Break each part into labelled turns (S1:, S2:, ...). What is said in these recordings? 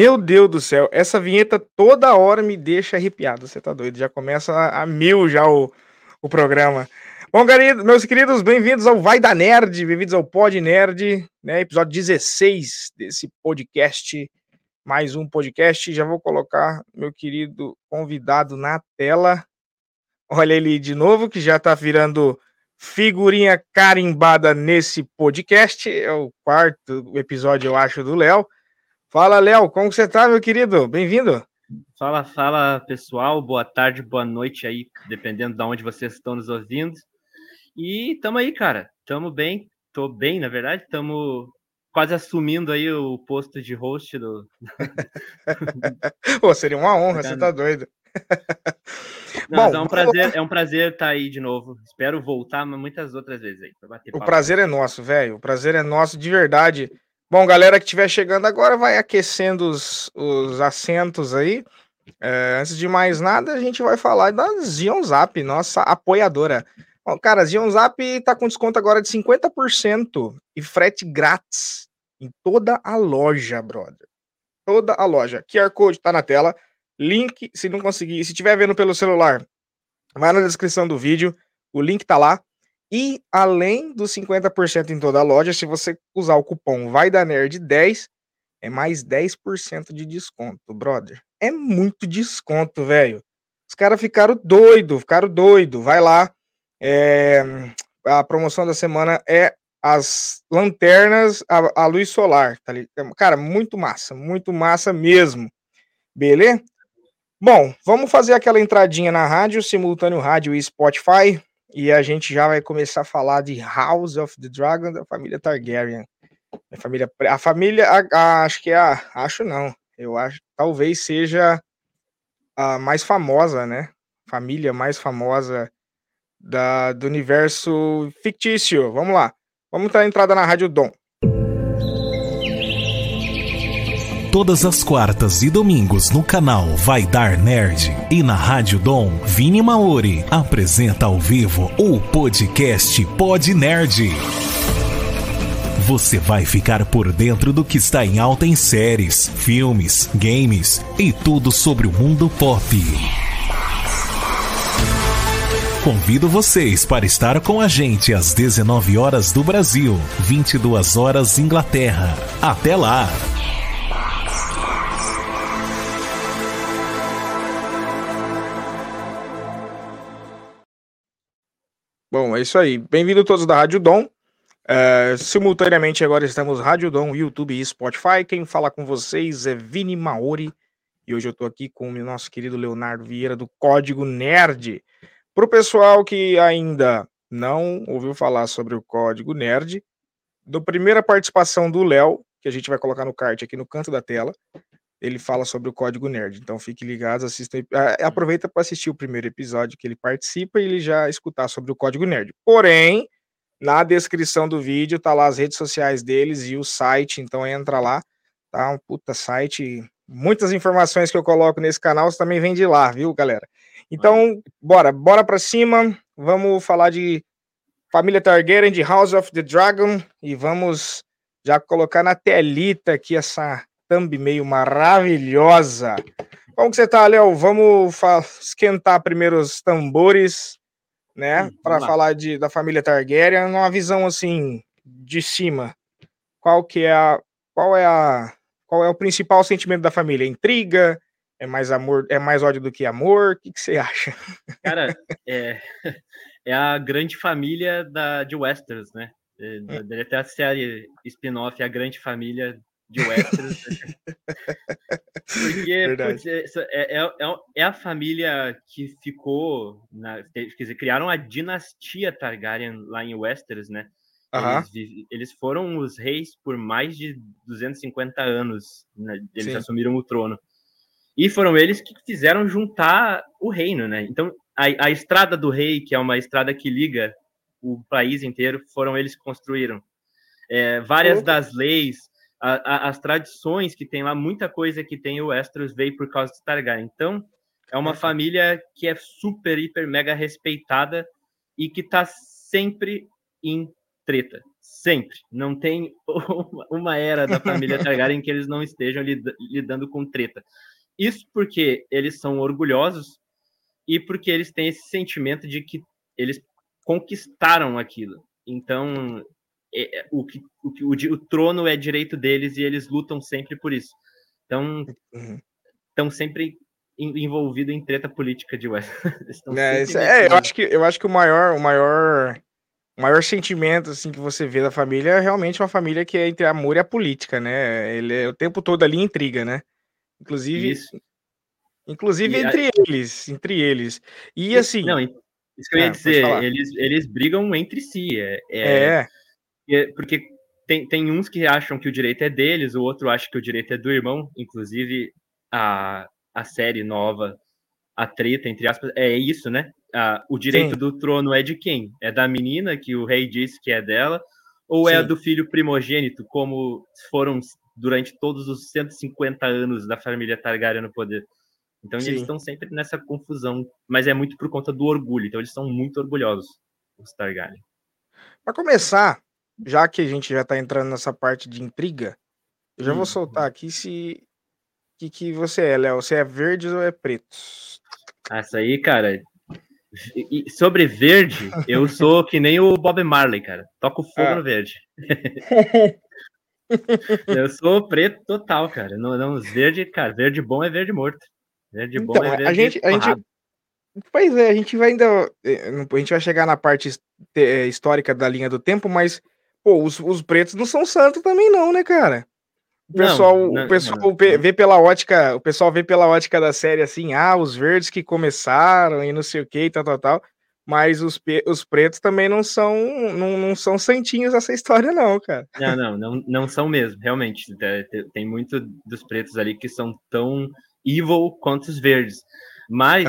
S1: Meu Deus do céu, essa vinheta toda hora me deixa arrepiado, você tá doido? Já começa a, a mil já o, o programa. Bom, querido, meus queridos, bem-vindos ao Vai da Nerd, bem-vindos ao Pod Nerd, né? Episódio 16 desse podcast, mais um podcast. Já vou colocar meu querido convidado na tela. Olha ele de novo, que já tá virando figurinha carimbada nesse podcast. É o quarto episódio, eu acho, do Léo. Fala, Léo, como você tá, meu querido? Bem-vindo.
S2: Fala, fala, pessoal. Boa tarde, boa noite aí, dependendo de onde vocês estão nos ouvindo. E tamo aí, cara. Tamo bem. Tô bem, na verdade. Tamo quase assumindo aí o posto de host do.
S1: Pô, seria uma honra, você tá doido.
S2: Não, Bom, é um prazer, é um prazer estar tá aí de novo. Espero voltar muitas outras vezes aí.
S1: o prazer é nosso, velho. O prazer é nosso de verdade. Bom, galera que estiver chegando agora, vai aquecendo os, os assentos aí. É, antes de mais nada, a gente vai falar da Zion Zap, nossa apoiadora. Bom, cara, Zion Zap tá com desconto agora de 50% e frete grátis em toda a loja, brother. Toda a loja. QR Code tá na tela. Link, se não conseguir, se estiver vendo pelo celular, vai na descrição do vídeo. O link tá lá. E além dos 50% em toda a loja, se você usar o cupom vai da nerd 10, é mais 10% de desconto, brother. É muito desconto, velho. Os caras ficaram doido, ficaram doido. Vai lá. É, a promoção da semana é as lanternas a, a luz solar, tá ali. Cara, muito massa, muito massa mesmo. Beleza? Bom, vamos fazer aquela entradinha na rádio, simultâneo rádio e Spotify. E a gente já vai começar a falar de House of the Dragon da família Targaryen. A família, a família, a, a, acho que é a, acho não, eu acho, talvez seja a mais famosa, né? Família mais famosa da, do universo fictício. Vamos lá, vamos dar entrada na Rádio Dom.
S3: Todas as quartas e domingos no canal Vai Dar Nerd e na Rádio Dom, Vini Maori apresenta ao vivo o podcast Pod Nerd. Você vai ficar por dentro do que está em alta em séries, filmes, games e tudo sobre o mundo pop. Convido vocês para estar com a gente às 19 horas do Brasil, 22 horas Inglaterra. Até lá!
S1: Bom, é isso aí. Bem-vindo todos da Rádio Dom. Uh, simultaneamente agora estamos Rádio Dom, YouTube e Spotify. Quem fala com vocês é Vini Maori. E hoje eu estou aqui com o nosso querido Leonardo Vieira do Código Nerd. Para o pessoal que ainda não ouviu falar sobre o Código Nerd, da primeira participação do Léo, que a gente vai colocar no card aqui no canto da tela, ele fala sobre o código nerd. Então fique ligado, assista, aproveita para assistir o primeiro episódio que ele participa e ele já escutar sobre o código nerd. Porém, na descrição do vídeo tá lá as redes sociais deles e o site, então entra lá, tá? Um puta site, muitas informações que eu coloco nesse canal também vem de lá, viu, galera? Então, bora, bora para cima. Vamos falar de família Targaryen, de House of the Dragon e vamos já colocar na telita aqui essa thumb meio maravilhosa. Como que você tá, Léo? Vamos esquentar primeiro os tambores, né? Hum, para falar de, da família Targaryen, numa visão assim de cima. Qual que é a qual é a qual é o principal sentimento da família? Intriga? É mais amor? É mais ódio do que amor? O que, que você acha?
S2: Cara, é, é a grande família da de Westeros, né? É, hum. Deve ter a série spin-off A Grande Família de Westeros. Porque putz, é, é, é, é, a família que ficou. Na, quer dizer, criaram a dinastia Targaryen lá em Westeros, né? Eles, eles, foram os reis por mais de 250 anos. Né? Eles Sim. assumiram o trono. E foram eles que fizeram juntar o reino, né? Então, a, a estrada do rei, que é uma estrada que liga o país inteiro, foram eles que construíram. É, várias das leis, a, a, as tradições que tem lá, muita coisa que tem o Westeros veio por causa de Targaryen. Então, é uma família que é super, hiper, mega respeitada e que tá sempre em treta. Sempre. Não tem uma era da família Targaryen que eles não estejam lidando com treta. Isso porque eles são orgulhosos e porque eles têm esse sentimento de que eles conquistaram aquilo. Então, é, é o, que, o, o, o, trono é direito deles e eles lutam sempre por isso. Então, estão uhum. sempre envolvidos em treta política de West.
S1: é, é, eu acho que eu acho que o maior, o maior, o maior sentimento assim que você vê da família é realmente uma família que é entre amor e a política, né? Ele é o tempo todo ali intriga, né? Inclusive, isso. inclusive e entre a... eles, entre eles. E assim,
S2: não, isso que eu ia ah, dizer, eles, eles brigam entre si. É, é, é. É porque tem, tem uns que acham que o direito é deles, o outro acha que o direito é do irmão. Inclusive, a, a série nova, a treta, entre aspas, é isso, né? A, o direito Sim. do trono é de quem? É da menina, que o rei disse que é dela, ou é Sim. é do filho primogênito, como foram durante todos os 150 anos da família Targaryen no poder? Então Sim. eles estão sempre nessa confusão, mas é muito por conta do orgulho. Então eles são muito orgulhosos, os Targaryen.
S1: Para começar, já que a gente já tá entrando nessa parte de intriga, eu já hum. vou soltar aqui se que que você é, Léo? Você é verde ou é preto?
S2: Essa aí, cara. E sobre verde, eu sou que nem o Bob Marley, cara. Toco fogo ah. no verde. eu sou preto total, cara. Não, não, verde, cara, verde bom é verde morto. Verde bom então, é verde
S1: a gente, a gente, Pois é, a gente vai ainda. Eh, a gente vai chegar na parte eh, histórica da linha do tempo, mas Pô, os, os pretos não são santos também, não, né, cara? O pessoal, não, não, o pessoal não, vê pela ótica, o pessoal vê pela ótica da série assim, ah, os verdes que começaram e não sei o que, tal, tal, tal. Mas os, os pretos também não são, não, não são santinhos essa história, não, cara.
S2: Não, não, não, não são mesmo, realmente. Tem muito dos pretos ali que são tão evil quanto os verdes. Mas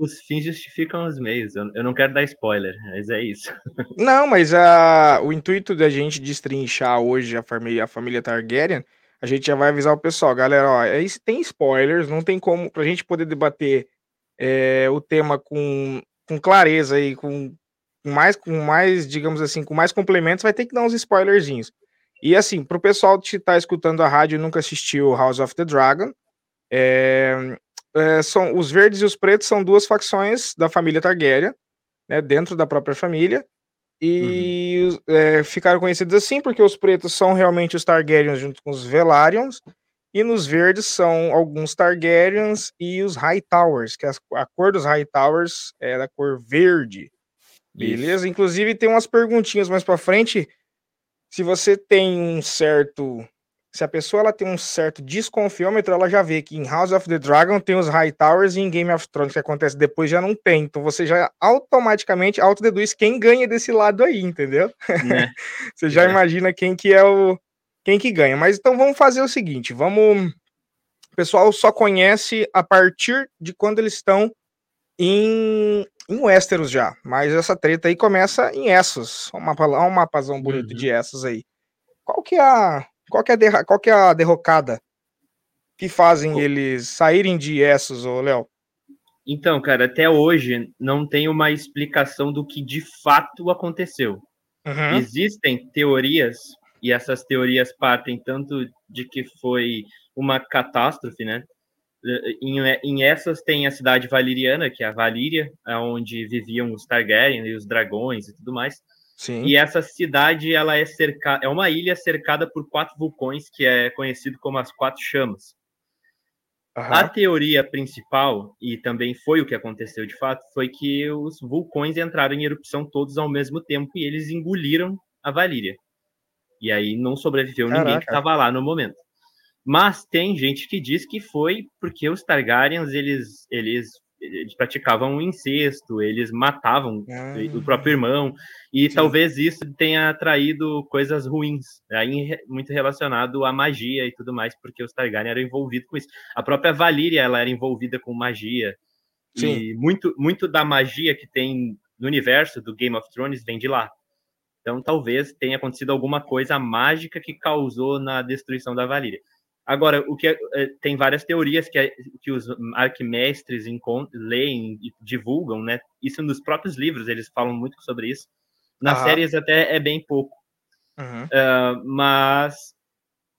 S2: os fins justificam os meios. Eu, não quero dar spoiler, mas é isso.
S1: Não, mas a, o intuito da gente destrinchar hoje a família, a família Targaryen, a gente já vai avisar o pessoal, galera, ó, é, tem spoilers, não tem como, pra gente poder debater é, o tema com, com clareza e com, com, mais, com mais, digamos assim, com mais complementos, vai ter que dar uns spoilerzinhos. E assim, pro pessoal que tá escutando a rádio e nunca assistiu House of the Dragon, é, é, são os verdes e os pretos são duas facções da família Targaryen, né, dentro da própria família, e uhum. é, ficaram conhecidos assim porque os pretos são realmente os Targaryens junto com os Velaryon, e nos verdes são alguns Targaryens e os Hightowers, que a, a cor dos Hightowers é da cor verde. Beleza? Isso. Inclusive tem umas perguntinhas mais para frente. Se você tem um certo se a pessoa ela tem um certo desconfiômetro, ela já vê que em House of the Dragon tem os High Towers e em Game of Thrones que acontece depois já não tem. Então você já automaticamente autodeduz quem ganha desse lado aí, entendeu? É. você já é. imagina quem que é o quem que ganha. Mas então vamos fazer o seguinte, vamos o pessoal só conhece a partir de quando eles estão em, em Westeros já, mas essa treta aí começa em Essos. Um, mapa, um mapazão bonito uhum. de Essos aí. Qual que é a qual que é a, qual que é a derrocada que fazem eles saírem de Essos, ô Léo?
S2: Então, cara, até hoje não tem uma explicação do que de fato aconteceu. Uhum. Existem teorias, e essas teorias partem tanto de que foi uma catástrofe, né? Em, em essas tem a cidade valiriana, que é a Valíria, onde viviam os Targaryen e os dragões e tudo mais. Sim. E essa cidade ela é cercada, é uma ilha cercada por quatro vulcões que é conhecido como as quatro chamas. Uhum. A teoria principal e também foi o que aconteceu de fato foi que os vulcões entraram em erupção todos ao mesmo tempo e eles engoliram a Valíria. E aí não sobreviveu Caraca. ninguém que estava lá no momento. Mas tem gente que diz que foi porque os Targaryens eles eles eles praticavam incesto, eles matavam ah, o próprio irmão, e sim. talvez isso tenha atraído coisas ruins, aí muito relacionado à magia e tudo mais, porque os Targaryen eram envolvidos com isso. A própria Valíria, ela era envolvida com magia, sim. e muito, muito da magia que tem no universo do Game of Thrones vem de lá. Então talvez tenha acontecido alguma coisa mágica que causou na destruição da Valíria. Agora, o que é, é, tem várias teorias que, é, que os arquimestres leem e divulgam, né? Isso nos próprios livros eles falam muito sobre isso. Nas séries até é bem pouco. Uhum. Uh, mas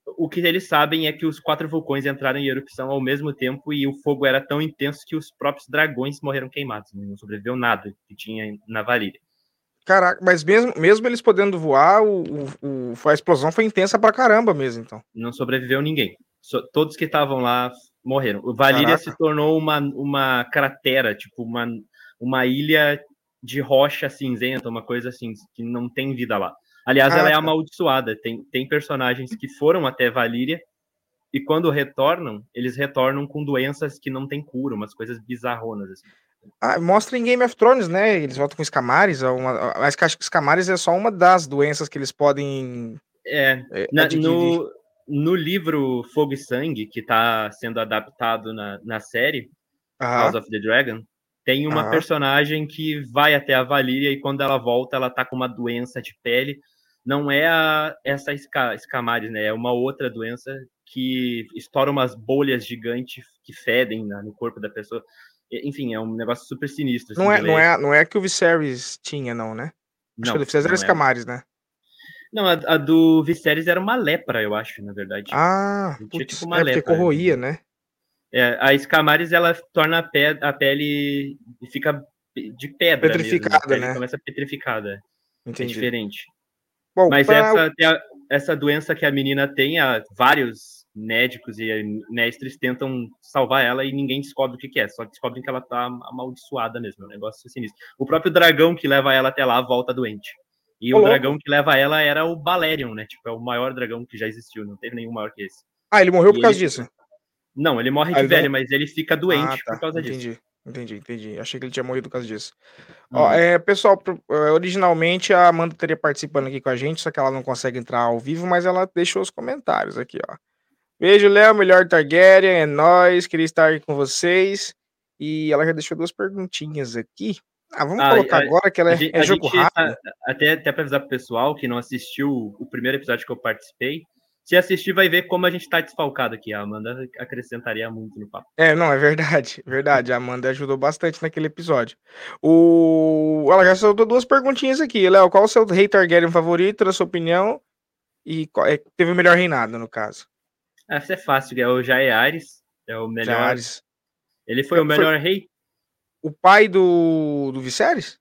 S2: o que eles sabem é que os quatro vulcões entraram em erupção ao mesmo tempo e o fogo era tão intenso que os próprios dragões morreram queimados. Não sobreviveu nada que tinha na Valíria.
S1: Caraca, mas mesmo, mesmo eles podendo voar, o, o, a explosão foi intensa pra caramba mesmo, então.
S2: Não sobreviveu ninguém. So, todos que estavam lá morreram. O Valíria se tornou uma, uma cratera, tipo uma, uma ilha de rocha cinzenta, uma coisa assim, que não tem vida lá. Aliás, ah, ela é amaldiçoada. Tem, tem personagens que foram até Valíria e quando retornam, eles retornam com doenças que não tem cura, umas coisas bizarronas. Assim.
S1: Ah, mostra em Game of Thrones, né? Eles voltam com escamares, uma, mas acho que escamares é só uma das doenças que eles podem.
S2: É, é na, no, no livro Fogo e Sangue, que está sendo adaptado na, na série House of the Dragon, tem uma personagem que vai até a Valíria e quando ela volta, ela tá com uma doença de pele. Não é a, essa esca, escamares, né? É uma outra doença que estoura umas bolhas gigantes que fedem na, no corpo da pessoa. Enfim, é um negócio super sinistro.
S1: Assim, não, é, não, é, não é que o Viserys tinha, não, né? Acho não, que o Viserys era é. escamares, né?
S2: Não, a, a, do Viserys era uma lepra, eu acho, na verdade.
S1: Ah, putz, tipo uma é lepra, corroía, né?
S2: É, a escamares, ela torna a, pe a pele e fica de pedra
S1: Petrificada, mesmo, né?
S2: Começa petrificada. É Entendi. É diferente. Bom, Mas pra... essa, essa doença que a menina tem, vários médicos e mestres tentam salvar ela e ninguém descobre o que, que é, só descobrem que ela tá amaldiçoada mesmo, é um negócio sinistro. O próprio dragão que leva ela até lá volta doente. E o dragão que leva ela era o Balerion, né? Tipo, é o maior dragão que já existiu, não teve nenhum maior que esse.
S1: Ah, ele morreu e por causa ele... disso?
S2: Não, ele morre ah, de velho, não... mas ele fica doente ah, tá. por causa
S1: entendi.
S2: disso.
S1: Entendi, entendi. Achei que ele tinha morrido por causa disso. Hum. Ó, é, pessoal, é, originalmente a Amanda teria participando aqui com a gente, só que ela não consegue entrar ao vivo, mas ela deixou os comentários aqui, ó. Beijo, Léo, melhor Targaryen, é nóis, queria estar aqui com vocês. E ela já deixou duas perguntinhas aqui. Ah, vamos ah, colocar a, agora que ela é, gente, é jogo rápido. Tá,
S2: até até para avisar pro pessoal que não assistiu o primeiro episódio que eu participei, se assistir vai ver como a gente tá desfalcado aqui. A Amanda acrescentaria muito no papo.
S1: É, não, é verdade, verdade. A Amanda ajudou bastante naquele episódio. O... Ela já soltou duas perguntinhas aqui. Léo, qual o seu rei Targaryen favorito, na sua opinião? E qual... é, teve o melhor reinado, no caso?
S2: Essa é fácil, é o Jaehaerys. É o melhor. Jaehaerys. Ele foi o melhor foi... rei
S1: o pai do, do Viserys?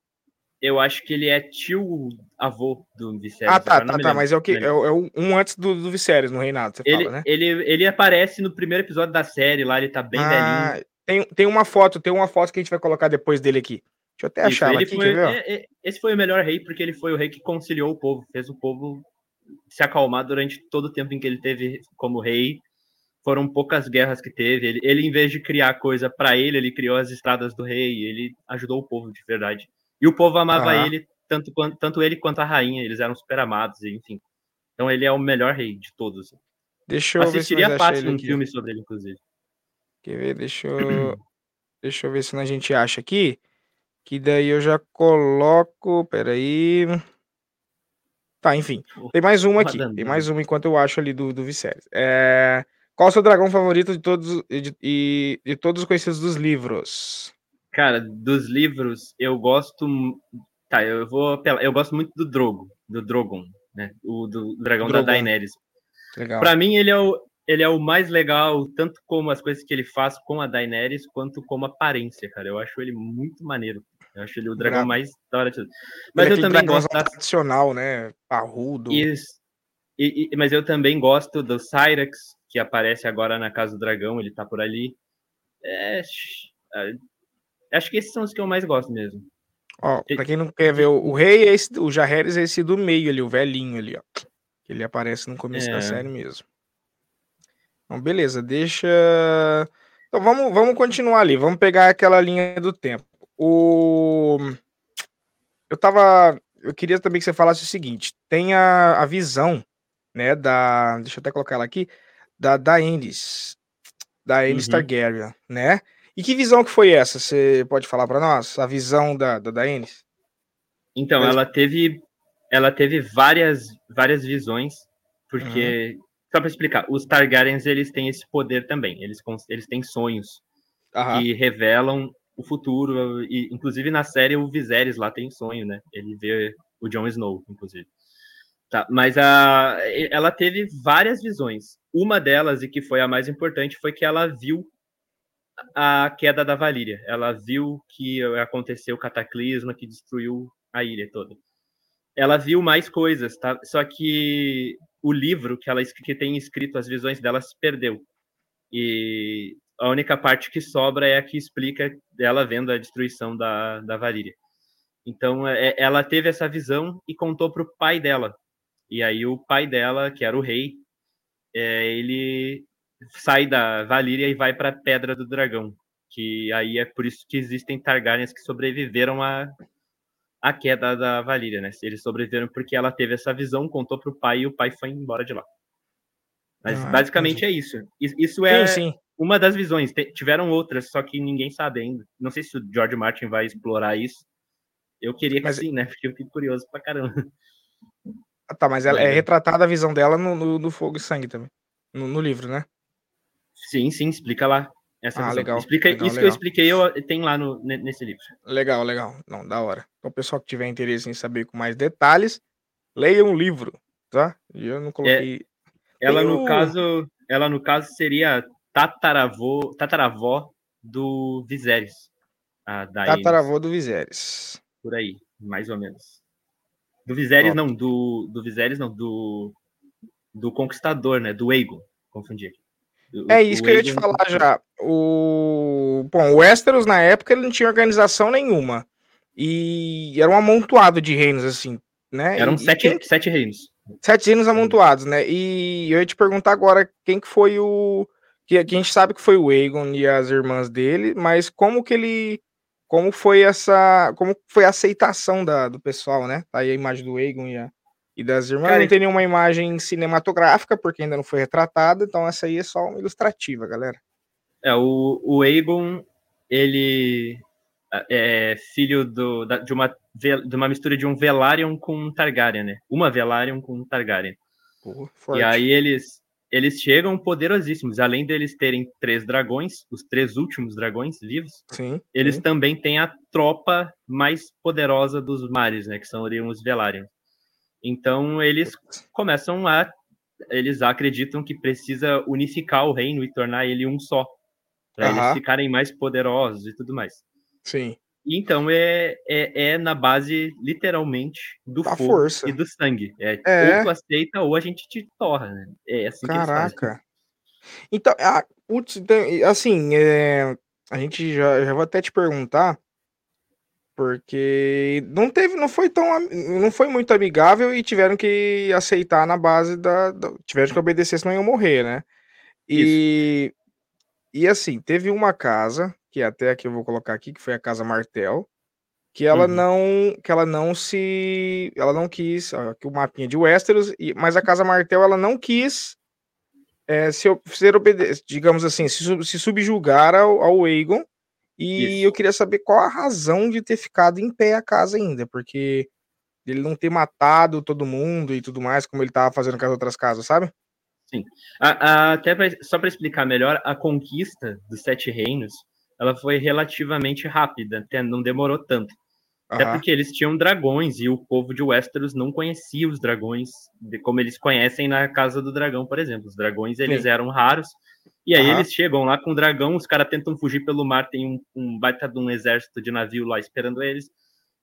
S2: Eu acho que ele é tio avô do Viserys.
S1: Ah, tá, tá, tá, mas é o que? É, é, um antes do, do Viserys no reinado, você
S2: ele,
S1: fala, né?
S2: Ele, ele aparece no primeiro episódio da série lá, ele tá bem ah, velhinho.
S1: Tem, tem uma foto, tem uma foto que a gente vai colocar depois dele aqui. Deixa eu até Isso, achar aqui,
S2: foi, é, é, Esse foi o melhor rei, porque ele foi o rei que conciliou o povo, fez o povo se acalmar durante todo o tempo em que ele teve como rei foram poucas guerras que teve. Ele, ele em vez de criar coisa para ele, ele criou as estradas do rei. Ele ajudou o povo de verdade. E o povo amava ah. ele, tanto, tanto ele quanto a rainha. Eles eram super amados, enfim. Então ele é o melhor rei de todos.
S1: Deixa eu
S2: Assistiria
S1: ver
S2: se fácil um aqui. filme sobre ele, inclusive.
S1: Quer ver? Deixa eu, deixa eu ver se a gente acha aqui. Que daí eu já coloco. Peraí. Tá, enfim. Tem mais uma aqui. Tem mais uma enquanto eu acho ali do, do Viserys. É. Qual o seu dragão favorito de todos de, de, de todos os conhecidos dos livros?
S2: Cara, dos livros, eu gosto. Tá, eu vou apelar. Eu gosto muito do Drogo, do Drogon, né? O do dragão Drogon. da Daenerys. Legal. Pra mim, ele é, o, ele é o mais legal, tanto como as coisas que ele faz com a Daenerys, quanto como aparência, cara. Eu acho ele muito maneiro. Eu acho ele o dragão mais da hora de tudo.
S1: Mas ele é eu também gosto da... tradicional, né? Parrudo.
S2: Isso. E, e, mas eu também gosto do Cyrax, que aparece agora na Casa do Dragão, ele tá por ali. É, é, acho que esses são os que eu mais gosto mesmo.
S1: Ó, pra quem não quer ver, o, o rei é esse, o Jaehaerys é esse do meio ali, o velhinho ali, ó. Ele aparece no começo é. da série mesmo. Então, beleza, deixa. Então vamos, vamos continuar ali, vamos pegar aquela linha do tempo. O. Eu tava. Eu queria também que você falasse o seguinte: tem a, a visão, né, da. Deixa eu até colocar ela aqui da Daenerys, Daenerys uhum. Targaryen, né? E que visão que foi essa? Você pode falar para nós? A visão da, da Daenerys?
S2: Então, ela teve ela teve várias várias visões, porque uhum. só para explicar, os Targaryens eles têm esse poder também. Eles eles têm sonhos uhum. que revelam o futuro e inclusive na série o Viserys lá tem sonho, né? Ele vê o Jon Snow, inclusive. Tá, mas a, ela teve várias visões. Uma delas, e que foi a mais importante, foi que ela viu a queda da Valíria. Ela viu que aconteceu o cataclisma que destruiu a ilha toda. Ela viu mais coisas, tá? Só que o livro que ela que tem escrito as visões dela se perdeu. E a única parte que sobra é a que explica ela vendo a destruição da, da Valíria. Então, é, ela teve essa visão e contou para o pai dela. E aí, o pai dela, que era o rei, é, ele sai da Valíria e vai para a Pedra do Dragão. Que aí é por isso que existem Targaryens que sobreviveram à, à queda da Valíria, né? Eles sobreviveram porque ela teve essa visão, contou para o pai e o pai foi embora de lá. Mas ah, basicamente entendi. é isso. Isso é sim, sim. Uma das visões. Tiveram outras, só que ninguém sabe ainda. Não sei se o George Martin vai explorar isso. Eu queria que mas... sim, né? Porque eu fico curioso pra caramba.
S1: Ah, tá, mas ela é, é retratada a visão dela no, no, no Fogo e Sangue também. No, no, livro, né?
S2: Sim, sim, explica lá. Essa ah, visão. legal. Explica, legal, isso legal. que eu expliquei, eu, tem lá no, nesse livro.
S1: Legal, legal. Não, da hora. Então, o pessoal que tiver interesse em saber com mais detalhes, leia um livro, tá? E eu não coloquei.
S2: É, ela, no caso, ela, no caso, seria tataravô, tataravó do Viserys.
S1: Tataravô do Viserys.
S2: Por aí, mais ou menos. Do Viserys, não, do, do Viserys, não, do, do Conquistador, né? Do Aegon, confundi aqui.
S1: é isso que eu ia te falar já. O... Bom, o Westeros, na época, ele não tinha organização nenhuma. E era um amontoado de reinos, assim, né?
S2: Eram e, sete, quem... sete reinos.
S1: Sete reinos amontoados, né? E eu ia te perguntar agora quem que foi o... Que, a gente sabe que foi o Aegon e as irmãs dele, mas como que ele como foi essa, como foi a aceitação da, do pessoal, né? Tá aí a imagem do Egon e, a, e das irmãs. Cara, não tem nenhuma imagem cinematográfica, porque ainda não foi retratada, então essa aí é só uma ilustrativa, galera.
S2: É, o, o Aegon, ele é filho do, da, de, uma, de uma mistura de um Velaryon com um Targaryen, né? Uma Velaryon com um Targaryen. Pô, e aí eles, eles chegam poderosíssimos. Além deles terem três dragões, os três últimos dragões vivos, sim, eles sim. também têm a tropa mais poderosa dos mares, né? Que são os Velaryon. Então eles começam a. Eles acreditam que precisa unificar o reino e tornar ele um só. Para eles ficarem mais poderosos e tudo mais.
S1: Sim.
S2: Então é, é, é, na base, literalmente, do da fogo força. e do sangue. É, é, ou tu aceita ou a gente te torra, né? É assim
S1: Caraca. Então, a, putz, assim, é, a gente já, já vou até te perguntar, porque não teve, não foi tão, não foi muito amigável e tiveram que aceitar na base da, da tiveram que obedecer, senão iam morrer, né? E, Isso. E assim, teve uma casa que até aqui eu vou colocar aqui, que foi a Casa Martel, que ela uhum. não, que ela não se, ela não quis, aqui o mapinha de Westeros, e, mas a Casa Martel ela não quis é, se, ser obede digamos assim, se, se subjugar ao, ao Aegon, e Isso. eu queria saber qual a razão de ter ficado em pé a casa ainda, porque ele não ter matado todo mundo e tudo mais, como ele estava fazendo com as outras casas, sabe?
S2: Sim. A, a, até pra, só para explicar melhor, a conquista dos Sete Reinos ela foi relativamente rápida, não demorou tanto. Até porque eles tinham dragões e o povo de Westeros não conhecia os dragões de, como eles conhecem na Casa do Dragão, por exemplo. Os dragões eles Sim. eram raros. E aí eles chegam lá com o dragão, os caras tentam fugir pelo mar, tem um, um baita de um exército de navio lá esperando eles.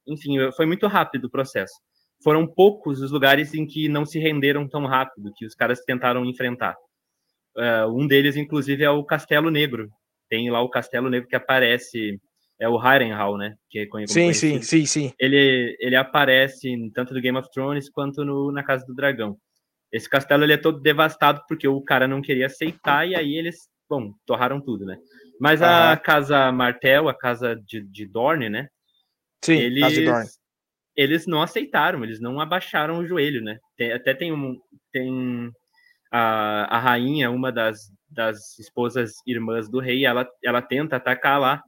S2: Enfim, foi muito rápido o processo. Foram poucos os lugares em que não se renderam tão rápido, que os caras tentaram enfrentar. Uh, um deles, inclusive, é o Castelo Negro, tem lá o Castelo Negro que aparece, é o Harrenhal, né? Que é
S1: sim, sim, sim, sim.
S2: Ele, ele aparece tanto no Game of Thrones quanto no, na Casa do Dragão. Esse castelo ele é todo devastado porque o cara não queria aceitar e aí eles, bom, torraram tudo, né? Mas a ah. Casa Martel, a Casa de, de Dorne, né?
S1: Sim, eles, casa de Dorne.
S2: Eles não aceitaram, eles não abaixaram o joelho, né? Tem, até tem um... Tem a, a rainha, uma das, das esposas irmãs do rei, ela, ela tenta atacar lá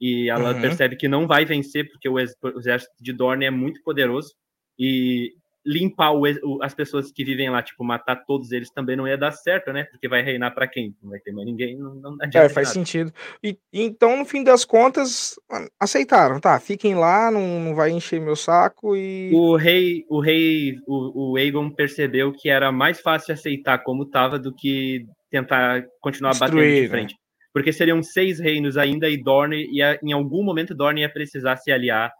S2: e ela uhum. percebe que não vai vencer porque o exército de Dorne é muito poderoso e limpar o, o, as pessoas que vivem lá, tipo, matar todos eles também não ia dar certo, né? Porque vai reinar para quem? Não vai ter mais ninguém, não, não
S1: É, faz nada. sentido. E, então, no fim das contas, aceitaram, tá? Fiquem lá, não, não vai encher meu saco e.
S2: O rei, o rei, o, o Aegon percebeu que era mais fácil aceitar como tava do que tentar continuar Destruir, batendo de né? frente. Né? Porque seriam seis reinos ainda e Dorne ia, em algum momento Dorne ia precisar se aliar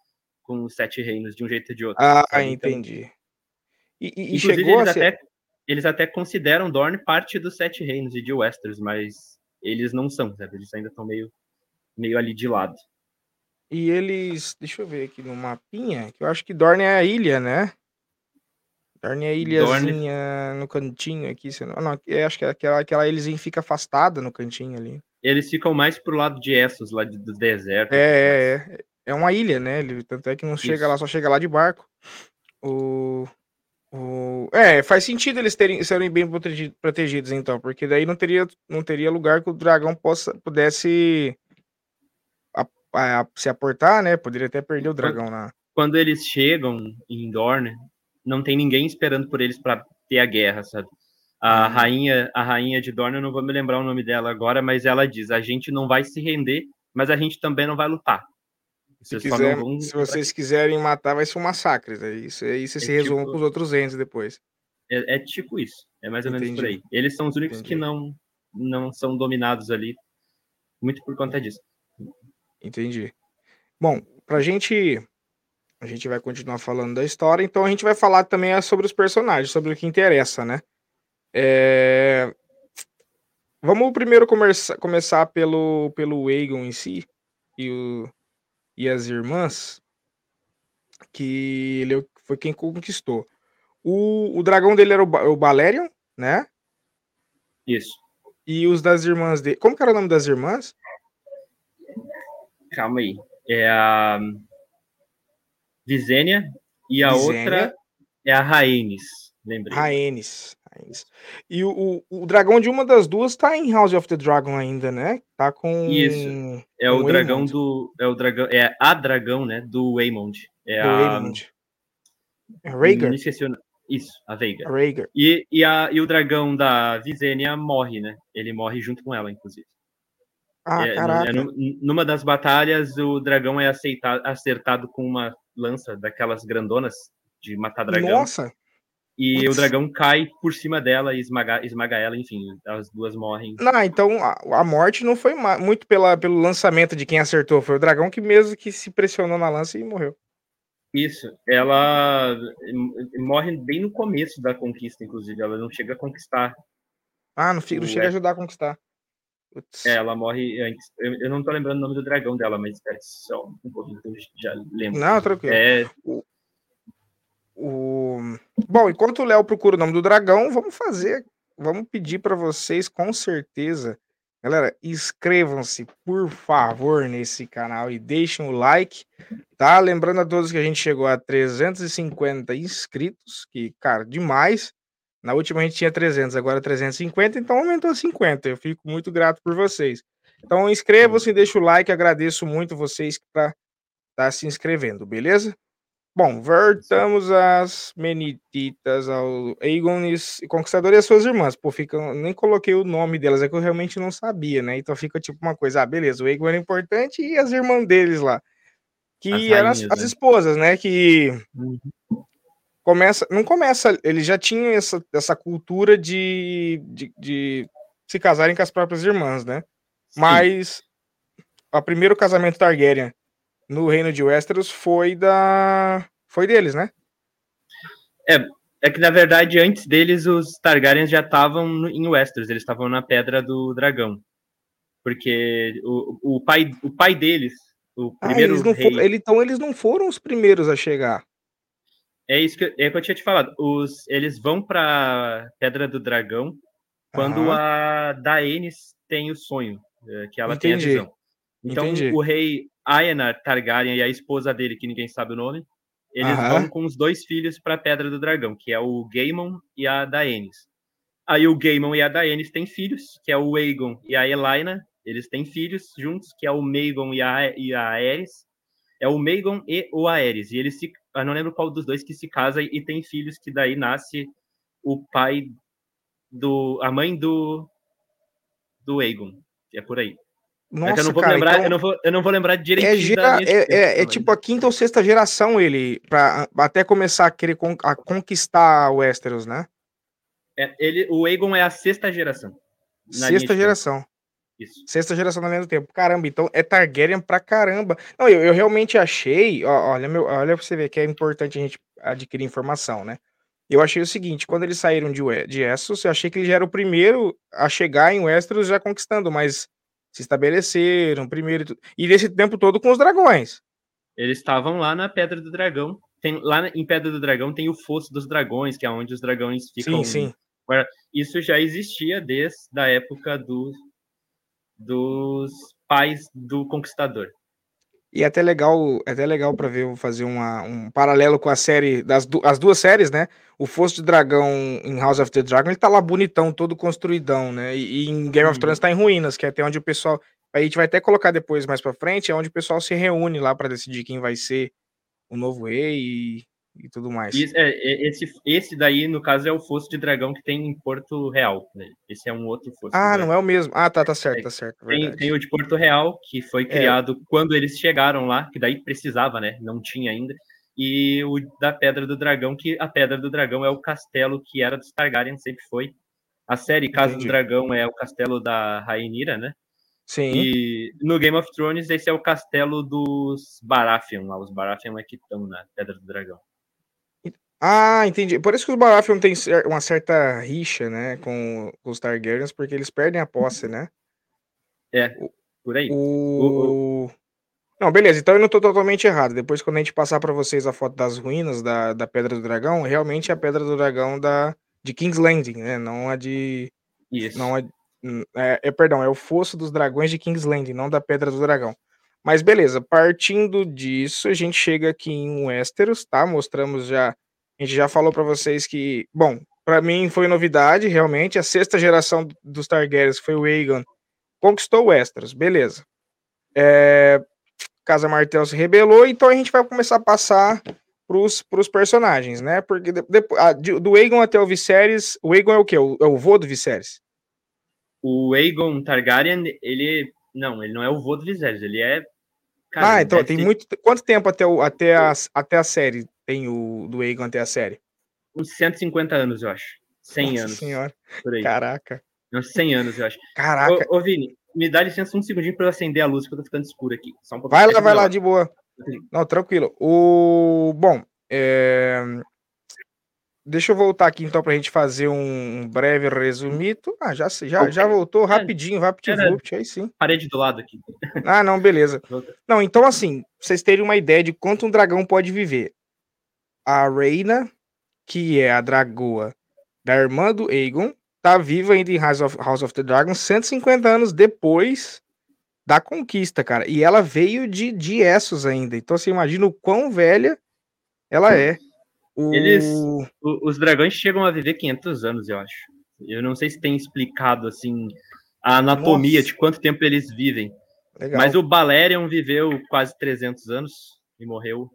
S2: com os sete reinos de um jeito ou de outro.
S1: Ah, sabe? Então, entendi.
S2: E, e chegou eles, ser... até, eles até consideram Dorne parte dos Sete Reinos e de Westeros, mas eles não são, sabe? Eles ainda estão meio, meio ali de lado.
S1: E eles. Deixa eu ver aqui no mapinha, que eu acho que Dorne é a ilha, né? Dorne é a ilhazinha Dorne... no cantinho aqui. Não, não, eu acho que é aquela, aquela ilhazinha fica afastada no cantinho ali.
S2: Eles ficam mais pro lado de Essos, lá do deserto.
S1: É, é, é. É uma ilha, né? Tanto é que não Isso. chega lá, só chega lá de barco. O. O... É, faz sentido eles terem, serem bem protegidos, então, porque daí não teria, não teria lugar que o dragão possa, pudesse a, a, se aportar, né? Poderia até perder o dragão
S2: lá. Quando eles chegam em Dorne, não tem ninguém esperando por eles para ter a guerra, sabe? A hum. rainha, a rainha de Dorne, eu não vou me lembrar o nome dela agora, mas ela diz: a gente não vai se render, mas a gente também não vai lutar.
S1: Se, quiser, se vocês quiserem matar, vai ser um massacre. Né? Isso aí você é se tipo... com os outros entes depois.
S2: É, é, tipo isso. É mais ou Entendi. menos por aí. Eles são os únicos Entendi. que não, não são dominados ali. Muito por conta disso.
S1: Entendi. Bom, pra gente. A gente vai continuar falando da história, então a gente vai falar também sobre os personagens, sobre o que interessa, né? É... Vamos primeiro começar, começar pelo, pelo Aegon em si e o, e as irmãs, que ele foi quem conquistou. O, o dragão dele era o, o Balerion, né?
S2: Isso.
S1: E os das irmãs dele. Como que era o nome das irmãs?
S2: Calma aí. É a Visênia e a Visênia. outra é a Rhaenys. Lembrei.
S1: E o, o, o, dragão de uma das duas tá em House of the Dragon ainda, né? Tá com.
S2: Isso. É com o dragão Waymond. do. É o dragão. É a dragão, né? Do Waymond. É do a. Waymond.
S1: É Rhaegar.
S2: Isso, a Veiga. Rhaegar. E, e, a, e o dragão da Visenya morre, né? Ele morre junto com ela, inclusive.
S1: Ah, é, caraca. É,
S2: numa das batalhas, o dragão é aceitado, acertado com uma lança daquelas grandonas de matar dragão.
S1: Nossa!
S2: E Putz. o dragão cai por cima dela e esmaga, esmaga ela, enfim, as duas morrem.
S1: Não, então a, a morte não foi muito pela, pelo lançamento de quem acertou, foi o dragão que mesmo que se pressionou na lança e morreu.
S2: Isso, ela morre bem no começo da conquista, inclusive, ela não chega a conquistar.
S1: Ah, não, não chega a ajudar a conquistar.
S2: É, ela morre antes. Eu, eu, não tô lembrando o nome do dragão dela, mas é só um pouquinho que eu já lembro.
S1: Não, tranquilo. É... O, o... Bom, enquanto o Léo procura o nome do dragão, vamos fazer, vamos pedir para vocês com certeza. Galera, inscrevam-se, por favor, nesse canal e deixem o like, tá? Lembrando a todos que a gente chegou a 350 inscritos, que, cara, demais. Na última a gente tinha 300, agora 350, então aumentou a 50. Eu fico muito grato por vocês. Então inscrevam-se, deixem o like, agradeço muito vocês que tá, tá se inscrevendo, beleza? Bom, voltamos às Menititas, ao Aegon e Conquistador e as suas irmãs. Pô, fica, nem coloquei o nome delas, é que eu realmente não sabia, né? Então fica tipo uma coisa, ah, beleza, o Aegon era importante e as irmãs deles lá. Que as eram as, as, né? esposas, né? Que uhum. começa, não começa, eles já tinham essa, essa cultura de, de, de se casarem com as próprias irmãs, né? Sim. Mas o primeiro casamento Targaryen no reino de Westeros foi da foi deles, né?
S2: É, é que na verdade antes deles os Targaryens já estavam em Westeros, eles estavam na Pedra do Dragão. Porque o, o pai o pai deles, o
S1: ah, primeiro eles rei... ele, então eles não foram os primeiros a chegar.
S2: É isso que, é que eu tinha te falado. Os, eles vão para Pedra do Dragão quando a Daenerys tem o sonho, é, que ela Entendi. tem a visão. Então Entendi. o rei Aenar Targaryen e a esposa dele, que ninguém sabe o nome, eles vão com os dois filhos para a Pedra do Dragão, que é o Gaemon e a Daenerys. Aí o Gaemon e a Daenerys têm filhos, que é o Aegon e a Elaina, eles têm filhos juntos, que é o Magon e a, e a Aerys. É o Megan e o Aerys. E eles se. Eu não lembro qual dos dois que se casa e tem filhos que daí nasce o pai do. a mãe do. do Aegon. É por aí. Nossa, eu não vou cara, lembrar, então... eu, não vou, eu não vou lembrar direitinho.
S1: É, gera, é, é, é, tipo a quinta ou sexta geração ele, para até começar a querer con a conquistar o Westeros, né?
S2: É, ele, o Aegon é a sexta geração.
S1: Sexta geração. Isso. Sexta geração na linha do tempo. Caramba, então é Targaryen pra caramba. Não, eu, eu realmente achei. Ó, olha, meu, olha pra você ver que é importante a gente adquirir informação, né? Eu achei o seguinte: quando eles saíram de, de Essos, eu achei que ele já era o primeiro a chegar em Westeros já conquistando, mas se estabeleceram primeiro. E nesse tempo todo com os dragões.
S2: Eles estavam lá na Pedra do Dragão. Tem, lá em Pedra do Dragão tem o Fosso dos Dragões, que é onde os dragões ficam.
S1: Sim, sim.
S2: Isso já existia desde a época do, dos pais do conquistador.
S1: E é até legal, é até legal para ver, fazer uma, um paralelo com a série das du as duas séries, né? O Fosso de Dragão em House of the Dragon, ele tá lá bonitão, todo construidão, né? E, e em Game of Thrones tá em ruínas, que é até onde o pessoal, a gente vai até colocar depois mais para frente, é onde o pessoal se reúne lá para decidir quem vai ser o novo rei e, e tudo mais.
S2: Isso, é, é, esse, esse daí, no caso, é o Fosso de Dragão que tem em Porto Real. Né? Esse é um outro Fosso.
S1: Ah, não é o mesmo. Ah, tá, tá certo, tá certo.
S2: Tem, tem, o de Porto Real, que foi é. criado é. quando eles chegaram lá, que daí precisava, né? Não tinha ainda. E o da Pedra do Dragão, que a Pedra do Dragão é o castelo que era dos Targaryen, sempre foi. A série Casa Entendi. do Dragão é o castelo da Rainira, né?
S1: Sim.
S2: E no Game of Thrones, esse é o castelo dos Baratheon lá. Os Baratheon é que estão na Pedra do Dragão.
S1: Ah, entendi. Por isso que os Baratheon têm uma certa rixa, né, com os Targaryens, porque eles perdem a posse, né?
S2: É, por aí.
S1: O... Não, beleza, então eu não tô totalmente errado. Depois, quando a gente passar para vocês a foto das ruínas da, da Pedra do Dragão, realmente é a Pedra do Dragão da, de King's Landing, né? Não a de.
S2: Isso.
S1: Não é, é, é, perdão, é o Fosso dos Dragões de King's Landing, não da Pedra do Dragão. Mas beleza, partindo disso, a gente chega aqui em Westeros, tá? Mostramos já a gente já falou para vocês que, bom, para mim foi novidade, realmente. A sexta geração dos Targaryens foi o Aegon, conquistou o Westeros, beleza. É, Casa Martel se rebelou, então a gente vai começar a passar pros, pros personagens, né? Porque depois, ah, do Aegon até o Viserys, o Aegon é o quê? O, é o vô do Viserys?
S2: O Aegon Targaryen, ele não, ele não é o vô do Viserys, ele é
S1: Cara, ah, então tem ter... muito. Quanto tempo até, o, até, a, até a série tem o do Aegon até a série?
S2: Uns 150 anos, eu acho. 100 Nossa anos.
S1: Senhora. Por aí. Caraca.
S2: Uns 100 anos, eu acho.
S1: Caraca.
S2: Ô, ô, Vini, me dá licença um segundinho para eu acender a luz, porque eu tô ficando escuro aqui.
S1: Um vai lá, vai lá, de boa. Não, tranquilo. O... Bom, é... Deixa eu voltar aqui então para a gente fazer um breve resumito. Ah, já, já, já voltou rapidinho, VaptVult, aí sim.
S2: Parede do lado aqui.
S1: Ah, não, beleza. Não, então assim, vocês terem uma ideia de quanto um dragão pode viver. A Reina, que é a dragoa da irmã do Aegon, tá viva ainda em House of, House of the Dragon 150 anos depois da conquista, cara. E ela veio de, de Essos ainda. Então você imagina o quão velha ela é.
S2: O... Eles, os dragões chegam a viver 500 anos, eu acho. Eu não sei se tem explicado assim a anatomia Nossa. de quanto tempo eles vivem. Legal. Mas o Balerion viveu quase 300 anos e morreu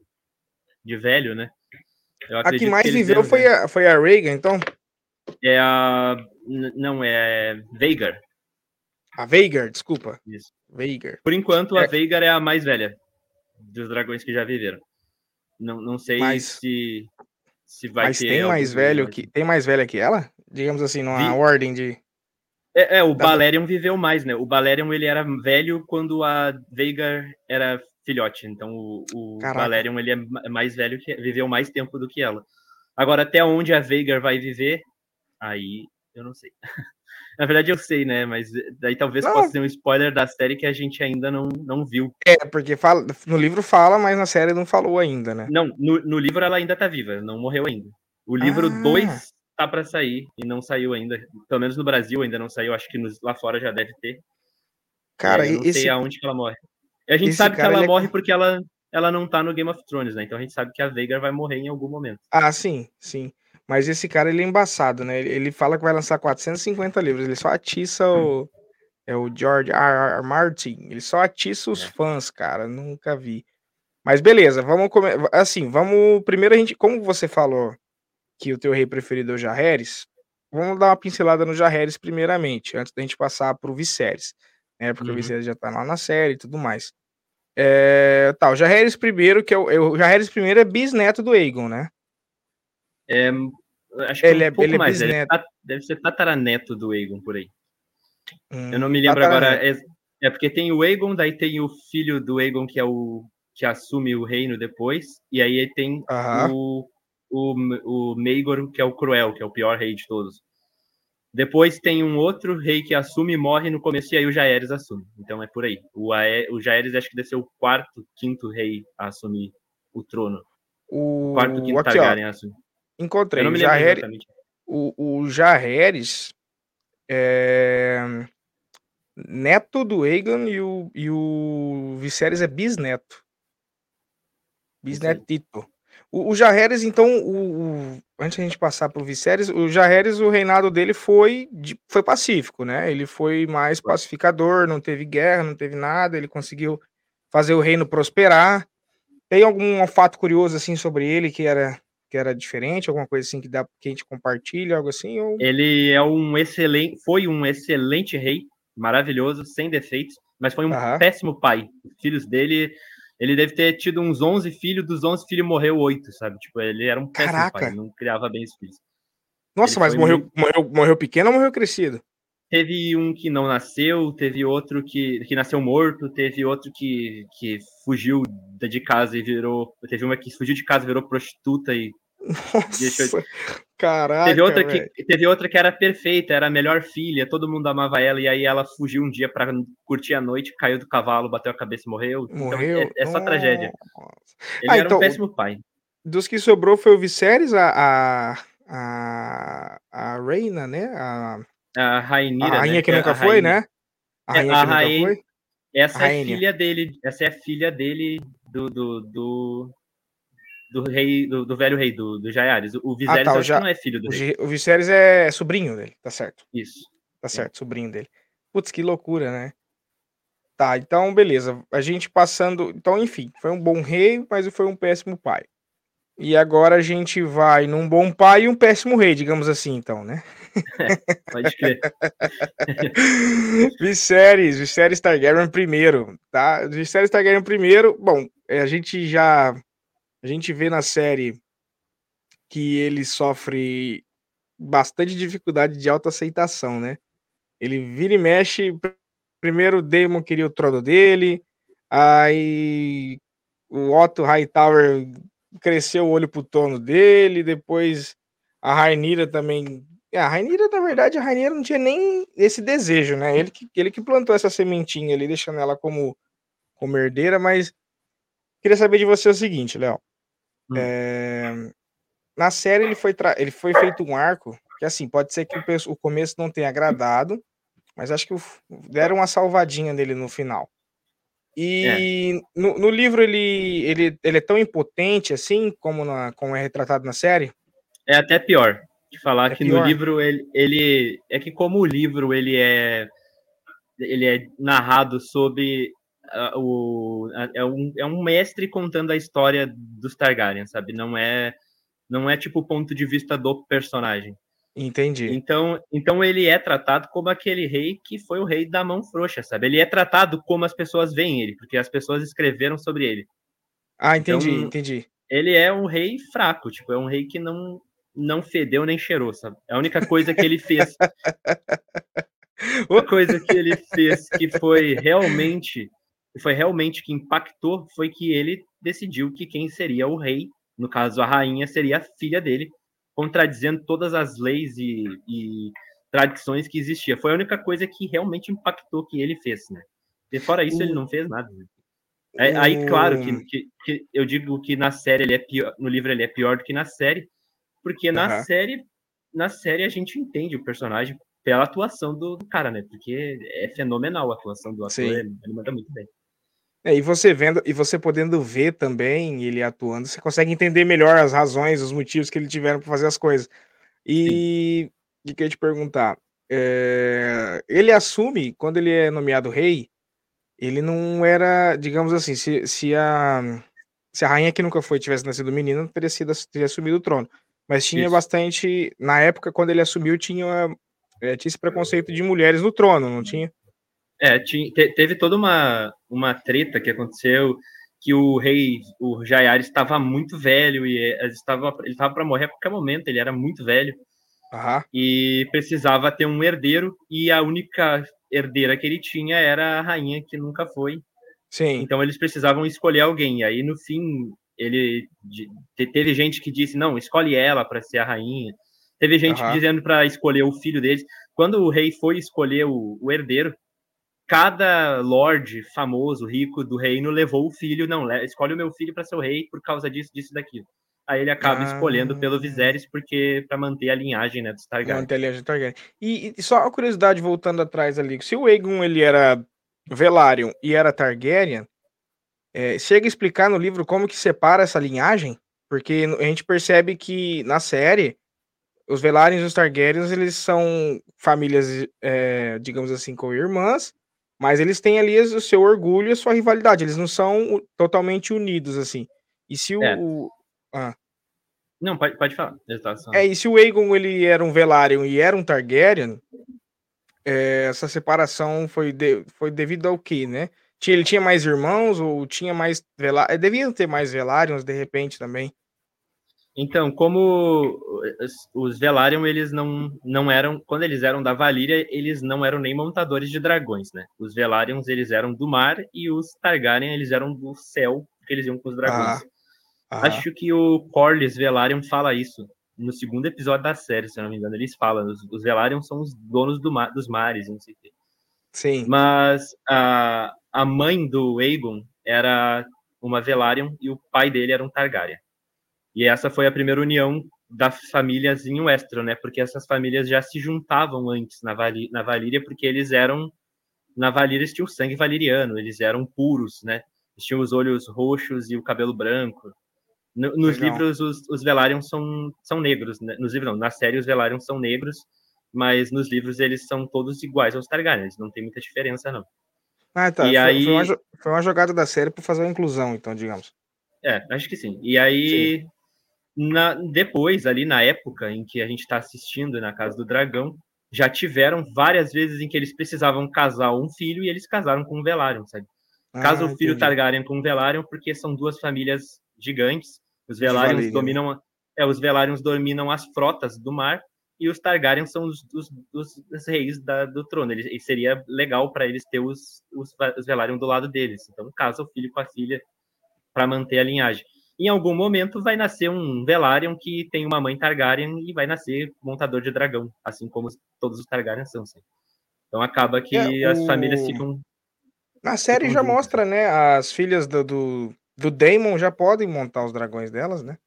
S2: de velho, né?
S1: A que mais que viveu foi a, foi a Reagan, então?
S2: É a. Não, é Veigar.
S1: A Veigar, desculpa.
S2: Isso.
S1: Veigar.
S2: Por enquanto, é. a Veigar é a mais velha dos dragões que já viveram. Não, não sei Mas... se se vai
S1: Mas tem mais velho que tem mais velha que ela? Digamos assim, numa Vi... ordem de
S2: é, é o da... Balerion viveu mais, né? O Balerion ele era velho quando a Veigar era filhote, então o, o Balerion ele é mais velho que viveu mais tempo do que ela. Agora até onde a Veigar vai viver, aí eu não sei. Na verdade, eu sei, né? Mas daí talvez não. possa ser um spoiler da série que a gente ainda não, não viu.
S1: É, porque fala, no livro fala, mas na série não falou ainda, né?
S2: Não, no, no livro ela ainda tá viva, não morreu ainda. O livro 2 ah. Tá para sair e não saiu ainda. Pelo menos no Brasil ainda não saiu, acho que nos, lá fora já deve ter.
S1: Cara, é, eu não
S2: esse... sei aonde que ela morre. E a gente sabe que ela morre é... porque ela, ela não tá no Game of Thrones, né? Então a gente sabe que a Veigar vai morrer em algum momento.
S1: Ah, sim, sim. Mas esse cara, ele é embaçado, né? Ele, fala que vai lançar 450 livros. Ele só atiça o. É o George R. R. Martin. Ele só atiça os é. fãs, cara. Nunca vi. Mas beleza, vamos começar. Assim, vamos. Primeiro a gente. Como você falou que o teu rei preferido é o Jaehaerys, vamos dar uma pincelada no Jaehaerys primeiramente, antes da gente passar pro Viserys, né? Porque uhum. o Viserys já tá lá na série e tudo mais. É, tá, o Jaehaerys primeiro, que é o, é o Jaehaerys primeiro é bisneto do Aegon, né?
S2: É, acho que ele um é, pouco ele é mais, bisneto. Deve, ser tataraneto do Aegon, por aí. Hum, Eu não me lembro agora, é, é, porque tem o Aegon, daí tem o filho do Aegon, que é o que assume o reino depois, e aí tem o, o, o Maegor, que é o cruel, que é o pior rei de todos. Depois tem um outro rei que assume e morre no começo, e aí o Jaehaerys assume. Então é por aí. O, Ae, o Jaehaerys acho que deve ser o quarto, quinto rei a assumir o trono.
S1: O, quarto, quinto Aqui, Targaryen ó, assume. Encontrei. o Jaehaerys, o, o é neto do Aegon e o, e o Viserys é bisneto. Bisnetito. O, o então, o, o, antes de a gente passar para o Viserys, o Jaehaerys, o reinado dele foi, de, foi pacífico, né? Ele foi mais pacificador, não teve guerra, não teve nada, ele conseguiu fazer o reino prosperar. Tem algum fato curioso, assim, sobre ele que era, que era diferente, alguma coisa assim que dá que a gente compartilha, algo assim? Ou...
S2: Ele é um excelente, foi um excelente rei, maravilhoso, sem defeitos, mas foi um uhum. péssimo pai. Os filhos dele ele deve ter tido uns 11 filhos, dos 11 filhos morreu oito, sabe? Tipo, ele era um péssimo Caraca. pai, não criava bem os filhos.
S1: Nossa, ele mas morreu, muito... morreu, morreu pequeno ou morreu crescido?
S2: Teve um que não nasceu, teve outro que, que nasceu morto, teve outro que, que fugiu de casa e virou. Teve uma que fugiu de casa, virou prostituta e
S1: nossa, caraca,
S2: teve outra que teve outra que era perfeita, era a melhor filha, todo mundo amava ela e aí ela fugiu um dia para curtir a noite, caiu do cavalo, bateu a cabeça e morreu.
S1: Morreu.
S2: Então, é, é só tragédia. Ele ah, era então, um péssimo pai.
S1: Dos que sobrou foi o Viserys, a a, a, a Reina, né? A,
S2: a Rainira,
S1: a rainha né? que nunca foi, né?
S2: A rainha é, que nunca foi. Essa é filha dele, essa é filha dele do, do, do do rei, do, do, velho rei, do, do Jaehaerys. O Viserys ah, tá, não é filho do
S1: o
S2: rei.
S1: O Viserys é sobrinho dele, tá certo.
S2: Isso.
S1: Tá certo, sobrinho dele. Putz, que loucura, né? Tá, então beleza. A gente passando. Então, enfim, foi um bom rei, mas foi um péssimo pai. E agora a gente vai num bom pai e um péssimo rei, digamos assim, então, né?
S2: Pode crer.
S1: Viserys, Viserys Targaryen primeiro, tá? Viserys Targaryen primeiro. Bom, a gente já a gente vê na série que ele sofre bastante dificuldade de autoaceitação, né? Ele vira e mexe. Primeiro o Daemon queria o trono dele, aí o Otto Hightower cresceu o olho pro trono dele, depois a Rainira também. A Rainira, na verdade, a Rainira não tinha nem esse desejo, né? Ele que, ele que plantou essa sementinha ali, deixando ela como, como herdeira, mas queria saber de você o seguinte, Léo. É, na série ele foi, ele foi feito um arco que assim pode ser que o, o começo não tenha agradado, mas acho que deram uma salvadinha nele no final. E é. no, no, livro ele, ele, ele é tão impotente assim como, na, como é retratado na série?
S2: É até pior de falar é que pior. no livro ele, ele é que como o livro ele é ele é narrado sobre o, é, um, é um mestre contando a história dos Targaryen, sabe? Não é não é tipo o ponto de vista do personagem.
S1: Entendi.
S2: Então, então ele é tratado como aquele rei que foi o rei da mão frouxa, sabe? Ele é tratado como as pessoas veem ele, porque as pessoas escreveram sobre ele.
S1: Ah, entendi, então, entendi.
S2: Ele é um rei fraco, tipo, é um rei que não não fedeu nem cheirou, sabe? É a única coisa que ele fez. a coisa que ele fez que foi realmente que foi realmente que impactou foi que ele decidiu que quem seria o rei, no caso a rainha, seria a filha dele, contradizendo todas as leis e, e tradições que existia. Foi a única coisa que realmente impactou que ele fez, né? E fora isso, ele não fez nada. Né? É, aí, claro, que, que, que, eu digo que na série ele é pior, no livro ele é pior do que na série, porque na uhum. série, na série a gente entende o personagem pela atuação do, cara, né? Porque é fenomenal a atuação do ator, ele, ele manda muito bem.
S1: É, e você vendo e você podendo ver também ele atuando, você consegue entender melhor as razões, os motivos que ele tiveram para fazer as coisas. E o que eu ia te perguntar, é, ele assume quando ele é nomeado rei, ele não era, digamos assim, se, se a se a rainha que nunca foi tivesse nascido menina, teria sido teria assumido o trono. Mas tinha Isso. bastante. Na época, quando ele assumiu, tinha, é, tinha esse preconceito de mulheres no trono, não tinha?
S2: É, tinha, te, teve toda uma, uma treta que aconteceu que o rei, o Jaiar, estava muito velho e eh, estava, ele estava para morrer a qualquer momento, ele era muito velho.
S1: Uhum.
S2: E precisava ter um herdeiro, e a única herdeira que ele tinha era a rainha, que nunca foi.
S1: Sim.
S2: Então eles precisavam escolher alguém. E aí, no fim, ele teve gente que disse: não, escolhe ela para ser a rainha. Teve gente uhum. dizendo para escolher o filho deles. Quando o rei foi escolher o, o herdeiro, cada lord famoso, rico do reino levou o filho. Não, escolhe o meu filho para ser o rei por causa disso, disso e daquilo. Aí ele acaba ah. escolhendo pelo Viserys porque para manter a linhagem, né, dos Targaryen. Manter a linhagem
S1: Targaryen. E, e, só uma curiosidade voltando atrás ali, se o Aegon ele era Velaryon e era Targaryen, é, chega a explicar no livro como que separa essa linhagem, porque a gente percebe que na série os Velaryons e os Targaryens eles são famílias, é, digamos assim, com irmãs, mas eles têm ali o seu orgulho e a sua rivalidade. Eles não são totalmente unidos assim. E se o,
S2: é.
S1: o
S2: ah. Não, pode, pode falar.
S1: É, e se o Aegon ele era um Velaryon e era um Targaryen, é, essa separação foi, de, foi devido ao quê, né? Ele tinha mais irmãos ou tinha mais Velaryon? Deviam ter mais Velaryons de repente também.
S2: Então, como os Velaryon, eles não, não eram, quando eles eram da Valíria, eles não eram nem montadores de dragões, né? Os Velaryons, eles eram do mar e os Targaryen, eles eram do céu, porque eles iam com os dragões. Ah. Acho que o Corlys Velaryon fala isso no segundo episódio da série, se eu não me engano. Eles falam, os, os Velaryon são os donos do mar, dos mares, não sei o quê.
S1: Sim.
S2: Mas a, a mãe do Aegon era uma Velaryon e o pai dele era um Targaryen. E essa foi a primeira união das famílias em Westeros, né? Porque essas famílias já se juntavam antes na, Vali, na Valíria, porque eles eram na Valíria eles tinham sangue valiriano, eles eram puros, né? Eles tinham os olhos roxos e o cabelo branco. Nos Legal. livros, os, os Velaryon são, são negros. Né? Nos livros, não. Na série, os Velaryon são negros, mas nos livros eles são todos iguais aos Targaryens. Não tem muita diferença, não.
S1: Ah, tá. E foi, aí... foi, uma, foi uma jogada da série para fazer uma inclusão, então, digamos.
S2: É, acho que sim. E aí, na, depois, ali na época em que a gente está assistindo na Casa do Dragão, já tiveram várias vezes em que eles precisavam casar um filho e eles casaram com um Velaryon, sabe? Casa ah, o filho entendi. Targaryen com um Velaryon, porque são duas famílias gigantes os Velaryon dominam, é, os Velaryon dominam as frotas do mar e os Targaryen são os, os, os, reis da, do trono. E seria legal para eles ter os, os, os Velaryon do lado deles. Então, casa o filho com a filha para manter a linhagem. Em algum momento vai nascer um Velaryon que tem uma mãe Targaryen e vai nascer montador de dragão, assim como todos os Targaryen são. Sim. Então acaba que é, o... as famílias ficam.
S1: Na série ficam já juntas. mostra, né? As filhas do, do, do Daemon já podem montar os dragões delas, né?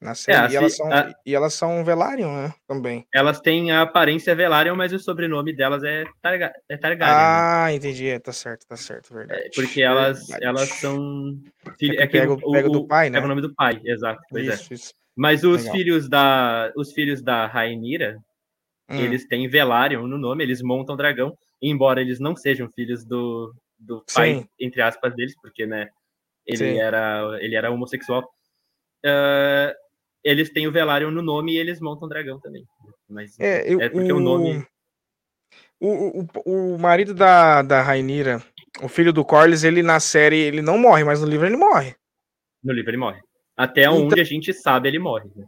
S1: Na é, série. É, e, elas são, a... e elas são Velaryon, né? Também.
S2: Elas têm a aparência Velaryon, mas o sobrenome delas é, Targa... é Targaryen.
S1: Né? Ah, né? entendi. É, tá certo, tá certo, verdade.
S2: É, porque elas, elas são.
S1: Filho... É, é que pega, o, pega do pai, né?
S2: Pega o nome do pai, exato. Isso, é. Isso. Mas os Legal. filhos da. Os filhos da Rainira, hum. eles têm Velaryon no nome, eles montam dragão, embora eles não sejam filhos do, do pai, Sim. entre aspas, deles, porque, né? ele era ele era homossexual. Uh, eles têm o Velaryon no nome e eles montam dragão também. Mas
S1: é, eu, é porque o, o nome. O, o, o marido da, da Rainira, o filho do Corlys, ele na série ele não morre, mas no livro ele morre.
S2: No livro ele morre. Até então, onde a gente sabe ele morre. Né?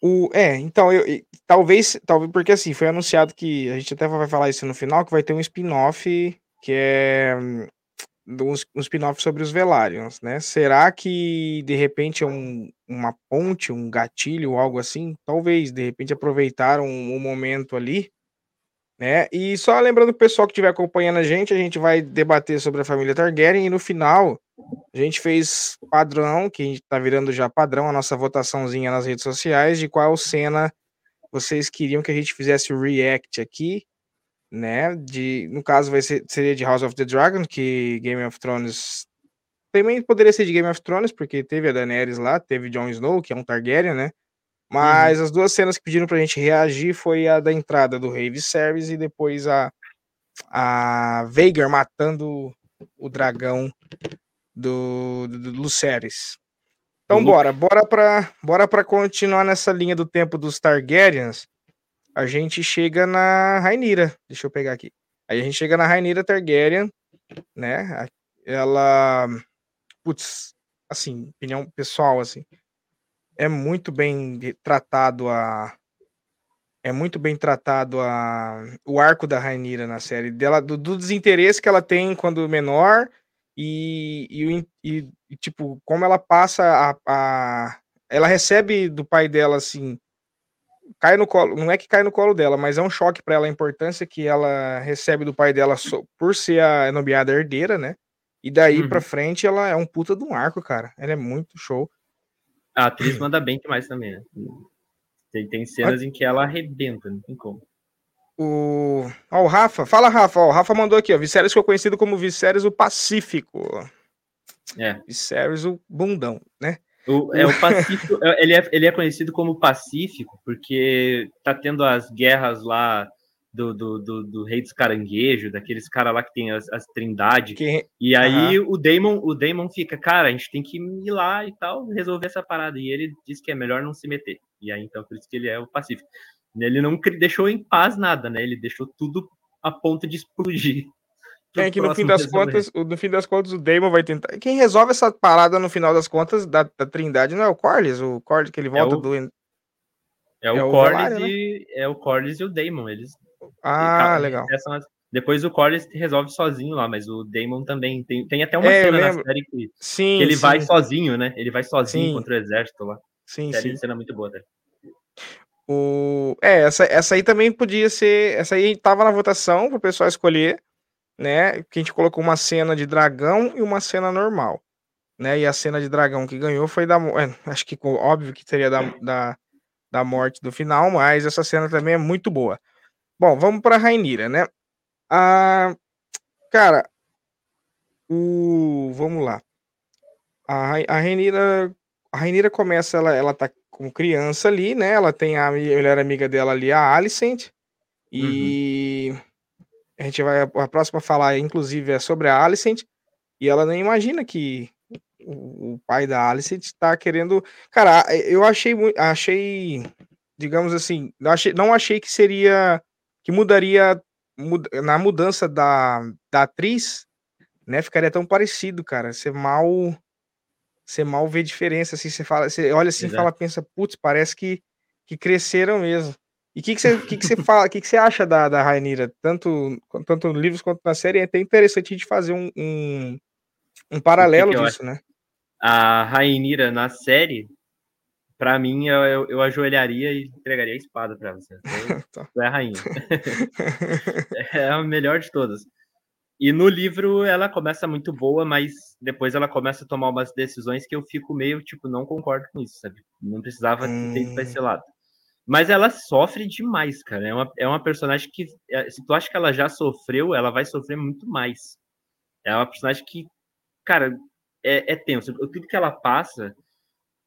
S1: O, é, então eu, talvez, talvez porque assim foi anunciado que a gente até vai falar isso no final que vai ter um spin-off que é um, um spin-off sobre os Velaryon, né? Será que de repente é um, uma ponte, um gatilho, algo assim? Talvez, de repente aproveitaram um, um momento ali, né? E só lembrando o pessoal que estiver acompanhando a gente, a gente vai debater sobre a família Targaryen e no final a gente fez padrão, que a gente tá virando já padrão, a nossa votaçãozinha nas redes sociais de qual cena vocês queriam que a gente fizesse o react aqui né? De, no caso, vai ser, seria de House of the Dragon, que Game of Thrones também poderia ser de Game of Thrones, porque teve a Daenerys lá, teve Jon Snow, que é um Targaryen, né? Mas uhum. as duas cenas que pediram pra gente reagir foi a da entrada do Rei Viserys e depois a, a Veigar matando o dragão do, do, do Lucerys. Então bora, bora para bora para continuar nessa linha do tempo dos Targaryens. A gente chega na Rainira. Deixa eu pegar aqui. Aí a gente chega na Rainira Targaryen, né? Ela putz, assim, opinião pessoal assim, é muito bem tratado a é muito bem tratado a o arco da Rainira na série dela do, do desinteresse que ela tem quando menor e, e, e, e, tipo, como ela passa a, a, Ela recebe do pai dela assim. Cai no colo. Não é que cai no colo dela, mas é um choque para ela a importância que ela recebe do pai dela so, por ser a nomeada herdeira, né? E daí uhum. pra frente ela é um puta de um arco, cara. Ela é muito show.
S2: A atriz manda bem demais também, né? Tem, tem cenas a... em que ela arrebenta, não tem como.
S1: O, ó, o Rafa, fala Rafa, ó, o Rafa mandou aqui, ó, Viserys ficou conhecido como Viserys o Pacífico.
S2: É.
S1: Viserys o bundão, né?
S2: O, é, o Pacífico, é, ele, é, ele é conhecido como Pacífico porque tá tendo as guerras lá do, do, do, do Rei dos Caranguejos, daqueles caras lá que tem as, as trindades. Que... E aí uhum. o Damon, o Damon fica, cara, a gente tem que ir lá e tal, resolver essa parada. E ele diz que é melhor não se meter. E aí, então, por isso que ele é o Pacífico. Ele não deixou em paz nada, né? Ele deixou tudo a ponto de explodir.
S1: É que no fim das contas, no fim das contas, o Damon vai tentar. Quem resolve essa parada no final das contas da, da Trindade não é o Corlys, o Corlys que ele volta é o,
S2: do. É o, é o Corlys e né? é o Corlys e o Damon. Eles.
S1: Ah, legal.
S2: Depois o Corlys resolve sozinho lá, mas o Damon também tem, tem até uma é, cena na série que, sim, que ele sim. vai sozinho, né? Ele vai sozinho sim. contra o exército lá.
S1: Sim, sim.
S2: cena muito boa, até.
S1: O... É, essa, essa aí também podia ser. Essa aí tava na votação para o pessoal escolher, né? Que a gente colocou uma cena de dragão e uma cena normal. Né? E a cena de dragão que ganhou foi da. É, acho que óbvio que seria da, da, da morte do final, mas essa cena também é muito boa. Bom, vamos para Rainira, né? A, cara, o, vamos lá. A, a Rainira, a Rainira começa, ela, ela tá como criança ali, né? Ela tem a melhor amiga dela ali, a Alicent. E uhum. a gente vai. A próxima a falar, inclusive, é sobre a Alicent. E ela nem imagina que o, o pai da Alicent está querendo. Cara, eu achei achei, digamos assim, não achei, não achei que seria. Que mudaria na mudança da, da atriz, né? Ficaria tão parecido, cara. Ser mal você mal vê diferença, assim, você fala, você olha assim e fala, pensa, putz, parece que, que cresceram mesmo. E o que, que, você, que, que você fala, o que, que você acha da, da Rainira, tanto, tanto nos livros quanto na série? É até interessante a gente fazer um, um, um paralelo disso, acho? né?
S2: A Rainira na série, para mim, eu, eu, ajoelharia e entregaria a espada para você. Você tá. é a rainha. é a melhor de todas. E no livro ela começa muito boa, mas depois ela começa a tomar umas decisões que eu fico meio, tipo, não concordo com isso, sabe? Não precisava hum. ter ido pra esse hum. lado. Mas ela sofre demais, cara. É uma, é uma personagem que, é, se tu acha que ela já sofreu, ela vai sofrer muito mais. É uma personagem que, cara, é, é tenso. Tudo que ela passa,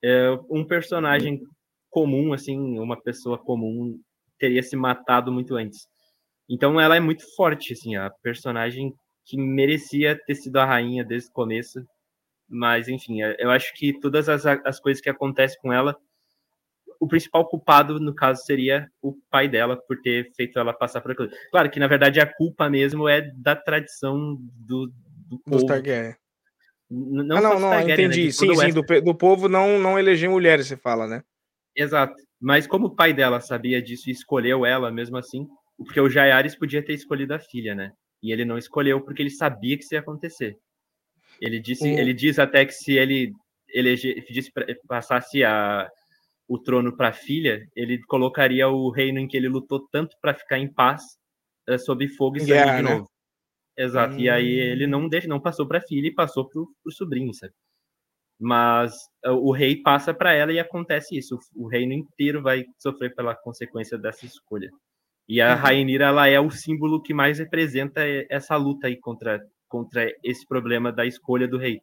S2: é um personagem comum, assim, uma pessoa comum, teria se matado muito antes. Então ela é muito forte, assim, a personagem que merecia ter sido a rainha desde o começo. Mas, enfim, é, eu acho que todas as, as coisas que acontecem com ela, o principal culpado, no caso, seria o pai dela por ter feito ela passar por aquilo. Claro que, na verdade, a culpa mesmo é da tradição do, do povo.
S1: Targaryen. Não, ah, não, não, né, entendi. Né, sim, sim, do, do povo não, não eleger mulheres, você fala, né?
S2: Exato. Mas como o pai dela sabia disso e escolheu ela mesmo assim, porque o Jaiares podia ter escolhido a filha, né? E ele não escolheu porque ele sabia que isso ia acontecer. Ele disse, hum. ele diz até que se ele elegesse, passasse a, o trono para a filha, ele colocaria o reino em que ele lutou tanto para ficar em paz uh, sob fogo e sangue yeah, de né? novo. Né? Exato. Hum. E aí ele não deixa, não passou para a filha e passou para o sobrinho, sabe? Mas uh, o rei passa para ela e acontece isso. O, o reino inteiro vai sofrer pela consequência dessa escolha. E a uhum. Rainira, ela é o símbolo que mais representa essa luta aí contra, contra esse problema da escolha do rei.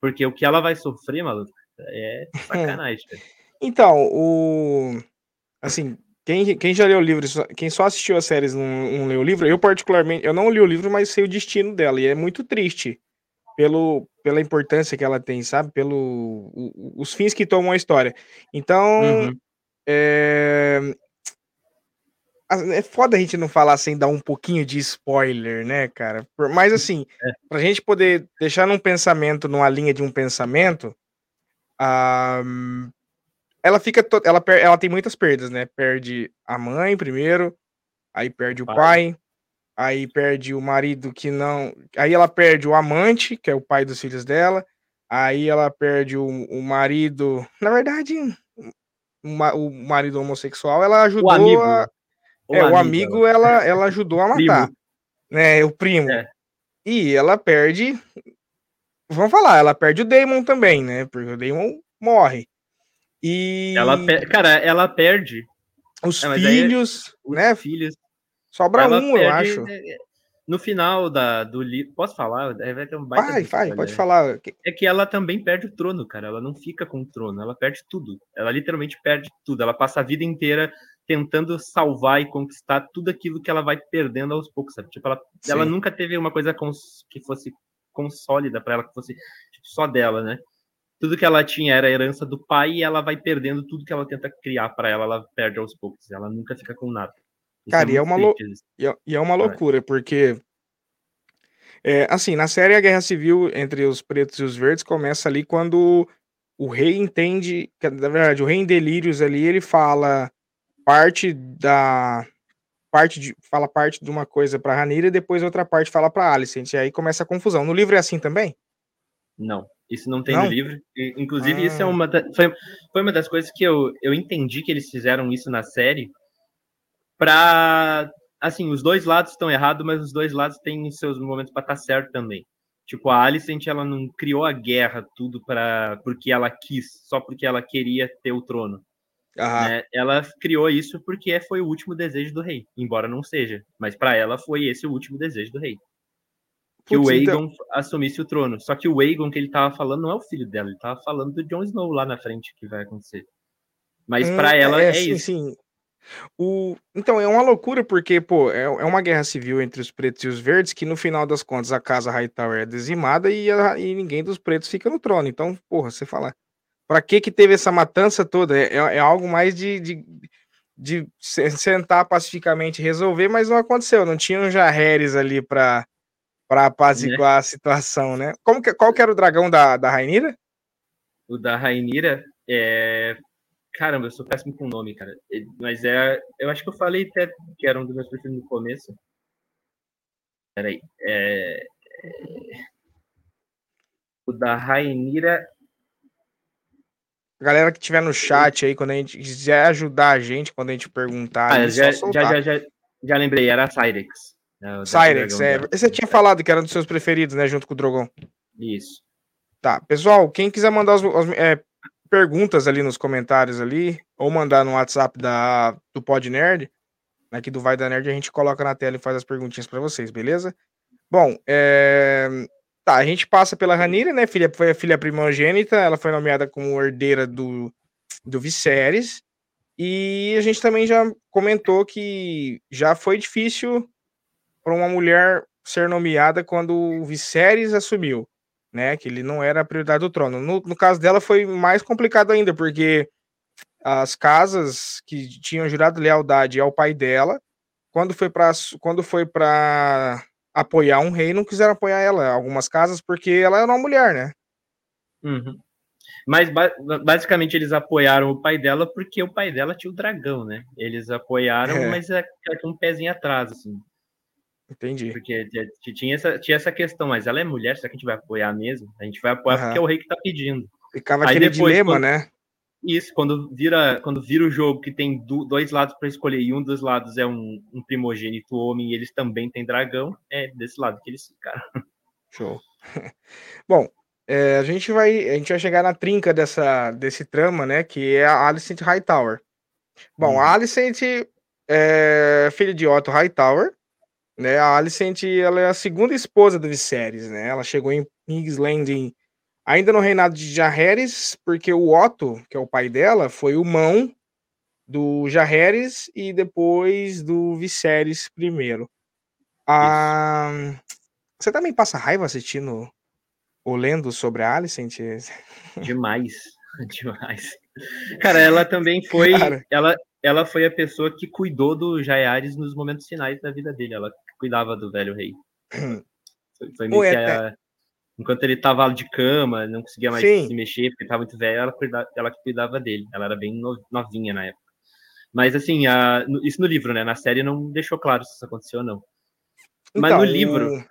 S2: Porque o que ela vai sofrer, maluco, é sacanagem.
S1: então, o... Assim, quem, quem já leu o livro, quem só assistiu as séries não, não leu o livro, eu particularmente, eu não li o livro, mas sei o destino dela, e é muito triste. pelo, pela importância que ela tem, sabe? Pelo o, os fins que tomam a história. Então, uhum. é, é foda a gente não falar sem dar um pouquinho de spoiler, né, cara? Mas assim, é. pra gente poder deixar num pensamento, numa linha de um pensamento, ela fica. Ela, ela tem muitas perdas, né? Perde a mãe primeiro, aí perde o pai. pai, aí perde o marido que não. Aí ela perde o amante, que é o pai dos filhos dela. Aí ela perde o, o marido. Na verdade, o marido homossexual, ela ajudou a o é, amigo, o amigo ela, ela ajudou a matar. Primo. Né, o primo. É. E ela perde. Vamos falar, ela perde o Damon também, né? Porque o Damon morre. E.
S2: Ela Cara, ela perde.
S1: Os é, filhos, né?
S2: Os filhos.
S1: Sobra ela um, perde, eu acho. Né,
S2: no final da, do livro. Posso falar? Vai ter um baita.
S1: Vai, vai, pode falar.
S2: É que ela também perde o trono, cara. Ela não fica com o trono, ela perde tudo. Ela literalmente perde tudo. Ela passa a vida inteira tentando salvar e conquistar tudo aquilo que ela vai perdendo aos poucos, sabe? Tipo, ela, ela nunca teve uma coisa que fosse consólida para ela, que fosse tipo, só dela, né? Tudo que ela tinha era herança do pai e ela vai perdendo tudo que ela tenta criar para ela, ela perde aos poucos. Ela nunca fica com nada.
S1: Isso Cara, é e, é uma lou... e é uma loucura, porque é, assim, na série a guerra civil entre os pretos e os verdes começa ali quando o rei entende, na verdade, o rei em delírios ali, ele fala parte da parte de fala parte de uma coisa para Ranira e depois outra parte fala para Alicent. E aí começa a confusão. No livro é assim também?
S2: Não, isso não tem não? no livro. Inclusive, ah. isso é ah. uma da, foi, foi uma das coisas que eu, eu entendi que eles fizeram isso na série para assim, os dois lados estão errados, mas os dois lados têm seus momentos para estar tá certo também. Tipo, a Alicent, ela não criou a guerra tudo para porque ela quis, só porque ela queria ter o trono. Né? Ela criou isso porque foi o último desejo do rei, embora não seja, mas para ela foi esse o último desejo do rei. Que o Aegon então... assumisse o trono. Só que o Aegon que ele tava falando não é o filho dela, ele tava falando do Jon Snow lá na frente que vai acontecer. Mas hum, para ela é, é sim, isso. Sim.
S1: O... Então, é uma loucura, porque, pô, é, é uma guerra civil entre os pretos e os verdes, que no final das contas a casa Hightower é dizimada e, a... e ninguém dos pretos fica no trono. Então, porra, você fala, para que que teve essa matança toda? É, é, é algo mais de, de, de, sentar pacificamente e resolver, mas não aconteceu. Não tinha um Jarreres ali para para apaziguar é. a situação, né? Como que, qual que era o dragão da, da Rainira?
S2: O da Rainira é. Caramba, eu sou péssimo com o nome, cara. Mas é. Eu acho que eu falei até que era um dos meus preferidos no começo. Peraí. É... O da Rainira
S1: galera que tiver no chat aí, quando a gente quiser ajudar a gente, quando a gente perguntar.
S2: Ah, já, já, já, já, já, lembrei, era a Cyrex.
S1: Né, Cyrex, é. Você tinha falado que era um dos seus preferidos, né? Junto com o Drogon.
S2: Isso.
S1: Tá, pessoal, quem quiser mandar as, as é, perguntas ali nos comentários ali, ou mandar no WhatsApp da, do Pod Nerd, aqui do Vai da Nerd, a gente coloca na tela e faz as perguntinhas para vocês, beleza? Bom, é, Tá, a gente passa pela Ranira, né? Filha, foi a filha primogênita, ela foi nomeada como herdeira do, do Viserys. E a gente também já comentou que já foi difícil para uma mulher ser nomeada quando o Viserys assumiu, né? Que ele não era a prioridade do trono. No, no caso dela foi mais complicado ainda, porque as casas que tinham jurado lealdade ao pai dela, quando foi para quando foi para apoiar um rei, não quiseram apoiar ela, algumas casas, porque ela era uma mulher, né?
S2: Uhum. Mas basicamente eles apoiaram o pai dela porque o pai dela tinha o dragão, né? Eles apoiaram, é. mas é um pezinho atrás, assim.
S1: Entendi.
S2: Porque tinha essa, tinha essa questão, mas ela é mulher, será que a gente vai apoiar mesmo? A gente vai apoiar uhum. porque é o rei que tá pedindo.
S1: Ficava Aí aquele depois, dilema, quando, né?
S2: Isso, quando vira, quando vira o jogo que tem do, dois lados para escolher e um dos lados é um, um, primogênito homem e eles também têm dragão, é desse lado que eles ficaram.
S1: Show. Bom, é, a gente vai a gente vai chegar na trinca dessa desse trama, né, que é a Alicent Hightower. Bom, hum. a Alicent é filha de Otto Hightower, né? A Alicent ela é a segunda esposa do Viserys, né? Ela chegou em King's Landing Ainda no reinado de Jaehaerys, porque o Otto, que é o pai dela, foi o mão do Jaehaerys e depois do Viserys primeiro. Ah, você também passa raiva assistindo ou lendo sobre a Alicent?
S2: Demais, demais. Cara, ela também foi, Cara. ela, ela foi a pessoa que cuidou do Jaiares nos momentos finais da vida dele. Ela cuidava do velho rei. Foi, meio que a, enquanto ele estava de cama, não conseguia mais Sim. se mexer porque estava muito velho, ela, cuidava, ela que cuidava dele. Ela era bem novinha na época. Mas assim, a, isso no livro, né? Na série não deixou claro se isso aconteceu ou não. Mas então, no livro,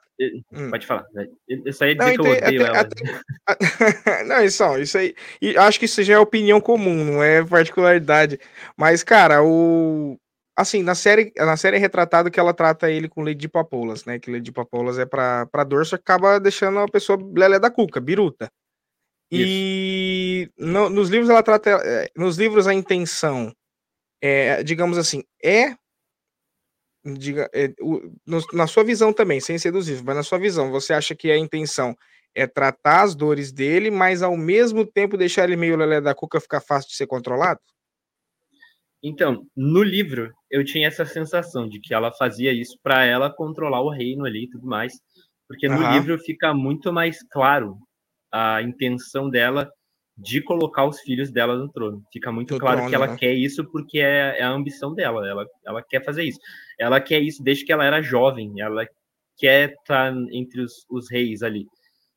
S2: Hum. Pode falar. Isso aí é dizer não, que eu odeio até, ela.
S1: Até, não, isso, isso aí. E acho que isso já é opinião comum, não é particularidade. Mas, cara, o. Assim, na série, na série é retratado que ela trata ele com leite de papolas, né? Que leite de papolas é pra, pra dor, só acaba deixando a pessoa lelé da cuca, biruta. E no, nos livros ela trata. É, nos livros a intenção é, digamos assim, é diga, é, o, no, na sua visão também, sem seduzir, mas na sua visão, você acha que a intenção é tratar as dores dele, mas ao mesmo tempo deixar ele meio lelé da cuca ficar fácil de ser controlado?
S2: Então, no livro, eu tinha essa sensação de que ela fazia isso para ela controlar o reino ali e tudo mais, porque no uhum. livro fica muito mais claro a intenção dela de colocar os filhos dela no trono. Fica muito claro trono, que ela né? quer isso porque é, é, a ambição dela. Ela, ela quer fazer isso. Ela quer isso desde que ela era jovem. Ela quer estar entre os, os reis ali.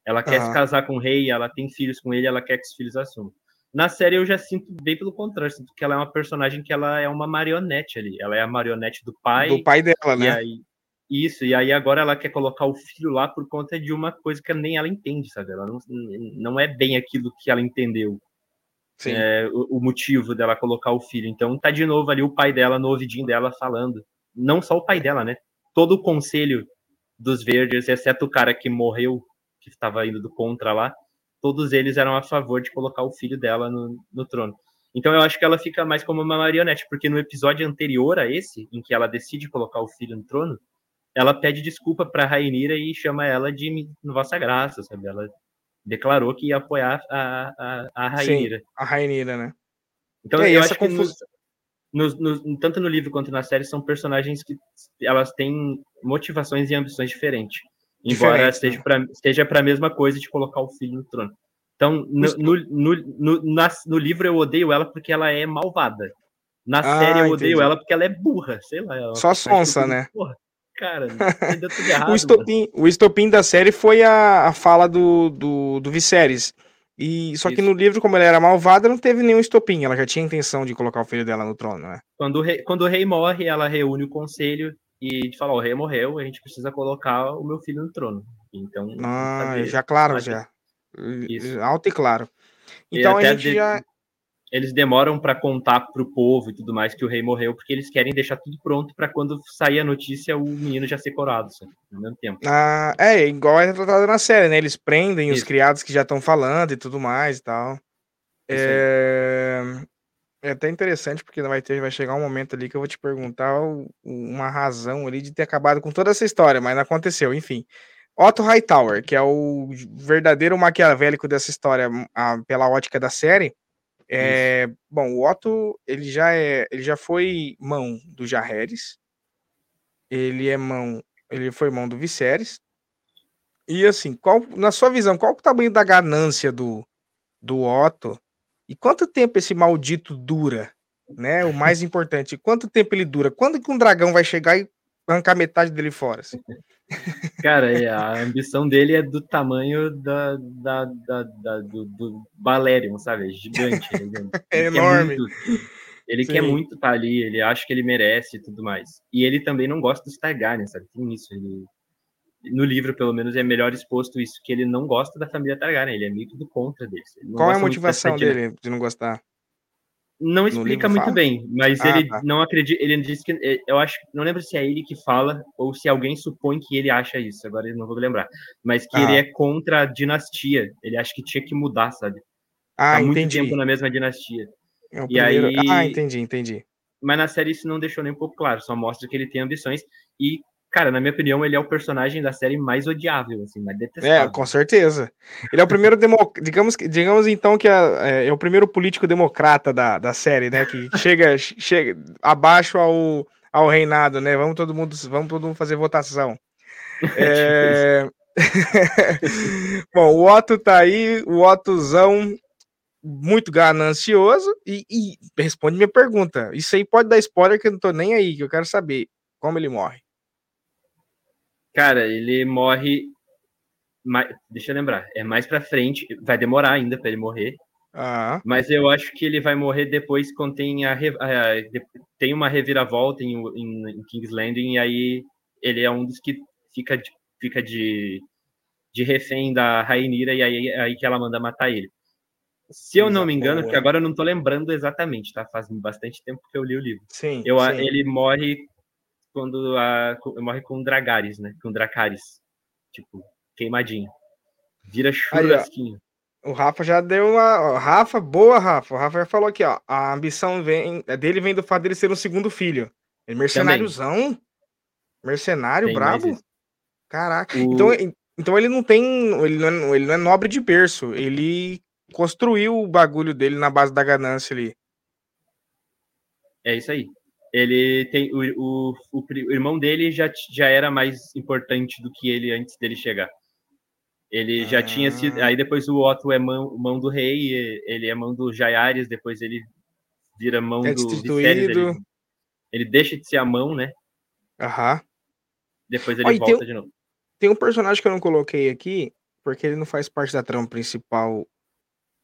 S2: Ela quer se casar com o rei, ela tem filhos com ele, ela quer que os filhos assumam. Na série eu já sinto bem pelo contrário, sinto que ela é uma personagem que ela é uma marionete ali. Ela é a marionete do pai.
S1: Do pai dela, né?
S2: Aí, isso, e aí agora ela quer colocar o filho lá por conta de uma coisa que nem ela entende, sabe? Ela não, não é bem aquilo que ela entendeu. É, o, o, motivo dela colocar o filho. Então tá de novo ali o pai dela no ouvidinho dela falando. Não só o pai dela, né? Todo o conselho dos verdes, exceto o cara que morreu, que estava indo do contra lá, todos eles eram a favor de colocar o filho dela no, no trono. Então eu acho que ela fica mais como uma marionete, porque no episódio anterior a esse, em que ela decide colocar o filho no trono, ela pede desculpa para Rainira e chama ela de Vossa Graça, sabe? Ela declarou que ia apoiar a, a, a Rainira. Sim,
S1: a Rainira, né?
S2: Então, eu acho confus... que tanto no livro quanto na série são personagens que elas têm motivações e ambições diferentes. Embora esteja né? para a mesma coisa de colocar o filho no trono. Então, no, no, no, na, no livro eu odeio ela porque ela é malvada. Na ah, série eu odeio entendi. ela porque ela é burra, sei lá.
S1: Só sonsa, né?
S2: Porra cara. Deu tudo errado,
S1: o, estopim, o estopim da série foi a, a fala do, do, do Viserys. E, só Isso. que no livro, como ela era malvada, não teve nenhum estopim. Ela já tinha intenção de colocar o filho dela no trono, né?
S2: Quando o rei, quando o rei morre, ela reúne o conselho e fala: o rei morreu, a gente precisa colocar o meu filho no trono. Então.
S1: Ah, já claro, já. Isso. Alto e claro. Então a gente de... já
S2: eles demoram para contar para o povo e tudo mais que o rei morreu, porque eles querem deixar tudo pronto para quando sair a notícia o menino já ser corado, sabe? ao mesmo tempo.
S1: Ah, é, igual é tratado na série, né? Eles prendem Isso. os criados que já estão falando e tudo mais e tal. É... é... até interessante, porque vai, ter, vai chegar um momento ali que eu vou te perguntar uma razão ali de ter acabado com toda essa história, mas não aconteceu, enfim. Otto Hightower, que é o verdadeiro maquiavélico dessa história a, pela ótica da série, é, bom, o Otto, ele já é, ele já foi mão do Jarreres. Ele é mão, ele foi mão do Viserys. E assim, qual, na sua visão, qual é o tamanho da ganância do do Otto? E quanto tempo esse maldito dura, né? O mais importante, quanto tempo ele dura? Quando que um dragão vai chegar e arrancar metade dele fora? Assim?
S2: Cara, é, a ambição dele é do tamanho da, da, da, da do, do Valerion, sabe? É gigante.
S1: É, é enorme.
S2: Muito, ele Sim. quer muito estar tá ali, ele acha que ele merece e tudo mais. E ele também não gosta dos Targaryen, sabe? Tem isso. Ele, no livro, pelo menos, é melhor exposto isso, que ele não gosta da família Targaryen, ele é meio do contra deles.
S1: Qual é a motivação dele de não gostar?
S2: Não explica muito fala? bem, mas ah, ele tá. não acredita. Ele diz que é, eu acho, não lembro se é ele que fala ou se alguém supõe que ele acha isso. Agora eu não vou lembrar, mas que ah. ele é contra a dinastia. Ele acha que tinha que mudar, sabe?
S1: Ah, Há muito entendi.
S2: tempo na mesma dinastia.
S1: É e primeiro... aí, ah, entendi, entendi.
S2: Mas na série isso não deixou nem um pouco claro. Só mostra que ele tem ambições e cara, na minha opinião, ele é o personagem da série mais odiável, assim, mais detestável.
S1: É, com certeza. Ele é o primeiro democ... digamos, digamos então que é, é, o primeiro político democrata da, da série, né? Que chega, chega abaixo ao, ao reinado, né? Vamos todo mundo, vamos todo mundo fazer votação. É, Bom, o Otto tá aí, o Ottozão muito ganancioso e, e, responde minha pergunta. Isso aí pode dar spoiler que eu não tô nem aí, que eu quero saber como ele morre.
S2: Cara, ele morre. Mais, deixa eu lembrar, é mais pra frente, vai demorar ainda para ele morrer. Ah. Mas eu acho que ele vai morrer depois quando tem, a, a, a tem uma reviravolta em, em, em, King's Landing, e aí ele é um dos que fica de, fica de, de refém da Rainira, e aí, aí que ela manda matar ele. Se eu não me engano, porque agora eu não tô lembrando exatamente, tá? Faz bastante tempo que eu li o livro.
S1: Sim.
S2: Eu,
S1: sim.
S2: Ele morre quando a, morre com Dragares, né? Com Dracaris. Tipo, queimadinho. Vira churrasquinho.
S1: Aí, o Rafa já deu uma. Rafa, boa, Rafa. O Rafa já falou aqui, ó. A ambição vem, é dele vem do fato dele ser um segundo filho. Ele é mercenáriozão. Mercenário tem brabo. Caraca. O... Então, então ele não tem. Ele não, é, ele não é nobre de berço. Ele construiu o bagulho dele na base da ganância ali.
S2: É isso aí. Ele tem o, o, o, irmão dele já, já era mais importante do que ele antes dele chegar. Ele já ah. tinha sido. Aí depois o Otto é mão, mão do rei, ele é mão do Jaiares, depois ele vira mão é do Viserys, ele, ele, deixa de ser a mão, né?
S1: Aham.
S2: Depois ele volta
S1: tem,
S2: de novo.
S1: Tem um personagem que eu não coloquei aqui, porque ele não faz parte da trama principal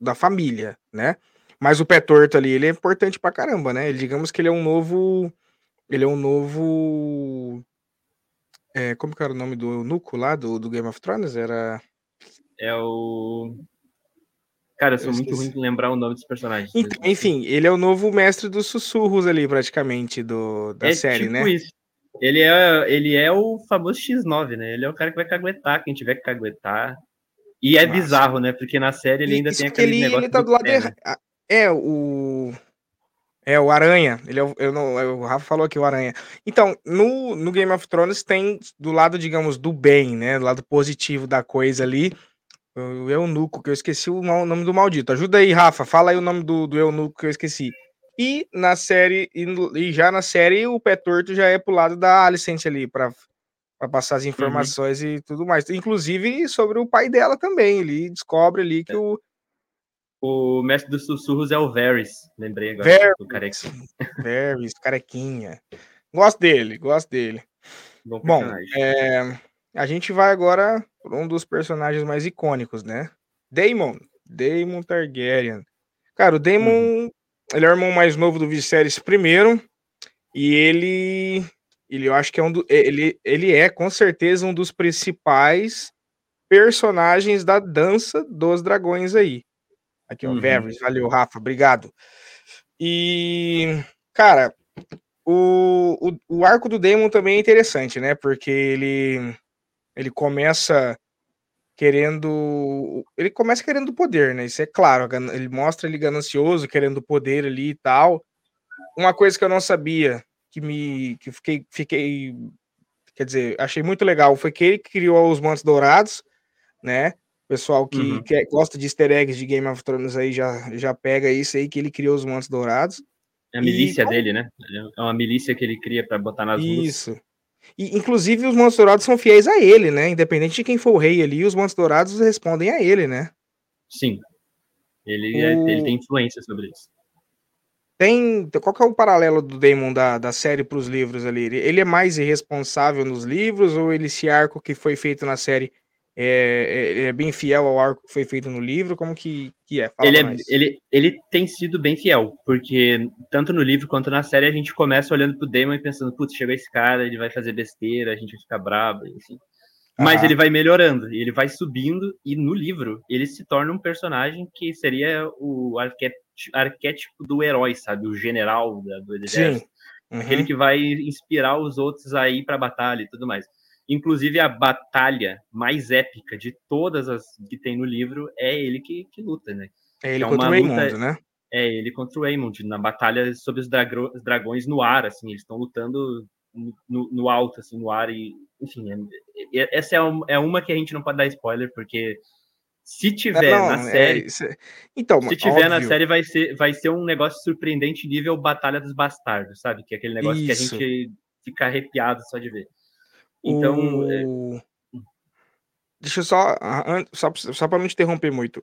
S1: da família, né? Mas o pé torto ali, ele é importante pra caramba, né? Ele, digamos que ele é um novo. Ele é um novo. É, como que era o nome do eunuco lá do, do Game of Thrones? Era.
S2: É o. Cara, eu sou eu muito ruim de lembrar o nome dos personagens.
S1: Enfim, ele é o novo mestre dos sussurros ali, praticamente, do, da é série, tipo né? Isso.
S2: Ele é, ele é o famoso X9, né? Ele é o cara que vai caguetar, quem tiver que caguetar. E é Nossa. bizarro, né? Porque na série ele ainda Isso tem aquele ele, negócio. Ele tá do lado pé,
S1: errado. É, o. É, o Aranha. Ele é, eu não, o Rafa falou aqui o Aranha. Então, no, no Game of Thrones tem do lado, digamos, do bem, né? Do lado positivo da coisa ali. O Eunuco, que eu esqueci o nome do maldito. Ajuda aí, Rafa. Fala aí o nome do, do Eunuco que eu esqueci. E na série, e, já na série, o pé torto já é pro lado da Alicente ali, pra para passar as uhum. informações uhum. e tudo mais. Inclusive sobre o pai dela também. Ele descobre ali que é. o.
S2: O mestre dos sussurros é o Varys, lembrei agora. Varys, do carequinha.
S1: Varys, carequinha. Gosto dele, gosto dele. Bom, Bom é, a gente vai agora por um dos personagens mais icônicos, né? Daemon. Daemon Targaryen. Cara, o Daemon, uhum. ele é o irmão mais novo do Viserys primeiro. E ele ele eu acho que é um do, ele, ele é com certeza um dos principais personagens da dança dos dragões aí. Aqui, ó, uhum. Varys, valeu, Rafa, obrigado. E, cara, o, o, o arco do Demon também é interessante, né? Porque ele, ele começa querendo. Ele começa querendo poder, né? Isso é claro. Ele mostra ele ganancioso, querendo poder ali e tal. Uma coisa que eu não sabia que me que fiquei, fiquei quer dizer, achei muito legal foi que ele criou os Mantos Dourados, né? Pessoal que, uhum. que é, gosta de easter eggs de Game of Thrones aí já, já pega isso aí que ele criou os Mantos Dourados.
S2: É a milícia e, dele, né? É uma milícia que ele cria para botar nas.
S1: Isso. E, inclusive, os Mantos Dourados são fiéis a ele, né? Independente de quem for o rei ali, os Mantos Dourados respondem a ele, né?
S2: Sim. Ele, é, o... ele tem influência sobre isso.
S1: Tem. Qual que é o paralelo do Damon da, da série para os livros ali? Ele é mais irresponsável nos livros ou ele, esse arco que foi feito na série é, é, é bem fiel ao arco que foi feito no livro? Como que, que é?
S2: Fala ele, é ele, ele tem sido bem fiel, porque tanto no livro quanto na série a gente começa olhando pro Damon e pensando, putz, chegou esse cara, ele vai fazer besteira, a gente vai ficar assim. Mas ele vai melhorando, ele vai subindo, e no livro ele se torna um personagem que seria o arquétipo do herói, sabe? O general do exército. Uhum. Aquele que vai inspirar os outros aí para a batalha e tudo mais. Inclusive, a batalha mais épica de todas as que tem no livro é ele que, que luta, né?
S1: É ele é contra o Raymond, né?
S2: É ele contra o Raymond, na batalha sobre os, dragões no ar, assim, eles estão lutando no, no, alto, assim, no ar, e enfim, é, é, essa é, um, é uma que a gente não pode dar spoiler, porque se tiver não, na é série. É, então, se tiver óbvio. na série, vai ser, vai ser um negócio surpreendente nível Batalha dos Bastardos, sabe? Que é aquele negócio Isso. que a gente fica arrepiado só de ver. Então.
S1: O... Deixa eu só, só, só para não te interromper muito.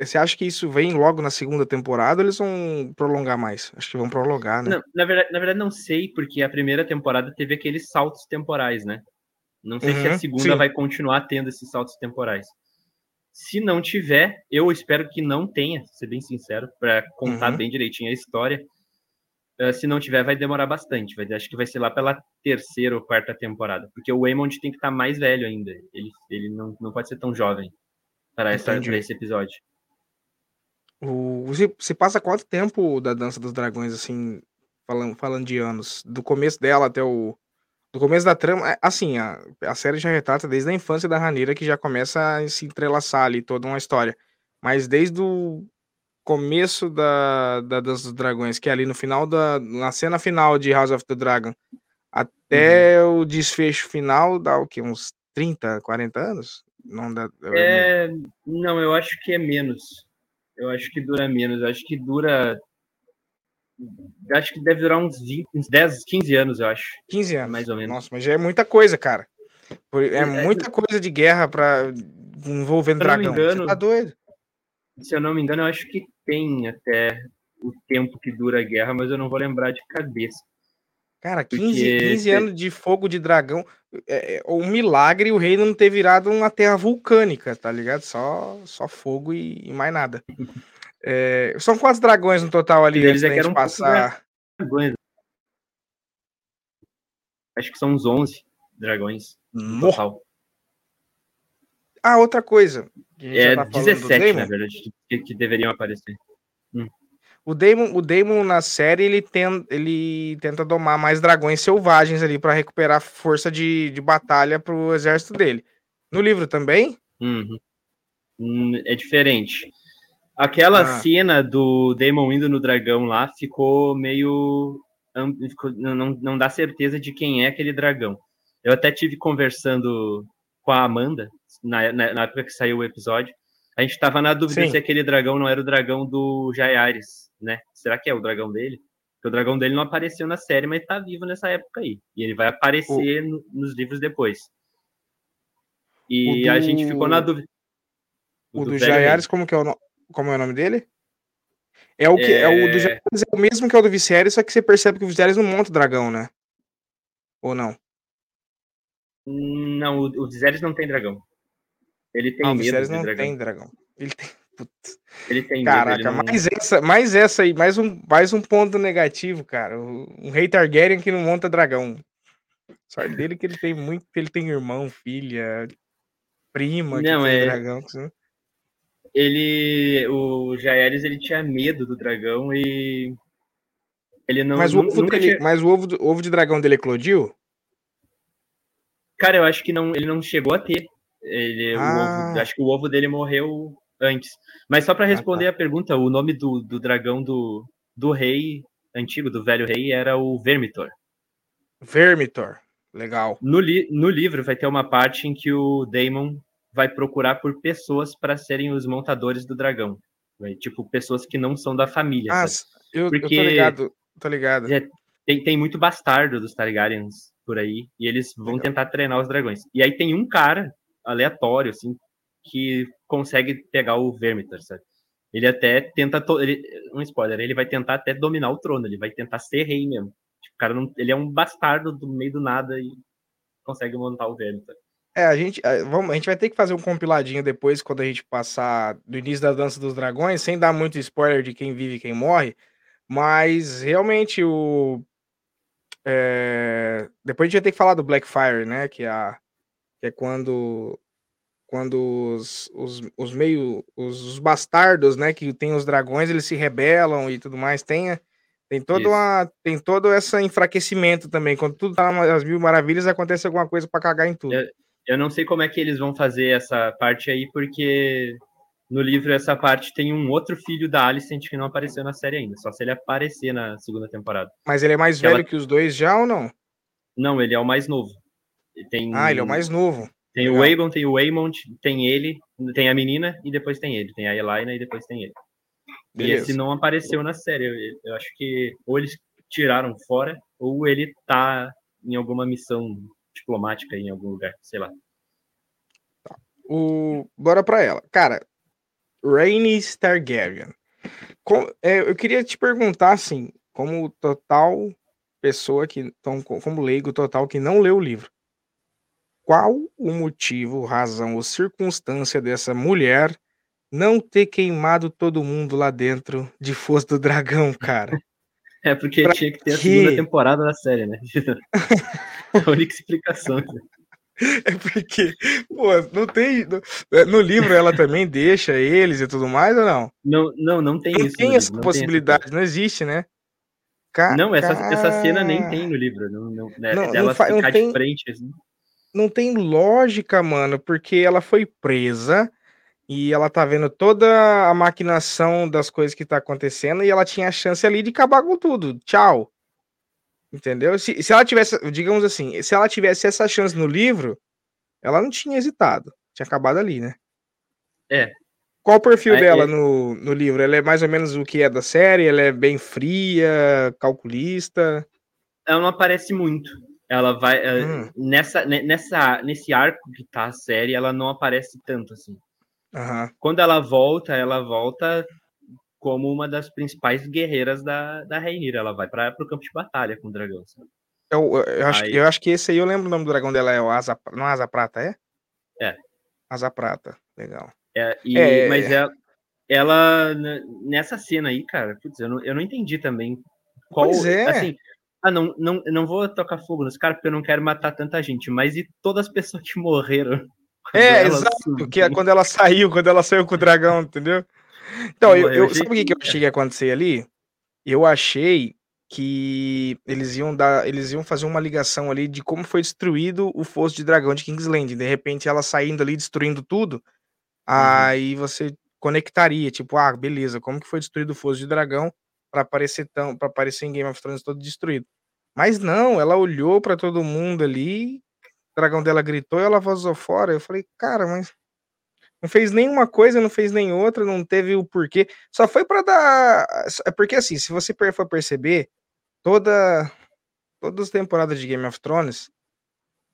S1: Você acha que isso vem logo na segunda temporada ou eles vão prolongar mais? Acho que vão prolongar, né?
S2: Não, na, verdade, na verdade, não sei, porque a primeira temporada teve aqueles saltos temporais, né? Não sei uhum, se a uhum, segunda sim. vai continuar tendo esses saltos temporais. Se não tiver, eu espero que não tenha, ser bem sincero, para contar uhum. bem direitinho a história. Uh, se não tiver, vai demorar bastante. Vai, acho que vai ser lá pela terceira ou quarta temporada. Porque o Waymond tem que estar tá mais velho ainda. Ele, ele não, não pode ser tão jovem para, essa, para esse episódio.
S1: O, você, você passa quanto tempo da Dança dos Dragões, assim, falando, falando de anos? Do começo dela até o. Do começo da trama. É, assim, a, a série já retrata desde a infância da Ranira que já começa a se entrelaçar ali toda uma história. Mas desde o começo da, da Dança dos Dragões, que é ali no final da. Na cena final de House of the Dragon, até uhum. o desfecho final, dá o quê? Uns 30, 40 anos?
S2: Não dá. É, não, eu acho que é menos. Eu acho que dura menos. Eu acho que dura. Acho que deve durar uns, 20, uns 10, 15 anos, eu acho.
S1: 15 anos. Mais ou menos. Nossa, mas já é muita coisa, cara. É, é muita coisa de guerra para envolvendo dragão. Engano, Você tá doido?
S2: Se eu não me engano, eu acho que tem até o tempo que dura a guerra, mas eu não vou lembrar de cabeça.
S1: Cara, 15, Porque... 15 anos de fogo de dragão. É, é, um milagre o reino não ter virado uma terra vulcânica, tá ligado? Só, só fogo e, e mais nada. É, são quantos dragões no total ali
S2: Eles antes é um passar? Dragões. Acho que são uns 11 dragões no total.
S1: Ah, outra coisa.
S2: É tá 17, na verdade, que, que deveriam aparecer. Hum.
S1: O Daemon, o Daemon na série ele, tem, ele tenta domar mais dragões selvagens ali para recuperar força de, de batalha pro exército dele. No livro também?
S2: Uhum. Hum, é diferente. Aquela ah. cena do Daemon indo no dragão lá ficou meio. Não, não dá certeza de quem é aquele dragão. Eu até tive conversando com a Amanda na, na, na época que saiu o episódio. A gente tava na dúvida Sim. se aquele dragão não era o dragão do Jaiares né? Será que é o dragão dele? Porque o dragão dele não apareceu na série, mas tá vivo nessa época aí. E ele vai aparecer o... no, nos livros depois. E do... a gente ficou na dúvida.
S1: O, o do, do Jaiares, como, que é o no... como é o nome dele? É o que é... é o do Jaiares é o mesmo que é o do Viserys, só que você percebe que o Viserys não monta o dragão, né? Ou não?
S2: Não, o, o Viserys não tem dragão. Ele tem ah,
S1: medo
S2: Viserys
S1: não dragão. tem dragão. Ele tem
S2: Putz. Ele tem
S1: Caraca,
S2: não...
S1: mais, essa, mais essa aí, mais um, mais um ponto negativo, cara. Um rei Targaryen que não monta dragão. Sorte dele que ele tem muito, ele tem irmão, filha, prima
S2: não, é... dragão. Ele, o Jaehaerys, ele tinha medo do dragão e ele não.
S1: Mas o ovo, dele, tinha... mas o ovo, ovo de dragão dele eclodiu?
S2: Cara, eu acho que não, ele não chegou a ter. Ele, ah. ovo, acho que o ovo dele morreu antes. Mas só para responder ah, tá. a pergunta, o nome do, do dragão do, do rei antigo, do velho rei, era o Vermitor.
S1: Vermitor, legal.
S2: No, li, no livro vai ter uma parte em que o Daemon vai procurar por pessoas para serem os montadores do dragão. Vai, tipo, pessoas que não são da família.
S1: Ah, eu, Porque eu tô ligado, tô ligado.
S2: É, tem, tem muito bastardo dos Targaryens por aí, e eles vão legal. tentar treinar os dragões. E aí tem um cara aleatório, assim, que consegue pegar o Vermitor, sabe? Ele até tenta. Ele, um spoiler, ele vai tentar até dominar o trono, ele vai tentar ser rei mesmo. Tipo, cara não, ele é um bastardo do meio do nada e consegue montar o Vermitor.
S1: É, a gente, vamos, a gente vai ter que fazer um compiladinho depois, quando a gente passar do início da Dança dos Dragões, sem dar muito spoiler de quem vive e quem morre. Mas realmente o. É, depois a gente vai ter que falar do Blackfire, né? Que é, a, que é quando quando os, os, os meio os, os, bastardos, né, que tem os dragões, eles se rebelam e tudo mais, tem tem todo uma, tem todo esse enfraquecimento também. Quando tudo tá nas mil maravilhas, acontece alguma coisa para cagar em tudo.
S2: Eu, eu, não sei como é que eles vão fazer essa parte aí, porque no livro essa parte tem um outro filho da Alicent que não apareceu na série ainda, só se ele aparecer na segunda temporada.
S1: Mas ele é mais velho ela... que os dois já ou não?
S2: Não, ele é o mais novo.
S1: Tem... Ah, ele é o mais novo.
S2: Tem Legal. o Aegon, tem o Waymond, tem ele, tem a menina e depois tem ele. Tem a Elaina e depois tem ele. Beleza. E esse não apareceu na série. Eu, eu, acho que ou eles tiraram fora, ou ele tá em alguma missão diplomática em algum lugar, sei lá.
S1: o... bora pra ela. Cara, Rainy Targaryen. Com... É, eu queria te perguntar, assim, como total pessoa que, como leigo total que não leu o livro, qual o motivo, razão ou circunstância dessa mulher não ter queimado todo mundo lá dentro de Foz do Dragão, cara?
S2: É porque pra tinha que ter a segunda temporada da série, né? a única explicação.
S1: É porque, pô, não tem. No, é, no, livro ela também deixa eles e tudo mais, ou não?
S2: Não, não, não tem
S1: não
S2: isso.
S1: Tem essa possibilidade, tem não existe, né?
S2: Car não, essa, essa cena nem tem no livro. Não, não, né, não, ela não ficar tem, de frente. Assim.
S1: Não tem lógica, mano, porque ela foi presa e ela tá vendo toda a maquinação das coisas que tá acontecendo e ela tinha a chance ali de acabar com tudo. Tchau. Entendeu? Se, se ela tivesse, digamos assim, se ela tivesse essa chance no livro, ela não tinha hesitado. Tinha acabado ali, né?
S2: É.
S1: Qual o perfil dela é... no, no livro? Ela é mais ou menos o que é da série? Ela é bem fria, calculista?
S2: Ela não aparece muito. Ela vai. Eh, hum. Nessa, nessa, nesse arco que tá a série, ela não aparece tanto assim.
S1: Uhum.
S2: Quando ela volta, ela volta como uma das principais guerreiras da, da Rainira. Ela vai para o campo de batalha com o dragão. Sabe?
S1: Eu, eu, acho, aí... eu acho que esse aí eu lembro o nome do dragão dela, é o Asa. Não é Asa Prata, é?
S2: É.
S1: Asa Prata, legal.
S2: É, e, é... Mas ela, ela, nessa cena aí, cara, putz, eu, não, eu não entendi também qual.
S1: Pois é.
S2: Assim, ah, não, não, não vou tocar fogo nos caras porque eu não quero matar tanta gente, mas e todas as pessoas que morreram?
S1: É, exato, subiu. que é quando ela saiu, quando ela saiu com o dragão, entendeu? Então, eu, eu, sabe o que, que eu achei que ia acontecer ali? Eu achei que eles iam dar, eles iam fazer uma ligação ali de como foi destruído o fosso de dragão de Kingsland. De repente, ela saindo ali, destruindo tudo, uhum. aí você conectaria, tipo, ah, beleza, como que foi destruído o fosso de dragão para aparecer tão, para aparecer em Game of Thrones todo destruído. Mas não, ela olhou para todo mundo ali, o dragão dela gritou e ela vazou fora. Eu falei, cara, mas não fez nenhuma coisa, não fez nem outra, não teve o porquê. Só foi para dar. É porque assim, se você for perceber, toda todas as temporadas de Game of Thrones,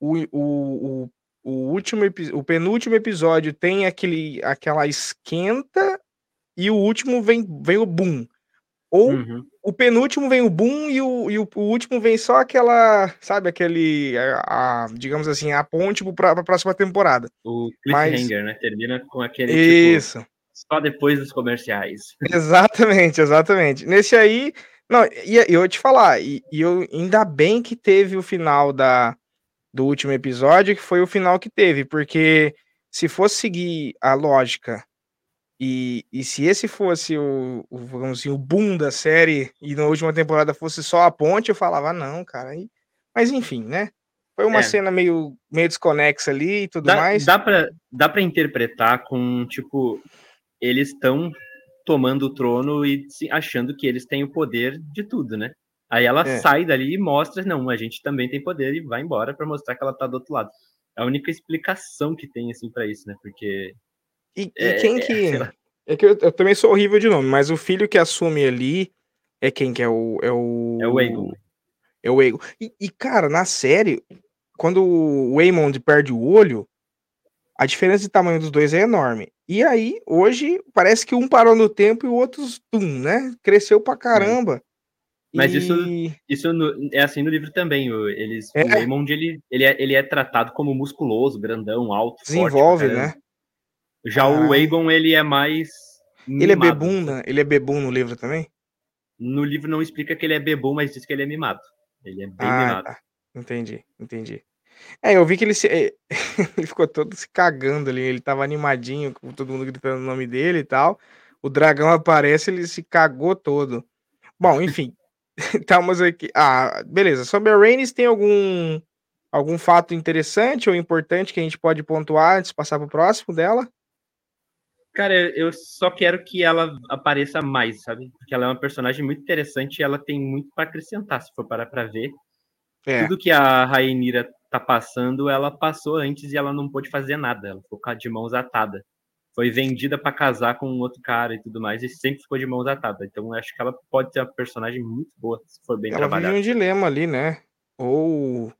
S1: o, o, o, o último o penúltimo episódio tem aquele aquela esquenta e o último vem vem o boom. Ou uhum. o penúltimo vem o boom e o, e o, o, último vem só aquela, sabe, aquele, a, a digamos assim, a ponte para a próxima temporada.
S2: O cliffhanger, Mas... né? Termina com aquele tipo,
S1: Isso. Tipo,
S2: só depois dos comerciais.
S1: Exatamente, exatamente. Nesse aí, não, e, e eu vou te falar, e, e eu ainda bem que teve o final da, do último episódio, que foi o final que teve, porque se fosse seguir a lógica e, e se esse fosse o, o, vamos dizer, o boom da série e na última temporada fosse só a ponte, eu falava, não, cara. E... Mas enfim, né? Foi uma é. cena meio, meio desconexa ali e tudo
S2: dá,
S1: mais.
S2: Dá pra, dá pra interpretar com, tipo, eles estão tomando o trono e achando que eles têm o poder de tudo, né? Aí ela é. sai dali e mostra, não, a gente também tem poder e vai embora para mostrar que ela tá do outro lado. É a única explicação que tem, assim, para isso, né? Porque
S1: e, e é, quem é, que. É, que eu, eu, também sou horrível de nome, mas o filho que assume ali é quem que é o. É o,
S2: é o.
S1: É o Aegon. E, e, cara, na série, quando o Aemond perde o olho, a diferença de tamanho dos dois é enorme. E aí, hoje, parece que um parou no tempo e o outro, tum, né? Cresceu pra caramba.
S2: Mas e... isso, isso no, é assim no livro também. O, eles, é. o Aemond, ele, ele, é, ele é tratado como musculoso, grandão, alto,
S1: Desenvolve, forte, né?
S2: Já ah. o Aegon, ele é mais.
S1: Mimado. Ele é bebum, né? Ele é bebum no livro também?
S2: No livro não explica que ele é bebum, mas diz que ele é mimado. Ele é bem ah, mimado. Tá.
S1: Entendi, entendi. É, eu vi que ele se. ele ficou todo se cagando ali. Ele tava animadinho, com todo mundo gritando o nome dele e tal. O dragão aparece, ele se cagou todo. Bom, enfim. Estamos aqui. Ah, beleza. Sobre a Rhaenys, tem algum algum fato interessante ou importante que a gente pode pontuar antes de passar para o próximo dela?
S2: Cara, eu só quero que ela apareça mais, sabe? Porque ela é uma personagem muito interessante e ela tem muito para acrescentar, se for parar para ver. É. Tudo que a Rainira tá passando, ela passou antes e ela não pôde fazer nada. Ela ficou de mãos atadas. Foi vendida para casar com um outro cara e tudo mais, e sempre ficou de mãos atadas. Então acho que ela pode ser uma personagem muito boa, se for bem ela trabalhada.
S1: Ela um dilema ali, né? Ou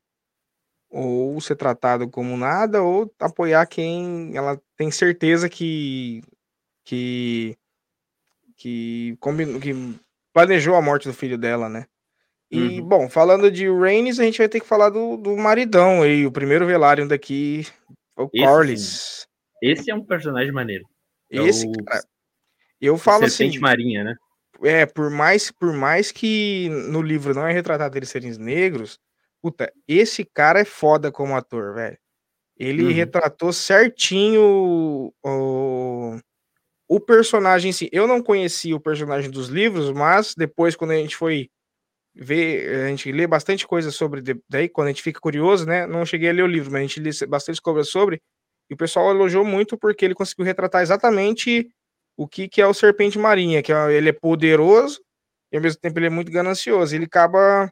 S1: ou ser tratado como nada, ou apoiar quem ela tem certeza que que que, combinou, que planejou a morte do filho dela, né? E, uhum. bom, falando de Rhaenys, a gente vai ter que falar do, do maridão aí, o primeiro velário daqui, o Corlys.
S2: Esse é um personagem maneiro.
S1: É esse, o... cara, eu falo Serpente assim...
S2: marinha, né?
S1: É, por mais, por mais que no livro não é retratado eles serem negros, puta, esse cara é foda como ator, velho. Ele uhum. retratou certinho o, o personagem em si. Eu não conhecia o personagem dos livros, mas depois, quando a gente foi ver, a gente lê bastante coisa sobre, daí quando a gente fica curioso, né? Não cheguei a ler o livro, mas a gente lê bastante coisas sobre, e o pessoal elogiou muito porque ele conseguiu retratar exatamente o que, que é o Serpente Marinha, que é, ele é poderoso e ao mesmo tempo ele é muito ganancioso. Ele acaba.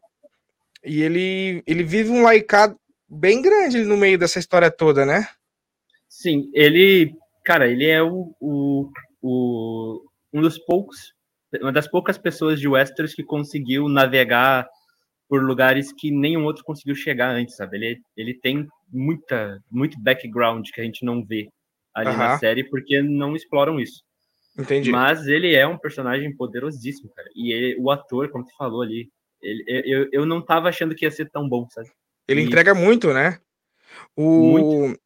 S1: E ele, ele vive um laicado bem grande no meio dessa história toda, né?
S2: Sim, ele. Cara, ele é o, o, o um dos poucos. Uma das poucas pessoas de Westeros que conseguiu navegar por lugares que nenhum outro conseguiu chegar antes, sabe? Ele, ele tem muita, muito background que a gente não vê ali uhum. na série porque não exploram isso.
S1: Entendi.
S2: Mas ele é um personagem poderosíssimo, cara. E ele, o ator, como tu falou ali, ele, eu, eu não tava achando que ia ser tão bom, sabe?
S1: Ele e... entrega muito, né? O... Muito.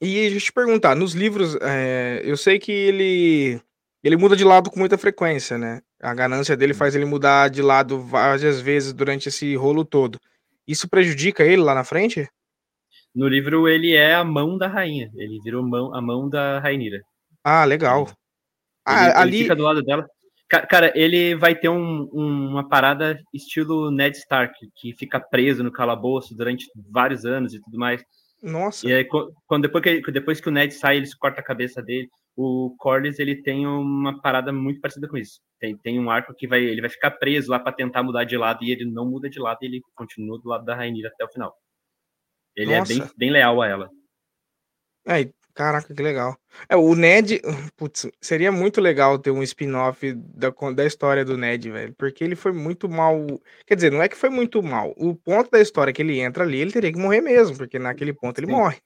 S1: E deixa eu te perguntar, nos livros, é, eu sei que ele ele muda de lado com muita frequência, né? A ganância dele faz ele mudar de lado várias vezes durante esse rolo todo. Isso prejudica ele lá na frente?
S2: No livro ele é a mão da rainha, ele virou mão, a mão da Rainira.
S1: Ah, legal.
S2: Ah, ele, ali... Ele fica do lado dela. Cara, ele vai ter um, um, uma parada estilo Ned Stark, que fica preso no calabouço durante vários anos e tudo mais.
S1: Nossa.
S2: E aí, quando, depois, que, depois que o Ned sai, eles cortam a cabeça dele. O Corlys, ele tem uma parada muito parecida com isso. Tem, tem um arco que vai, ele vai ficar preso lá para tentar mudar de lado e ele não muda de lado e ele continua do lado da Rainha até o final. Ele Nossa. é bem, bem leal a ela.
S1: É, Caraca, que legal. É, o Ned, putz, seria muito legal ter um spin-off da, da história do Ned, velho, porque ele foi muito mal. Quer dizer, não é que foi muito mal. O ponto da história que ele entra ali, ele teria que morrer mesmo, porque naquele ponto ele Sim. morre.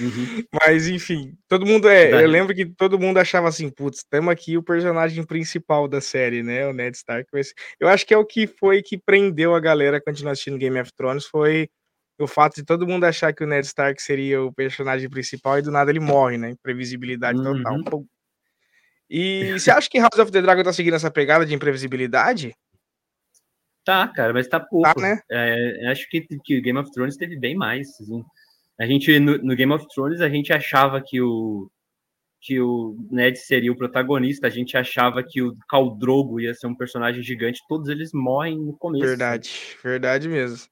S1: Uhum. Mas enfim, todo mundo é. Eu lembro que todo mundo achava assim, putz, temos aqui o personagem principal da série, né? O Ned Stark. Eu acho que é o que foi que prendeu a galera quando nós assistindo Game of Thrones foi o fato de todo mundo achar que o Ned Stark seria o personagem principal e do nada ele morre, né? Imprevisibilidade uhum. total. E você acha que House of the Dragon tá seguindo essa pegada de imprevisibilidade?
S2: Tá, cara, mas tá pouco. Tá, né? É, acho que, que Game of Thrones teve bem mais. Assim. A gente, no, no, Game of Thrones, a gente achava que o, que o Ned seria o protagonista, a gente achava que o Khal Drogo ia ser um personagem gigante, todos eles morrem no começo.
S1: Verdade, verdade mesmo.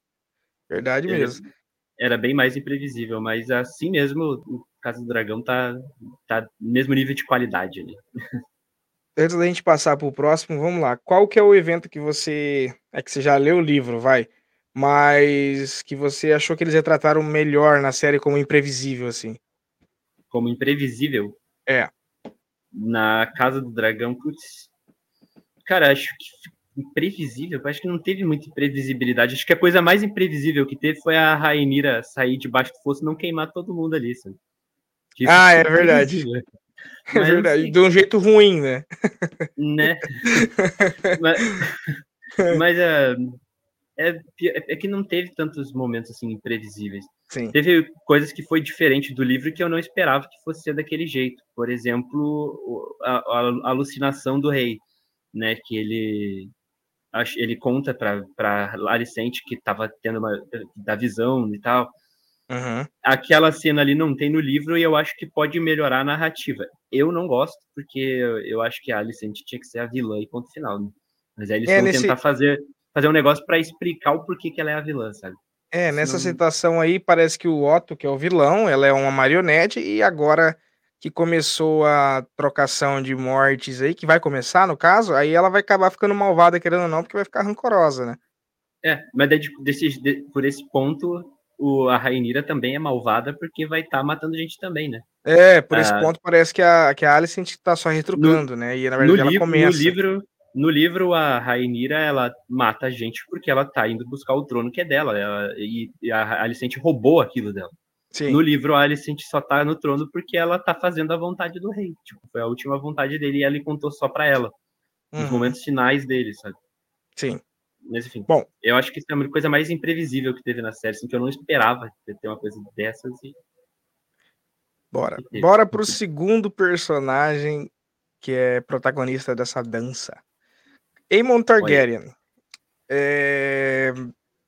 S1: Verdade mesmo.
S2: Era bem mais imprevisível, mas assim mesmo o Casa do Dragão tá, tá no mesmo nível de qualidade ali.
S1: Antes da gente passar para o próximo, vamos lá. Qual que é o evento que você. É que você já leu o livro, vai. Mas que você achou que eles retrataram melhor na série como imprevisível, assim?
S2: Como imprevisível?
S1: É.
S2: Na Casa do Dragão, putz. Cara, acho que imprevisível, acho que não teve muita imprevisibilidade. Acho que a coisa mais imprevisível que teve foi a Rainira sair debaixo do fosso e não queimar todo mundo ali, sabe?
S1: ah, é verdade. É Mas, verdade, assim, de um jeito ruim, né?
S2: Né? mas, mas é, é, é, que não teve tantos momentos assim imprevisíveis.
S1: Sim.
S2: Teve coisas que foi diferente do livro que eu não esperava que fosse ser daquele jeito. Por exemplo, a, a, a alucinação do rei, né? Que ele ele conta para Alicente que estava tendo uma da visão e tal.
S1: Uhum.
S2: Aquela cena ali não tem no livro e eu acho que pode melhorar a narrativa. Eu não gosto, porque eu acho que a Alicente tinha que ser a vilã e ponto final. Né? Mas aí eles é, vão nesse... tentar fazer, fazer um negócio para explicar o porquê que ela é a vilã, sabe?
S1: É, nessa Senão... situação aí parece que o Otto, que é o vilão, ela é uma marionete e agora que começou a trocação de mortes aí, que vai começar no caso, aí ela vai acabar ficando malvada, querendo ou não, porque vai ficar rancorosa, né?
S2: É, mas desse, de, por esse ponto, o, a Rainira também é malvada, porque vai estar tá matando gente também, né?
S1: É, por ah, esse ponto parece que a, que a Alicent tá só retrucando, no, né? E na verdade ela
S2: livro,
S1: começa.
S2: No livro, no livro, a Rainira, ela mata a gente porque ela tá indo buscar o trono que é dela. Ela, e, e a Alicente roubou aquilo dela. Sim. No livro, a Alicente só tá no trono porque ela tá fazendo a vontade do rei. Tipo, foi a última vontade dele e ela contou só pra ela. Nos uhum. momentos finais dele, sabe?
S1: Sim.
S2: Mas enfim, Bom, eu acho que isso é a coisa mais imprevisível que teve na série, assim, que eu não esperava ter uma coisa dessas e...
S1: Bora. Bora pro segundo personagem que é protagonista dessa dança. Aemon Targaryen. É...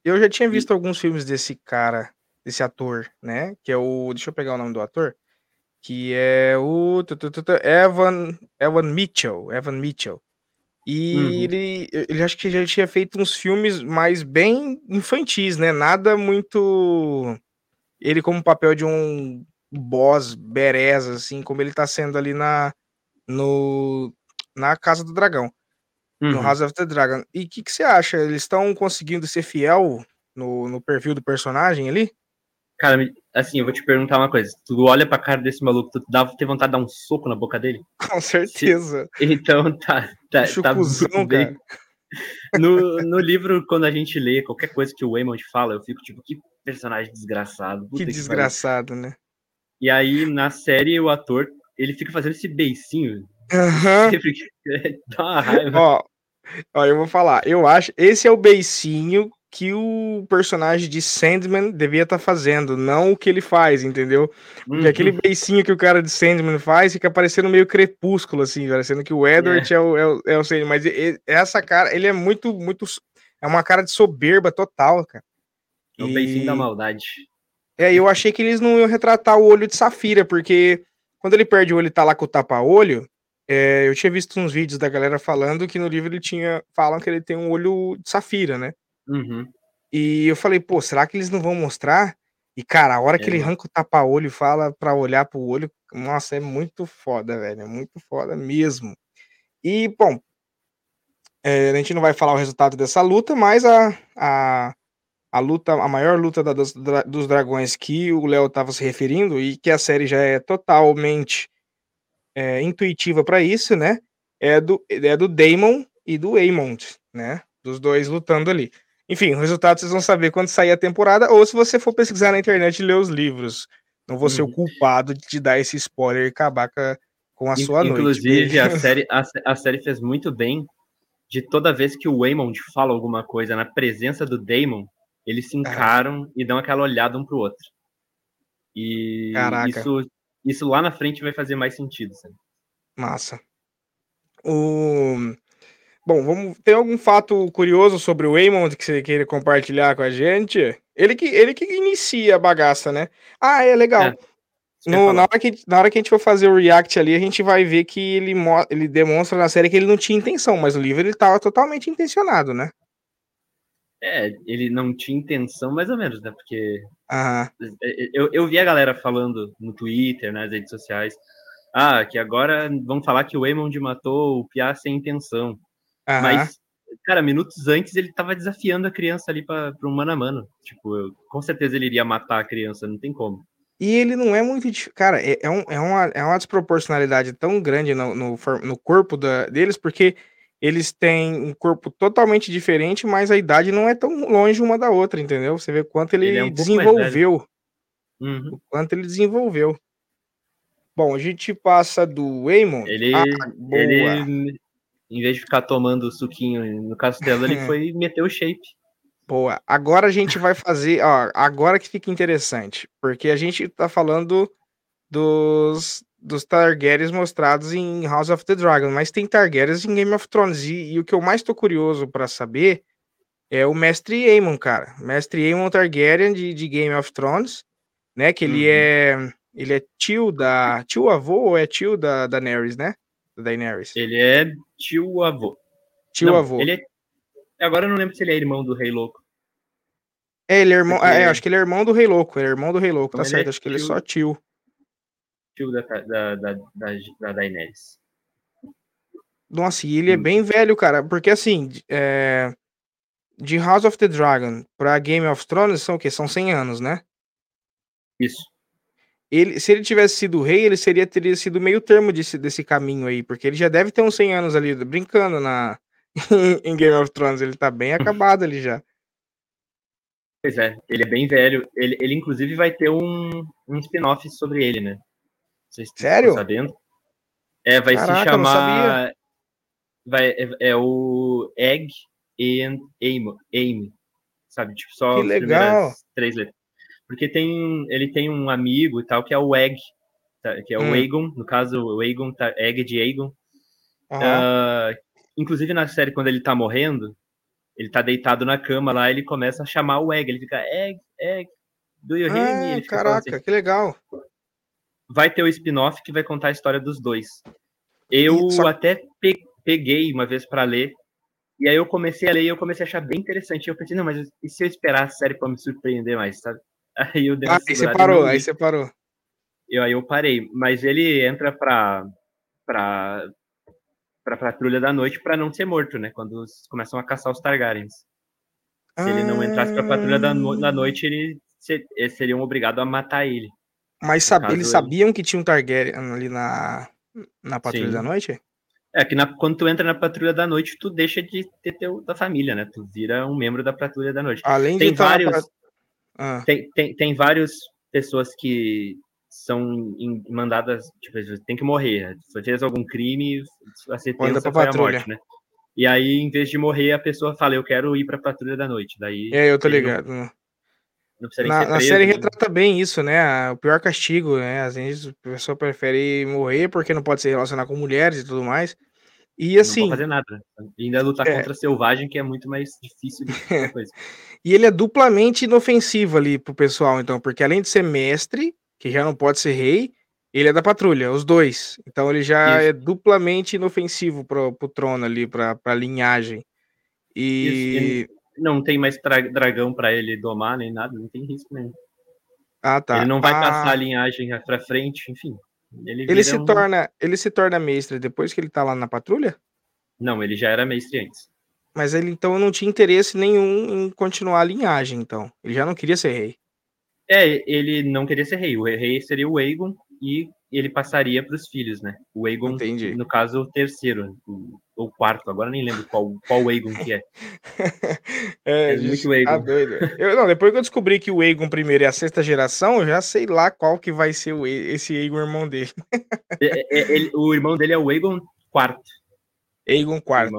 S1: Eu já tinha visto e... alguns filmes desse cara, desse ator, né? Que é o. Deixa eu pegar o nome do ator. Que é o. Evan, Evan Mitchell. Evan Mitchell. E uhum. ele, ele acho que já tinha feito uns filmes mais bem infantis, né? Nada muito. Ele como papel de um boss bereza, assim, como ele tá sendo ali na, no, na Casa do Dragão uhum. no House of the Dragon. E o que, que você acha? Eles estão conseguindo ser fiel no, no perfil do personagem ali?
S2: Cara, assim, eu vou te perguntar uma coisa. Tu olha pra cara desse maluco, tu dá ter vontade de dar um soco na boca dele?
S1: Com certeza.
S2: Então tá. tá, tá bem. No, no livro, quando a gente lê qualquer coisa que o Waymond fala, eu fico tipo, que personagem desgraçado.
S1: Que, que desgraçado, né?
S2: E aí, na série, o ator, ele fica fazendo esse beicinho.
S1: Uhum. Sempre dá uma raiva. Ó, ó, eu vou falar. Eu acho. Esse é o beicinho que o personagem de Sandman devia estar tá fazendo, não o que ele faz, entendeu? Porque uhum. aquele beicinho que o cara de Sandman faz fica parecendo meio crepúsculo, assim, parecendo que o Edward é, é o, é o, é o Sandman. Mas essa cara, ele é muito, muito. É uma cara de soberba total, cara.
S2: É o e... beicinho da maldade.
S1: É, eu achei que eles não iam retratar o olho de Safira, porque quando ele perde o olho e tá lá com o tapa-olho, é, eu tinha visto uns vídeos da galera falando que no livro ele tinha. Falam que ele tem um olho de Safira, né?
S2: Uhum.
S1: E eu falei, pô, será que eles não vão mostrar? E, cara, a hora é, que ele arranca o tapa-olho e fala pra olhar pro olho, nossa, é muito foda, velho. É muito foda mesmo. E, bom, é, a gente não vai falar o resultado dessa luta, mas a, a, a luta, a maior luta da, dos, dos dragões que o Léo estava se referindo, e que a série já é totalmente é, intuitiva para isso, né? É do, é do Daemon e do Aemond, né? Dos dois lutando ali. Enfim, o resultado vocês vão saber quando sair a temporada, ou se você for pesquisar na internet e ler os livros. Não vou ser o uhum. culpado de dar esse spoiler e acabar com a sua
S2: Inclusive,
S1: noite.
S2: Inclusive, a série, a, a, série fez muito bem de toda vez que o Waymond fala alguma coisa na presença do Daemon, eles se encaram e dão aquela olhada um pro outro. E Caraca. isso isso lá na frente vai fazer mais sentido, sabe?
S1: Massa. O Bom, vamos. Tem algum fato curioso sobre o Waymond que você queira compartilhar com a gente? Ele que, ele que inicia a bagaça, né? Ah, é legal. É, no, na, hora que, na hora que a gente for fazer o react ali, a gente vai ver que ele, ele demonstra na série que ele não tinha intenção, mas no livro ele estava totalmente intencionado, né?
S2: É, ele não tinha intenção, mais ou menos, né? Porque
S1: Aham.
S2: eu, eu vi a galera falando no Twitter, nas redes sociais, ah, que agora vão falar que o Waymond matou o Piá sem intenção. Aham. Mas, cara, minutos antes ele tava desafiando a criança ali para um mano a mano. Tipo, eu, com certeza ele iria matar a criança, não tem como.
S1: E ele não é muito. Cara, é, é, um, é, uma, é uma desproporcionalidade tão grande no, no, no corpo da, deles, porque eles têm um corpo totalmente diferente, mas a idade não é tão longe uma da outra, entendeu? Você vê o quanto ele, ele é um desenvolveu.
S2: Uhum.
S1: O quanto ele desenvolveu. Bom, a gente passa do Waymond.
S2: Ele, ah, ele, em vez de ficar tomando suquinho no castelo, ele foi meter o shape.
S1: Boa. Agora a gente vai fazer, ó, agora que fica interessante, porque a gente tá falando dos dos Targaryens mostrados em House of the Dragon, mas tem Targaryens em Game of Thrones. E, e o que eu mais tô curioso para saber é o Mestre Aemon, cara. Mestre Aemon Targaryen de, de Game of Thrones, né? Que ele uhum. é ele é tio da tio avô ou é tio da Daenerys, né? Da Daenerys.
S2: Ele é tio avô.
S1: Tio não, avô.
S2: Ele é... Agora eu não lembro se ele é irmão do Rei Louco.
S1: É, ele é irmão. Porque... É, acho que ele é irmão do Rei Louco. Ele é irmão do Rei Louco, então tá certo. É acho que ele é só tio
S2: tio da, da, da, da, da Daenerys.
S1: Nossa, e ele é bem velho, cara, porque assim, é... de House of the Dragon pra Game of Thrones são o quê? São 100 anos, né?
S2: Isso.
S1: Ele, se ele tivesse sido rei, ele seria teria sido meio termo desse, desse caminho aí, porque ele já deve ter uns 100 anos ali, brincando na, em Game of Thrones. Ele tá bem acabado ali já.
S2: Pois é, ele é bem velho. Ele, ele inclusive vai ter um, um spin-off sobre ele, né?
S1: Vocês Sério?
S2: sabendo? É, vai Caraca, se chamar. Vai, é, é, o Egg and Aim, Aim. Sabe? Tipo, só
S1: que legal.
S2: três letras. Porque tem, ele tem um amigo e tal, que é o Egg, tá? que é o hum. Aegon, no caso, o Aegon, tá, Egg de Aegon. Uhum. Uh, inclusive na série, quando ele tá morrendo, ele tá deitado na cama lá, ele começa a chamar o Egg, ele fica Egg, Egg, do you hear me?
S1: Ah, caraca, assim. que legal.
S2: Vai ter o spin-off que vai contar a história dos dois. Eu Só... até peguei uma vez para ler, e aí eu comecei a ler e eu comecei a achar bem interessante. Eu pensei, não, mas e se eu esperar a série para me surpreender mais, sabe?
S1: Aí eu dei ah, aí você parou, aí você parou.
S2: Eu, aí eu parei, mas ele entra pra, pra, pra patrulha da noite para não ser morto, né? Quando começam a caçar os Targaryens. Se ah... ele não entrasse pra patrulha da, no, da noite, ele ser, eles seriam obrigados a matar ele.
S1: Mas sabe, eles sabiam que tinha um Targaryen ali na, na patrulha Sim. da noite?
S2: É que na, quando tu entra na patrulha da noite, tu deixa de ter teu, da família, né? Tu vira um membro da patrulha da noite.
S1: Além tem de vários,
S2: ah. tem, tem, tem várias pessoas que são mandadas, tipo, tem que morrer. Se fez algum crime, a sentença foi a morte, né? E aí, em vez de morrer, a pessoa fala, eu quero ir pra patrulha da noite. Daí.
S1: É, eu tô ligado. Não, não precisa na, preso, na série né? retrata bem isso, né? O pior castigo, né? Às vezes a pessoa prefere morrer porque não pode se relacionar com mulheres e tudo mais. E assim. Não
S2: fazer nada. E ainda lutar é... contra selvagem, que é muito mais difícil do que coisa.
S1: e ele é duplamente inofensivo ali pro pessoal, então, porque além de ser mestre, que já não pode ser rei, ele é da patrulha, os dois. Então ele já Isso. é duplamente inofensivo pro, pro trono ali, pra, pra linhagem. E.
S2: não tem mais dragão para ele domar, nem nada, não tem risco nenhum.
S1: Ah, tá.
S2: Ele não vai
S1: ah.
S2: passar a linhagem pra frente, enfim.
S1: Ele, ele se um... torna, ele se torna mestre depois que ele tá lá na patrulha?
S2: Não, ele já era mestre antes.
S1: Mas ele então não tinha interesse nenhum em continuar a linhagem, então. Ele já não queria ser rei.
S2: É, ele não queria ser rei. O rei seria o Aegon e ele passaria para os filhos, né? O Aegon, Entendi. no caso, o terceiro, ou quarto, agora nem lembro qual, qual Aegon que é.
S1: é, é muito Aegon. Tá doido. Eu, não, depois que eu descobri que o Aegon primeiro é a sexta geração, eu já sei lá qual que vai ser o, esse Aegon irmão dele.
S2: é, é, ele, o irmão dele é o Aegon quarto.
S1: Aegon quarto.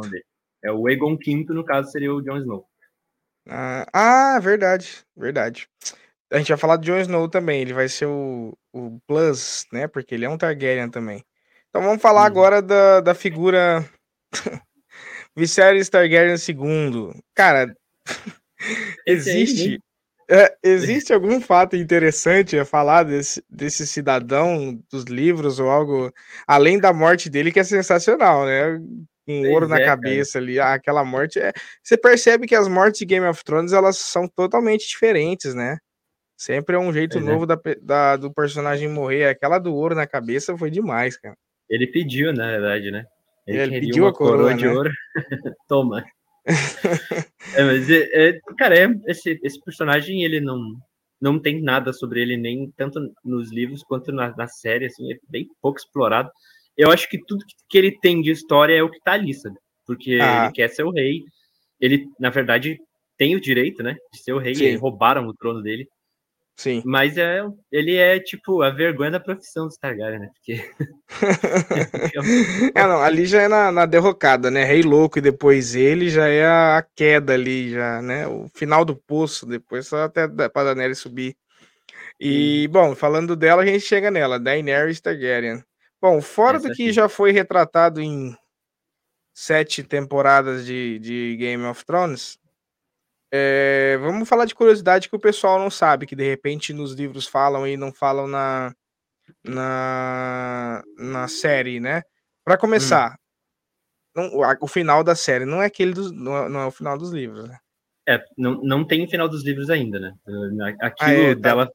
S2: É o Aegon quinto, no caso, seria o Jon Snow.
S1: Ah, ah, verdade, verdade. A gente vai falar de Jon Snow também, ele vai ser o, o Plus, né? Porque ele é um Targaryen também. Então vamos falar hum. agora da, da figura Viserys Targaryen II. Cara, existe é, existe algum fato interessante a falar desse, desse cidadão dos livros ou algo além da morte dele que é sensacional, né? Com ouro na é, cabeça cara. ali, ah, aquela morte é. Você percebe que as mortes de Game of Thrones elas são totalmente diferentes, né? Sempre é um jeito pois é. novo da, da, do personagem morrer. Aquela do ouro na cabeça foi demais, cara.
S2: Ele pediu, na verdade, né?
S1: Ele, ele pediu a coroa, coroa de né? ouro.
S2: Toma. é, mas, é, é, cara, é, esse, esse personagem, ele não, não tem nada sobre ele, nem tanto nos livros quanto na, na série, assim, é bem pouco explorado. Eu acho que tudo que ele tem de história é o que tá ali, sabe? Porque ah. ele quer ser o rei. Ele, na verdade, tem o direito, né, de ser o rei. roubaram o trono dele.
S1: Sim.
S2: Mas é, ele é tipo a vergonha da profissão dos Targaryen, né? Porque...
S1: é, não, ali já é na, na, derrocada, né? Rei louco e depois ele já é a queda ali, já, né? O final do poço, depois só até pra Daenerys subir. E, bom, falando dela, a gente chega nela, Daenerys Targaryen. Bom, fora Essa do que aqui. já foi retratado em sete temporadas de, de Game of Thrones, é, vamos falar de curiosidade que o pessoal não sabe, que de repente nos livros falam e não falam na, na, na série, né? Para começar, hum. não, o, final da série não é aquele dos, não, é, não, é, o final dos livros, né?
S2: É, não, não tem o final dos livros ainda, né? Aquilo ah, é, tá. dela.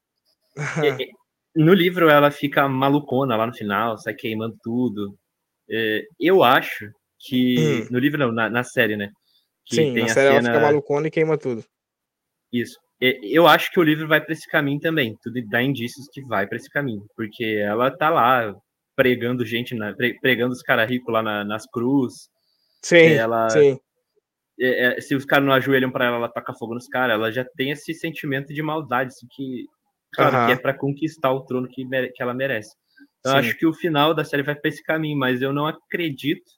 S2: no livro ela fica malucona lá no final, sai queimando tudo. É, eu acho que. Hum. No livro não, na, na série, né?
S1: Sim, na série cena... ela fica malucona e queima tudo.
S2: Isso. Eu acho que o livro vai para esse caminho também. Tudo dá indícios que vai para esse caminho. Porque ela tá lá pregando gente, na, pregando os caras ricos lá na, nas cruzes.
S1: Sim,
S2: ela,
S1: sim.
S2: é, é, se os caras não ajoelham para ela, ela taca fogo nos caras, ela já tem esse sentimento de maldade, assim, que, claro, uhum. que é para conquistar o trono que, que ela merece. Então, acho que o final da série vai para esse caminho, mas eu não acredito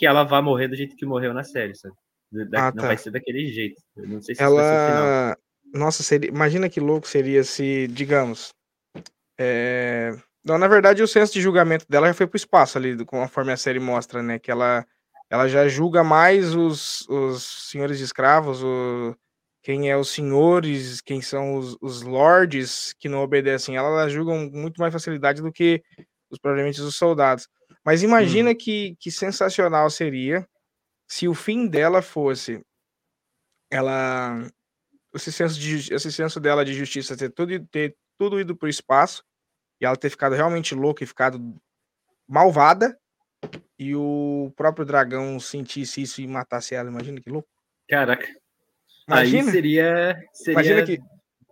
S2: que ela vá morrer do jeito que morreu na série, sabe? Da, ah, não tá. vai ser daquele jeito. Eu não sei se
S1: ela... vai ser o final. Nossa, seria... imagina que louco seria se, digamos. É... Não, na verdade, o senso de julgamento dela já foi pro espaço ali, conforme a série mostra, né? Que ela ela já julga mais os, os senhores de escravos, o, quem é os senhores, quem são os, os lords que não obedecem ela, ela julga muito mais facilidade do que os provavelmente os soldados. Mas imagina hum. que, que sensacional seria se o fim dela fosse ela esse senso, de, esse senso dela de justiça ter tudo, ter tudo ido para o espaço e ela ter ficado realmente louca e ficado malvada e o próprio dragão sentisse isso e matasse ela, imagina que louco.
S2: Caraca. Imagina. Aí seria, seria imagina que...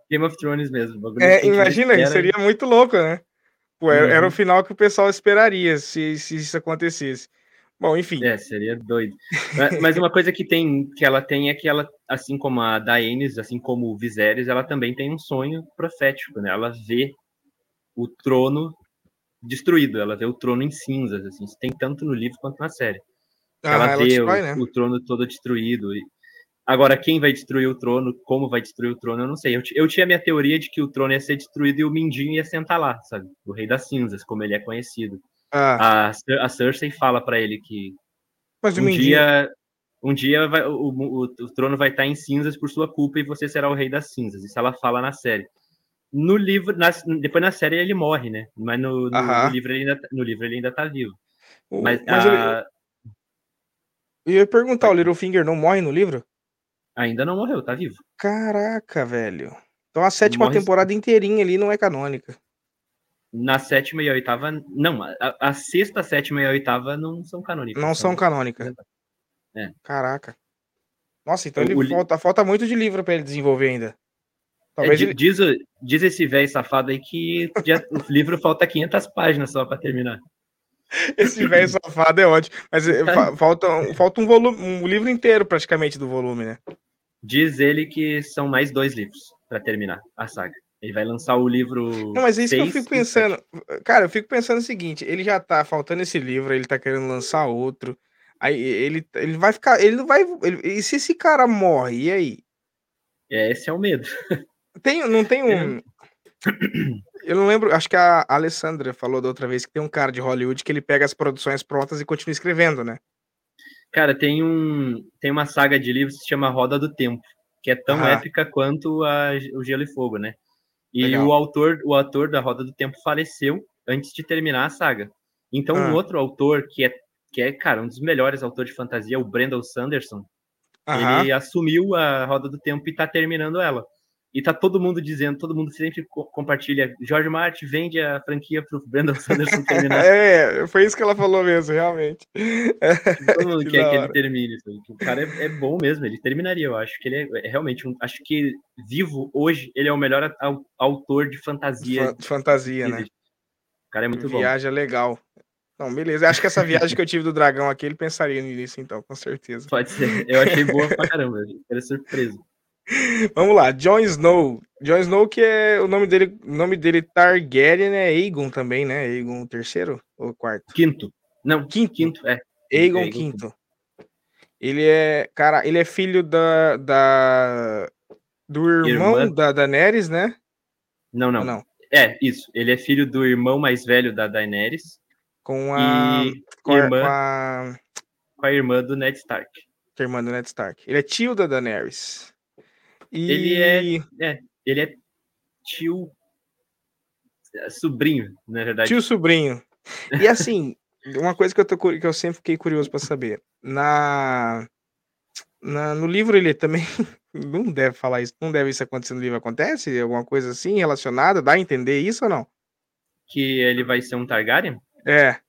S2: Game of Thrones mesmo.
S1: É, imagina, era... seria muito louco, né? Pô, era, uhum. era, o final que o pessoal esperaria se, se isso acontecesse. Bom, enfim.
S2: É, seria doido. Mas uma coisa que tem que ela tem é que ela, assim como a Daenerys, assim como o Viserys, ela também tem um sonho profético, né? Ela vê o trono destruído, ela vê o trono em cinzas, assim, tem tanto no livro quanto na série. Ah, ela, ela vê o, né? o, trono todo destruído. E... Agora, quem vai destruir o trono, como vai destruir o trono, eu não sei. Eu, eu tinha minha teoria de que o trono ia ser destruído e o Mindinho ia sentar lá, sabe? O Rei das Cinzas, como ele é conhecido. Ah. A, a Cersei fala para ele que Mas um Mindinho... dia um dia vai, o, o, o, trono vai estar em cinzas por sua culpa e você será o rei das cinzas. Isso ela fala na série. No livro, na, depois na série ele morre, né? Mas no, no, no, livro, ele ainda, no livro ele ainda tá vivo. Mas, Mas a...
S1: eu ia perguntar, o Littlefinger não morre no livro?
S2: Ainda não morreu, tá vivo.
S1: Caraca, velho. Então a sétima morre... temporada inteirinha ali não é canônica.
S2: Na sétima e a oitava. Não, a, a sexta, sétima e a oitava não são canônicas.
S1: Não são canônicas. É. Caraca. Nossa, então ele o... falta, falta muito de livro para ele desenvolver ainda.
S2: Talvez é, ele... diz, diz esse velho safado aí que o livro falta 500 páginas só para terminar.
S1: Esse velho safado é ótimo. Mas eh, falta, falta um, volume, um livro inteiro praticamente do volume, né?
S2: Diz ele que são mais dois livros para terminar a saga. Ele vai lançar o livro.
S1: Não, mas é isso que eu fico pensando. Cara, eu fico pensando o seguinte: ele já tá faltando esse livro, ele tá querendo lançar outro. Aí ele, ele vai ficar. Ele não vai. Ele, e se esse cara morre, e aí?
S2: É, esse é o medo.
S1: Tem, não tem um. Eu não lembro, acho que a Alessandra falou da outra vez que tem um cara de Hollywood que ele pega as produções prontas e continua escrevendo, né?
S2: Cara, tem um tem uma saga de livros que se chama Roda do Tempo, que é tão ah. épica quanto a, o Gelo e Fogo, né? E Legal. o autor, o autor da Roda do Tempo faleceu antes de terminar a saga. Então, ah. um outro autor que é que é, cara, um dos melhores autores de fantasia, o Brandon Sanderson, ele assumiu a Roda do Tempo e tá terminando ela. E tá todo mundo dizendo, todo mundo sempre compartilha. George Martin vende a franquia pro Brandon Sanderson terminar.
S1: é, foi isso que ela falou mesmo, realmente.
S2: todo mundo que quer que ele termine. O cara é, é, bom mesmo, ele terminaria, eu acho que ele é, é, realmente um. Acho que vivo hoje, ele é o melhor autor de fantasia.
S1: De fantasia, né?
S2: O cara é muito
S1: Viaja
S2: bom.
S1: Viagem legal. Não, beleza. Acho que essa viagem que eu tive do dragão aqui, ele pensaria nisso, então, com certeza.
S2: Pode ser. Eu achei boa pra caramba. Era surpreso.
S1: Vamos lá, Jon Snow. Jon Snow, que é o nome dele, o nome dele Targaryen é Aegon também, né? Aegon terceiro ou quarto?
S2: Quinto. Não, quinto, quinto é.
S1: Aegon, Aegon quinto. Ele é, cara, ele é filho da, da do irmão Irmã. da Daenerys, né?
S2: Não, não, não. É, isso. Ele é filho do irmão mais velho da Daenerys.
S1: Com a,
S2: com, a, irmã, com a... com a irmã do Ned Stark.
S1: Com a irmã do Ned Stark. Ele é tio da Daenerys.
S2: E... Ele é, é, ele é tio é, sobrinho, na verdade.
S1: Tio sobrinho. E assim, uma coisa que eu, tô, que eu sempre fiquei curioso para saber. Na, na, no livro ele também não deve falar isso, não deve isso acontecer no livro. Acontece alguma coisa assim relacionada? Dá a entender isso ou não?
S2: Que ele vai ser um Targaryen?
S1: É.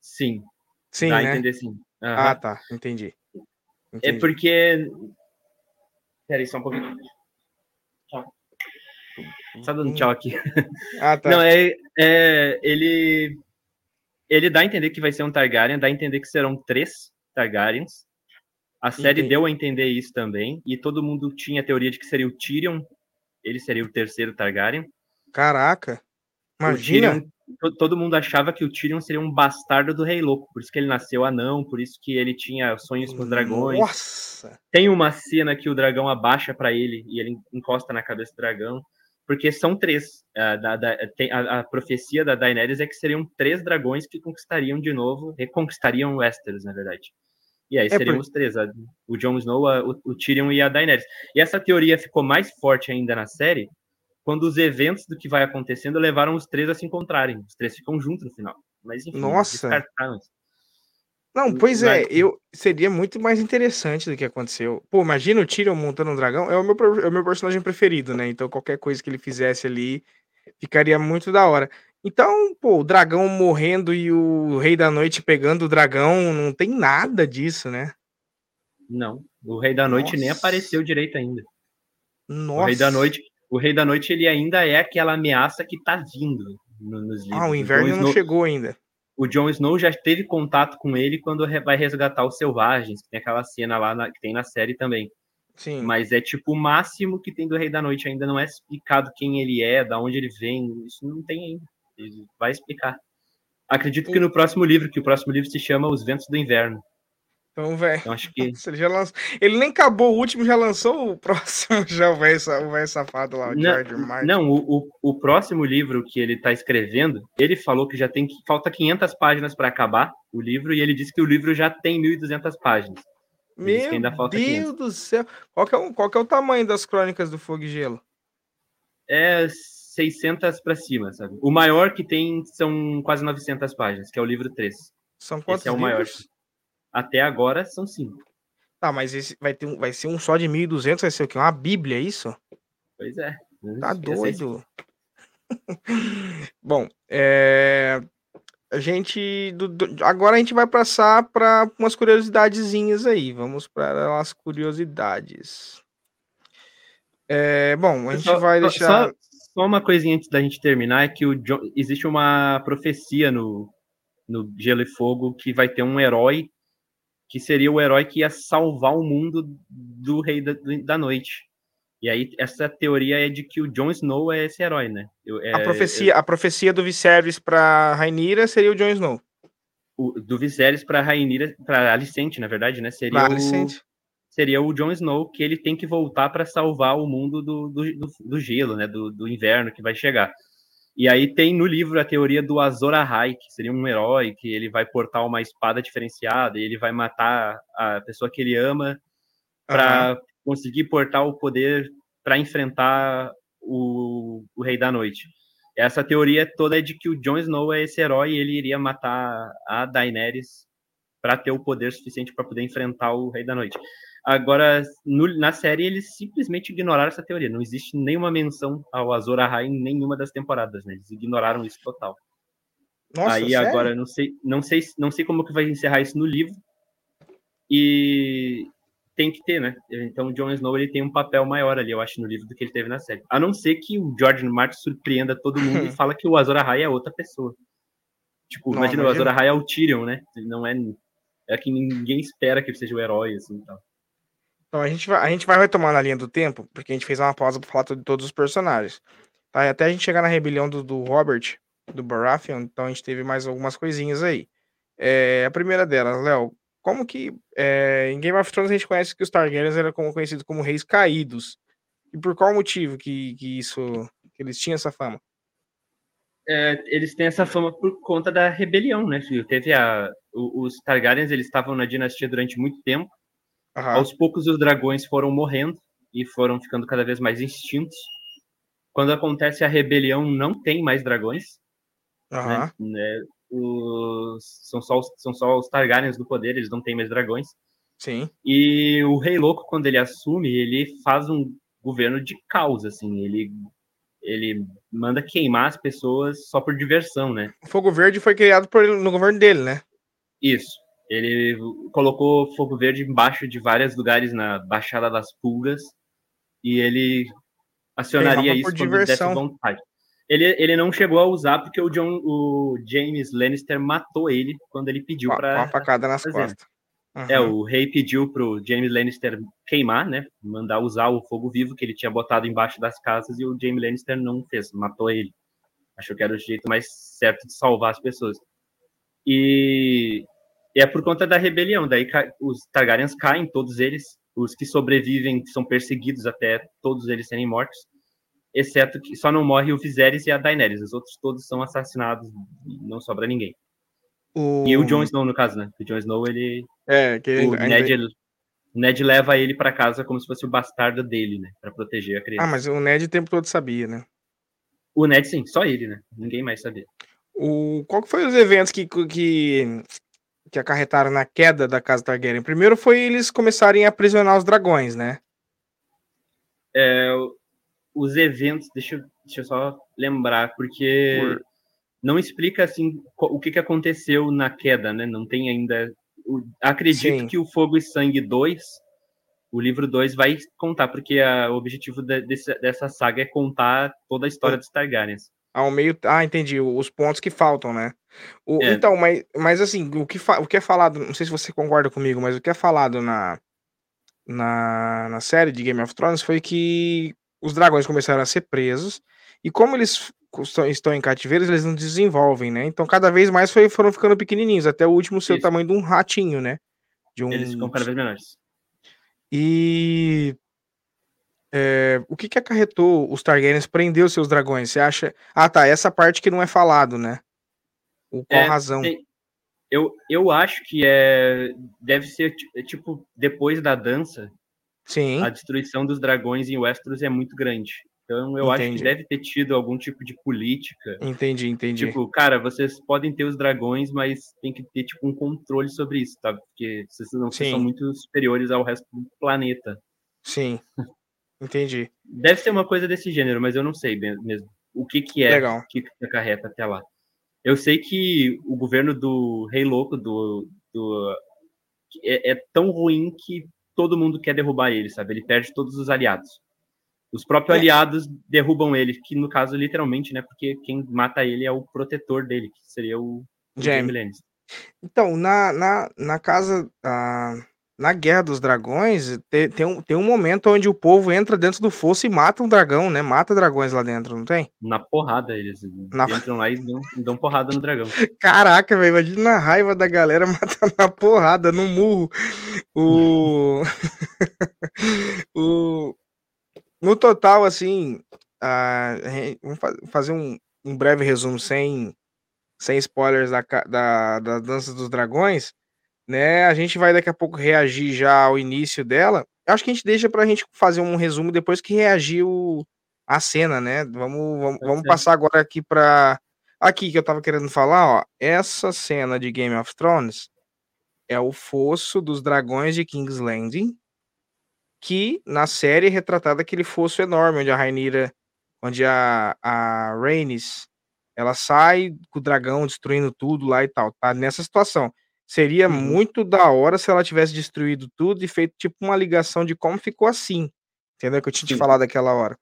S2: Sim.
S1: Sim,
S2: Dá
S1: né?
S2: a entender sim. Uhum.
S1: Ah, tá. Entendi.
S2: É entendi. É porque Peraí, só um pouquinho. Tchau. Só dando tchau aqui.
S1: Ah, tá.
S2: Não, é, é. Ele. Ele dá a entender que vai ser um Targaryen, dá a entender que serão três Targaryens. A série Entendi. deu a entender isso também, e todo mundo tinha a teoria de que seria o Tyrion, ele seria o terceiro Targaryen.
S1: Caraca, imagina!
S2: Tyrion, todo mundo achava que o Tyrion seria um bastardo do Rei Louco, por isso que ele nasceu anão, por isso que ele tinha sonhos com os dragões.
S1: Nossa!
S2: Tem uma cena que o dragão abaixa para ele e ele encosta na cabeça do dragão, porque são três. A, da, da, a, a, profecia da Daenerys é que seriam três dragões que conquistariam de novo, reconquistariam Westeros, na verdade. E aí é seriam por... os três, a, o Jon Snow, o, o, Tyrion e a Daenerys. E essa teoria ficou mais forte ainda na série, quando os eventos do que vai acontecendo levaram os três a se encontrarem. Os três ficam juntos no final. Mas enfim,
S1: Nossa. Não, pois é, eu seria muito mais interessante do que aconteceu. Pô, imagina o Tyrion montando um dragão, é o meu, é o meu personagem preferido, né? Então qualquer coisa que ele fizesse ali ficaria muito da hora. Então, pô, o dragão morrendo e o Rei da Noite pegando o dragão, não tem nada disso, né?
S2: Não, o Rei da Noite Nossa. nem apareceu direito ainda.
S1: Nossa.
S2: O Rei da Noite, o Rei da Noite ele ainda é aquela ameaça que tá vindo nos livros.
S1: Ah, o inverno não chegou ainda.
S2: O Jon Snow já teve contato com ele quando vai resgatar os selvagens, que tem aquela cena lá na, que tem na série também.
S1: Sim.
S2: Mas é tipo o máximo que tem do Rei da Noite, ainda não é explicado quem ele é, da onde ele vem, isso não tem ainda. Ele vai explicar. Acredito que no próximo livro, que o próximo livro se chama Os Ventos do Inverno.
S1: Então, velho. Acho que. ele, já lançou... ele nem acabou o último, já lançou o próximo, já o velho safado lá, o
S2: não, George Martin. Não, o, o, o, próximo livro que ele tá escrevendo, ele falou que já tem que. Falta 500 páginas para acabar o livro, e ele disse que o livro já tem 1.200 páginas.
S1: Meu Deus 500. do céu! Qual que, é o, qual que é o tamanho das crônicas do Fogo e Gelo?
S2: É 600 para cima, sabe? O maior que tem são quase 900 páginas, que é o livro 3.
S1: São quantos Esse é o livros? maior.
S2: Até agora são cinco.
S1: Tá, mas esse vai, ter um, vai ser um só de 1.200, vai ser o quê? Uma bíblia, é isso?
S2: Pois é.
S1: Tá doido. Bom, é... a gente... Do, do... Agora a gente vai passar para umas curiosidadezinhas aí. Vamos para as curiosidades. É... Bom, a gente só, vai deixar...
S2: Só, só, uma coisinha antes da gente terminar, é que o John... existe uma profecia no, no Gelo e Fogo que vai ter um herói que seria o herói que ia salvar o mundo do Rei da, da Noite. E aí, essa teoria é de que o Jon Snow é esse herói, né?
S1: Eu, é, a, profecia, eu... a profecia do Viserys para Rainira seria o Jon Snow.
S2: O, do Viserys para Rainira, para Alicente, na verdade, né? Seria
S1: Alicente.
S2: o seria o Jon Snow que ele tem que voltar para salvar o mundo do, do, do, do gelo, né? Do, do inverno que vai chegar. E aí tem no livro a teoria do Azor Ahai, que seria um herói, que ele vai portar uma espada diferenciada e ele vai matar a pessoa que ele ama para uhum. conseguir portar o poder para enfrentar o, o Rei da Noite. Essa teoria toda é de que o Jon Snow é esse herói e ele iria matar a Daenerys para ter o poder suficiente para poder enfrentar o Rei da Noite. Agora, no, na série, eles simplesmente ignoraram essa teoria. Não existe nenhuma menção ao Azor Ahai em nenhuma das temporadas, né? Eles ignoraram isso total. Nossa, Aí sério? agora não sei, não sei, não sei como que vai encerrar isso no livro. E tem que ter, né? Então o Jon Snow ele tem um papel maior ali, eu acho, no livro do que ele teve na série. A não ser que o George Martin surpreenda todo mundo e fala que o Azor Ahai é outra pessoa. Tipo, não, imagina, imagina, o Azor Ahai é o Tyrion, né? Ele não é é que ninguém espera que ele seja o herói assim, tal.
S1: Então a gente vai, a gente vai retomar na linha do tempo, porque a gente fez uma pausa para falar de todos os personagens. Tá? Até a gente chegar na rebelião do, do Robert, do Baratheon, então a gente teve mais algumas coisinhas aí. É, a primeira delas, Léo, como que é, em Game of Thrones a gente conhece que os Targaryens eram como, conhecidos como reis caídos. E por qual motivo que, que isso que eles tinham essa fama?
S2: É, eles têm essa fama por conta da rebelião, né? Teve a, os Targaryens, eles estavam na dinastia durante muito tempo, Uhum. Aos poucos os dragões foram morrendo e foram ficando cada vez mais extintos. Quando acontece a rebelião, não tem mais dragões.
S1: Uhum.
S2: Né? Os, são, só os, são só os Targaryens do poder, eles não têm mais dragões.
S1: Sim.
S2: E o Rei Louco, quando ele assume, ele faz um governo de caos, assim. Ele, ele manda queimar as pessoas só por diversão, né?
S1: O Fogo Verde foi criado por, no governo dele, né?
S2: Isso. Ele colocou fogo verde embaixo de vários lugares na Baixada das Pulgas e ele acionaria isso quando diversão. desse vontade. Ele, ele não chegou a usar porque o, John, o James Lannister matou ele quando ele pediu para.
S1: Uma facada nas costas.
S2: Uhum. É, o rei pediu pro James Lannister queimar, né? Mandar usar o fogo vivo que ele tinha botado embaixo das casas e o James Lannister não fez, matou ele. Achou que era o jeito mais certo de salvar as pessoas. E, e é por conta da rebelião. Daí os Targaryens caem, todos eles. Os que sobrevivem são perseguidos até todos eles serem mortos. Exceto que só não morre o Viserys e a Daenerys. Os outros todos são assassinados. Não sobra ninguém. O... E o Jon Snow, no caso, né? O Jon Snow, ele.
S1: É, que
S2: o. Ned, Ned leva ele para casa como se fosse o bastardo dele, né? Pra proteger a criança.
S1: Ah, mas o Ned o tempo todo sabia, né?
S2: O Ned, sim, só ele, né? Ninguém mais sabia.
S1: O... Qual que foi os eventos que, que, que acarretaram na queda da casa Targaryen? Primeiro foi eles começarem a aprisionar os dragões, né?
S2: É, os eventos, deixa, deixa eu só lembrar, porque Por não explica assim o que, que aconteceu na queda, né? Não tem ainda. Acredito Sim. que o Fogo e Sangue 2, o livro 2, vai contar, porque a, o objetivo de, desse, dessa saga é contar toda a história dos Targaryens.
S1: Ao meio. Ah, entendi. Os pontos que faltam, né? O, é. Então, mas, mas assim, o que, fa, o que é falado, não sei se você concorda comigo, mas o que é falado na, na, na série de Game of Thrones foi que os dragões começaram a ser presos. E como eles estão em cativeiro, eles não desenvolvem, né? Então cada vez mais foi, foram ficando pequenininhos, até o último ser o tamanho de um ratinho, né? De um...
S2: Eles ficam cada vez menores.
S1: E é, o que que acarretou os Targaryens prender os seus dragões? Você acha? Ah, tá, essa parte que não é falado, né? O qual é, razão? Tem...
S2: Eu, eu acho que é deve ser tipo depois da dança.
S1: Sim.
S2: A destruição dos dragões em Westeros é muito grande. Então eu entendi. acho que deve ter tido algum tipo de política.
S1: Entendi, entendi.
S2: Tipo, cara, vocês podem ter os dragões, mas tem que ter tipo um controle sobre isso, tá? Porque vocês não vocês são muito superiores ao resto do planeta.
S1: Sim. Entendi.
S2: Deve ser uma coisa desse gênero, mas eu não sei mesmo o que que é,
S1: Legal.
S2: o que acarreta até lá. Eu sei que o governo do Rei Louco do, do é, é tão ruim que todo mundo quer derrubar ele, sabe? Ele perde todos os aliados. Os próprios é. aliados derrubam ele, que no caso, literalmente, né? Porque quem mata ele é o protetor dele, que seria o,
S1: Jaime. Então, na, na, na casa. Uh, na Guerra dos Dragões, tem, tem, um, tem um momento onde o povo entra dentro do fosso e mata um dragão, né? Mata dragões lá dentro, não tem?
S2: Na porrada, eles na... entram lá e dão, dão porrada no dragão.
S1: Caraca, velho, imagina a raiva da galera matando na porrada, no murro. O. o no total, assim, vamos fazer um, um, breve resumo sem, sem spoilers da, da, da Dança dos Dragões, né? A gente vai daqui a pouco reagir já ao início dela. Acho que a gente deixa pra gente fazer um resumo depois que reagiu a cena, né? Vamos, vamos, vamos passar agora aqui pra. Aqui que eu tava querendo falar, ó. Essa cena de Game of Thrones é o fosso dos dragões de King's Landing, que na série é retratada aquele fosso enorme, onde a Rainira, onde a, a Rhaenys, ela sai com o dragão destruindo tudo lá e tal, tá nessa situação. Seria uhum. muito da hora se ela tivesse destruído tudo e feito tipo uma ligação de como ficou assim, entendeu? Que eu tinha te falado daquela hora.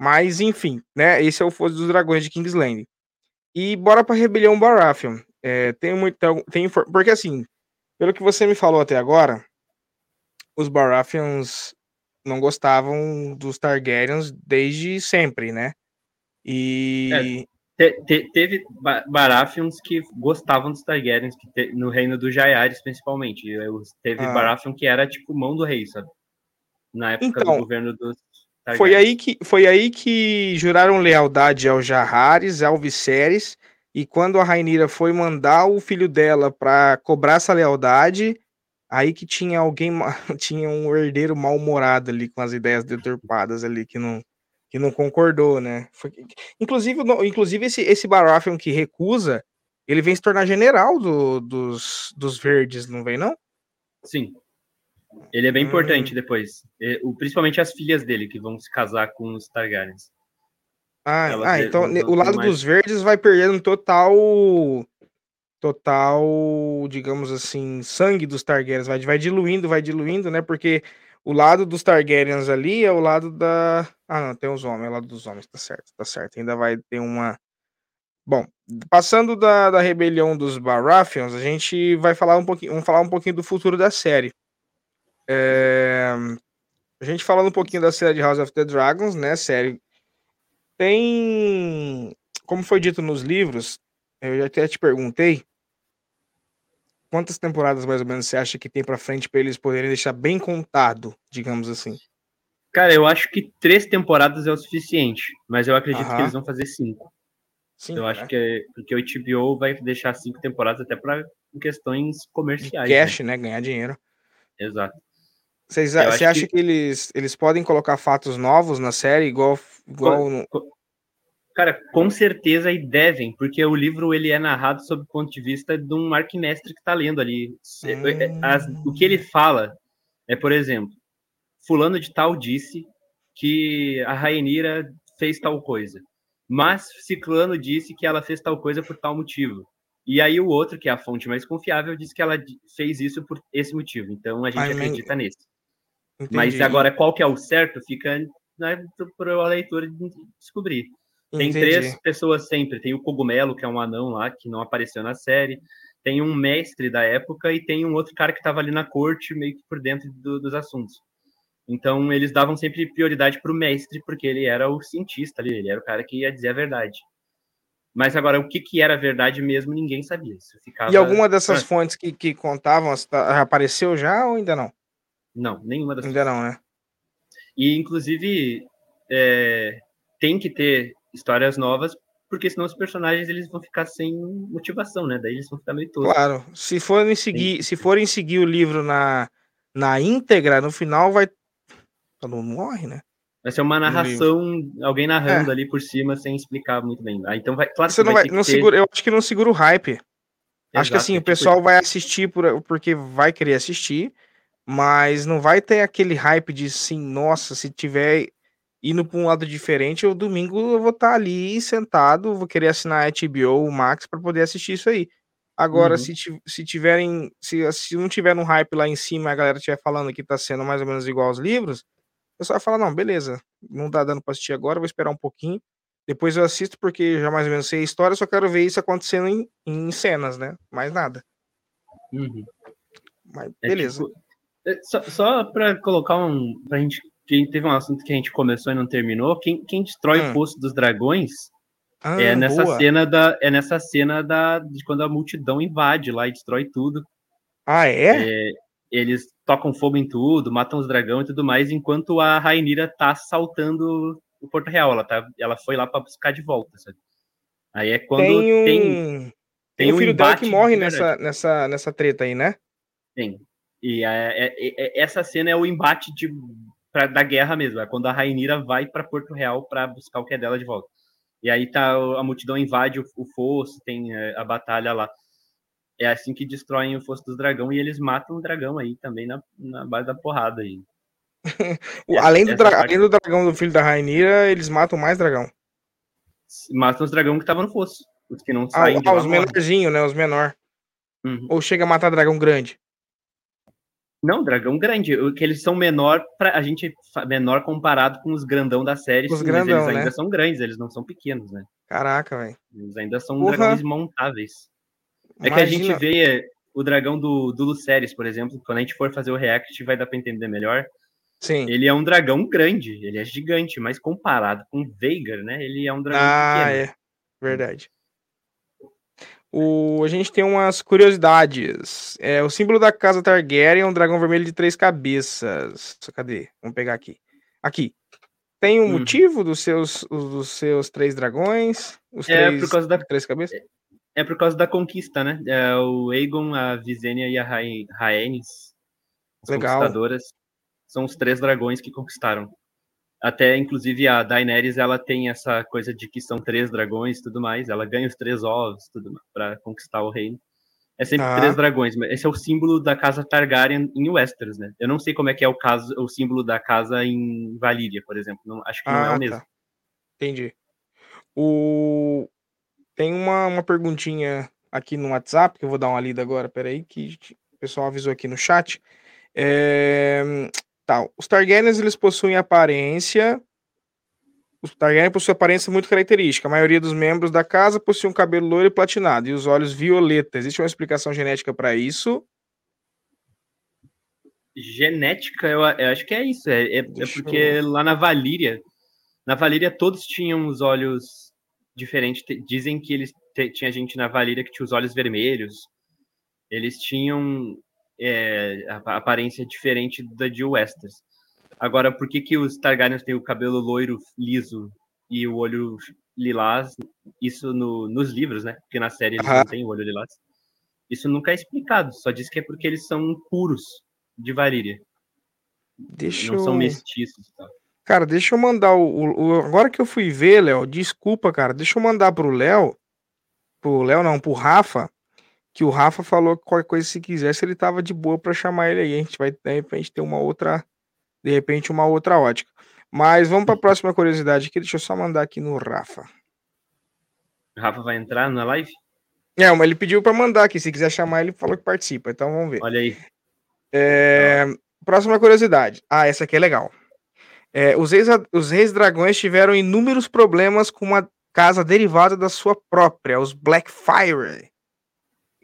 S1: Mas, enfim, né? Esse é o Fosso dos Dragões de Kingsland. E bora pra Rebelião Baratheon. É, tem muito. Tem, porque assim, pelo que você me falou até agora, os Baratheons não gostavam dos Targaryens desde sempre, né? E.
S2: Te, te, teve Baratheons que gostavam dos Targaryens, te, no reino dos Jaiares, principalmente. Teve ah. Baratheon que era tipo mão do rei, sabe? Na época então, do governo dos
S1: Targaryens. Foi aí, que, foi aí que juraram lealdade aos Jahares, ao Viserys, e quando a Rainira foi mandar o filho dela para cobrar essa lealdade, Aí que tinha alguém, tinha um herdeiro mal-humorado ali com as ideias deturpadas ali que não que não concordou, né? Foi, inclusive, inclusive esse, esse Baratheon que recusa, ele vem se tornar general do, dos, dos verdes, não vem não?
S2: Sim. Ele é bem hum. importante depois. O, principalmente as filhas dele, que vão se casar com os Targaryens.
S1: Ah, ah então o lado mais... dos verdes vai perdendo total total, digamos assim, sangue dos Targaryens, vai, vai diluindo, vai diluindo, né? Porque o lado dos Targaryens ali é o lado da. Ah, não, tem os homens, é o lado dos homens, tá certo, tá certo. Ainda vai ter uma. Bom, passando da, da rebelião dos Baratheons, a gente vai falar um pouquinho, vamos falar um pouquinho do futuro da série. É, a gente falando um pouquinho da série de House of the Dragons, né? Série tem, como foi dito nos livros, eu já até te perguntei quantas temporadas mais ou menos você acha que tem para frente para eles poderem deixar bem contado, digamos assim.
S2: Cara, eu acho que três temporadas é o suficiente, mas eu acredito que eles vão fazer cinco. Cinco, eu acho né? que é, porque o HBO vai deixar cinco temporadas até para questões comerciais.
S1: De cash, né? né? Ganhar dinheiro.
S2: Exato.
S1: Vocês, você acha que... que, eles, eles podem colocar fatos novos na série, igual. igual no...
S2: Cara, com certeza e devem, porque o livro ele é narrado sob o ponto de vista de um arquimestre que está lendo ali. Hum... As, o que ele fala é, por exemplo, fulano de tal disse que a Rainira fez tal coisa mas Ciclano disse que ela fez tal coisa por tal motivo. E aí o outro, que é a fonte mais confiável, disse que ela fez isso por esse motivo. Então a gente Ai, acredita nesse. Entendi. Mas agora qual que é o certo fica né, para a leitura descobrir. Tem Entendi. três pessoas sempre. Tem o Cogumelo, que é um anão lá, que não apareceu na série. Tem um mestre da época e tem um outro cara que estava ali na corte, meio que por dentro do, dos assuntos. Então eles davam sempre prioridade para o mestre, porque ele era o cientista ali, ele era o cara que ia dizer a verdade. Mas agora, o que, que era verdade mesmo, ninguém sabia.
S1: Ficava... E alguma dessas fontes que, que contavam apareceu já ou ainda não?
S2: Não, nenhuma
S1: das Ainda não, né?
S2: E, inclusive, é, tem que ter histórias novas, porque senão os personagens eles vão ficar sem motivação, né? Daí eles vão ficar meio todos.
S1: Claro, se forem seguir, se forem seguir o livro na, na íntegra, no final vai Todo mundo morre, né?
S2: Vai ser uma narração, alguém narrando é. ali por cima sem explicar muito bem. Ah, então vai, claro
S1: Você não vai, vai não segura, eu acho que não segura o hype. Exato, acho que assim, é o tipo pessoal tipo... vai assistir por, porque vai querer assistir, mas não vai ter aquele hype de sim, nossa, se tiver indo para um lado diferente, o domingo eu vou estar tá ali sentado, vou querer assinar a HBO, o Max para poder assistir isso aí. Agora, uhum. se, se tiverem, se, se não tiver um hype lá em cima, a galera estiver falando que tá sendo mais ou menos igual aos livros, pessoal vai falar, não, beleza, não tá dando pra assistir agora, vou esperar um pouquinho. Depois eu assisto porque já mais ou menos sei a história, só quero ver isso acontecendo em, em cenas, né? Mais nada.
S2: Uhum.
S1: Mas é beleza. Tipo,
S2: é tipo, só, só para colocar um. Pra gente, que teve um assunto que a gente começou e não terminou. Quem, quem destrói hum. o poço dos dragões ah, é nessa boa. cena da. É nessa cena da, de quando a multidão invade lá e destrói tudo.
S1: Ah, é?
S2: é eles tocam fogo em tudo, matam os dragões e tudo mais, enquanto a Rainira tá saltando o Porto Real. Ela, tá, ela foi lá para buscar de volta, sabe? Aí é quando
S1: tem um, tem, tem um filho dela que morre nessa, nessa, nessa treta aí, né?
S2: Tem. E é, é, é, essa cena é o embate de, pra, da guerra mesmo. É quando a Rainira vai para Porto Real para buscar o que é dela de volta. E aí tá a multidão invade o, o fosso, tem é, a batalha lá é assim que destroem o fosso dos dragão e eles matam o dragão aí também na, na base da porrada aí.
S1: além, do dra... além do dragão do filho da Rainira, eles matam mais dragão.
S2: Matam os dragão que estavam no fosso. Os que não ah, saem ah,
S1: lá, os menorzinhos, né? Os menor. Uhum. Ou chega a matar dragão grande.
S2: Não, dragão grande. O que eles são menor para a gente menor comparado com os grandão da série.
S1: Os sim, grandão,
S2: eles
S1: né?
S2: ainda são grandes, eles não são pequenos, né?
S1: Caraca, velho.
S2: Eles ainda são Porra. dragões montáveis. É Imagina... que a gente vê o dragão do, do Lucerys, por exemplo, quando a gente for fazer o react, vai dar para entender melhor.
S1: Sim.
S2: Ele é um dragão grande, ele é gigante, mas comparado com o Veigar, né? Ele é um dragão
S1: ah, pequeno. é. Verdade. O, a gente tem umas curiosidades. É, o símbolo da casa Targaryen é um dragão vermelho de três cabeças. Cadê? Vamos pegar aqui. Aqui. Tem um hum. motivo dos seus, dos seus três dragões? Os
S2: é
S1: três,
S2: por causa da
S1: três cabeças?
S2: É por causa da conquista, né? É, o Aegon, a Visenya e a Rhaenys, as Legal. conquistadoras, são os três dragões que conquistaram. Até, inclusive, a Daenerys, ela tem essa coisa de que são três dragões e tudo mais. Ela ganha os três ovos tudo para conquistar o reino. É sempre ah. três dragões. Esse é o símbolo da casa Targaryen em Westeros, né? Eu não sei como é que é o caso, o símbolo da casa em Valíria, por exemplo. Não, acho que não é o ah, mesmo. Tá.
S1: Entendi. O... Tem uma, uma perguntinha aqui no WhatsApp, que eu vou dar uma lida agora, peraí, que o pessoal avisou aqui no chat. É... Tá, os Targaryens, eles possuem aparência Os Targaryen possuem aparência muito característica. A maioria dos membros da casa possui um cabelo loiro e platinado e os olhos violeta. Existe uma explicação genética para isso?
S2: Genética, eu, eu, acho que é isso. É, é, é porque eu... lá na Valíria, na Valíria todos tinham os olhos diferentes. Dizem que eles tinha gente na Valíria que tinha os olhos vermelhos. Eles tinham é, a aparência diferente da de Westeros. Agora, por que, que os Targaryens têm o cabelo loiro, liso e o olho lilás? Isso no, nos livros, né? Porque na série eles não têm o olho lilás. Isso nunca é explicado, só diz que é porque eles são puros de Varíria.
S1: Deixa
S2: não
S1: eu...
S2: são mestiços. Tá?
S1: Cara, deixa eu mandar o, o, Agora que eu fui ver, Léo, desculpa, cara. Deixa eu mandar pro Léo. Pro Léo, não, pro Rafa. Que o Rafa falou que qualquer coisa, se quisesse, ele tava de boa para chamar ele aí. A gente vai, de repente, ter uma outra de repente uma outra ótica. Mas vamos para a próxima curiosidade aqui. Deixa eu só mandar aqui no Rafa.
S2: O Rafa vai entrar na live?
S1: É, mas ele pediu para mandar aqui. Se quiser chamar, ele falou que participa. Então vamos ver.
S2: Olha aí.
S1: É... Próxima curiosidade. Ah, essa aqui é legal. É, os, reis, os reis dragões tiveram inúmeros problemas com uma casa derivada da sua própria, os Blackfire.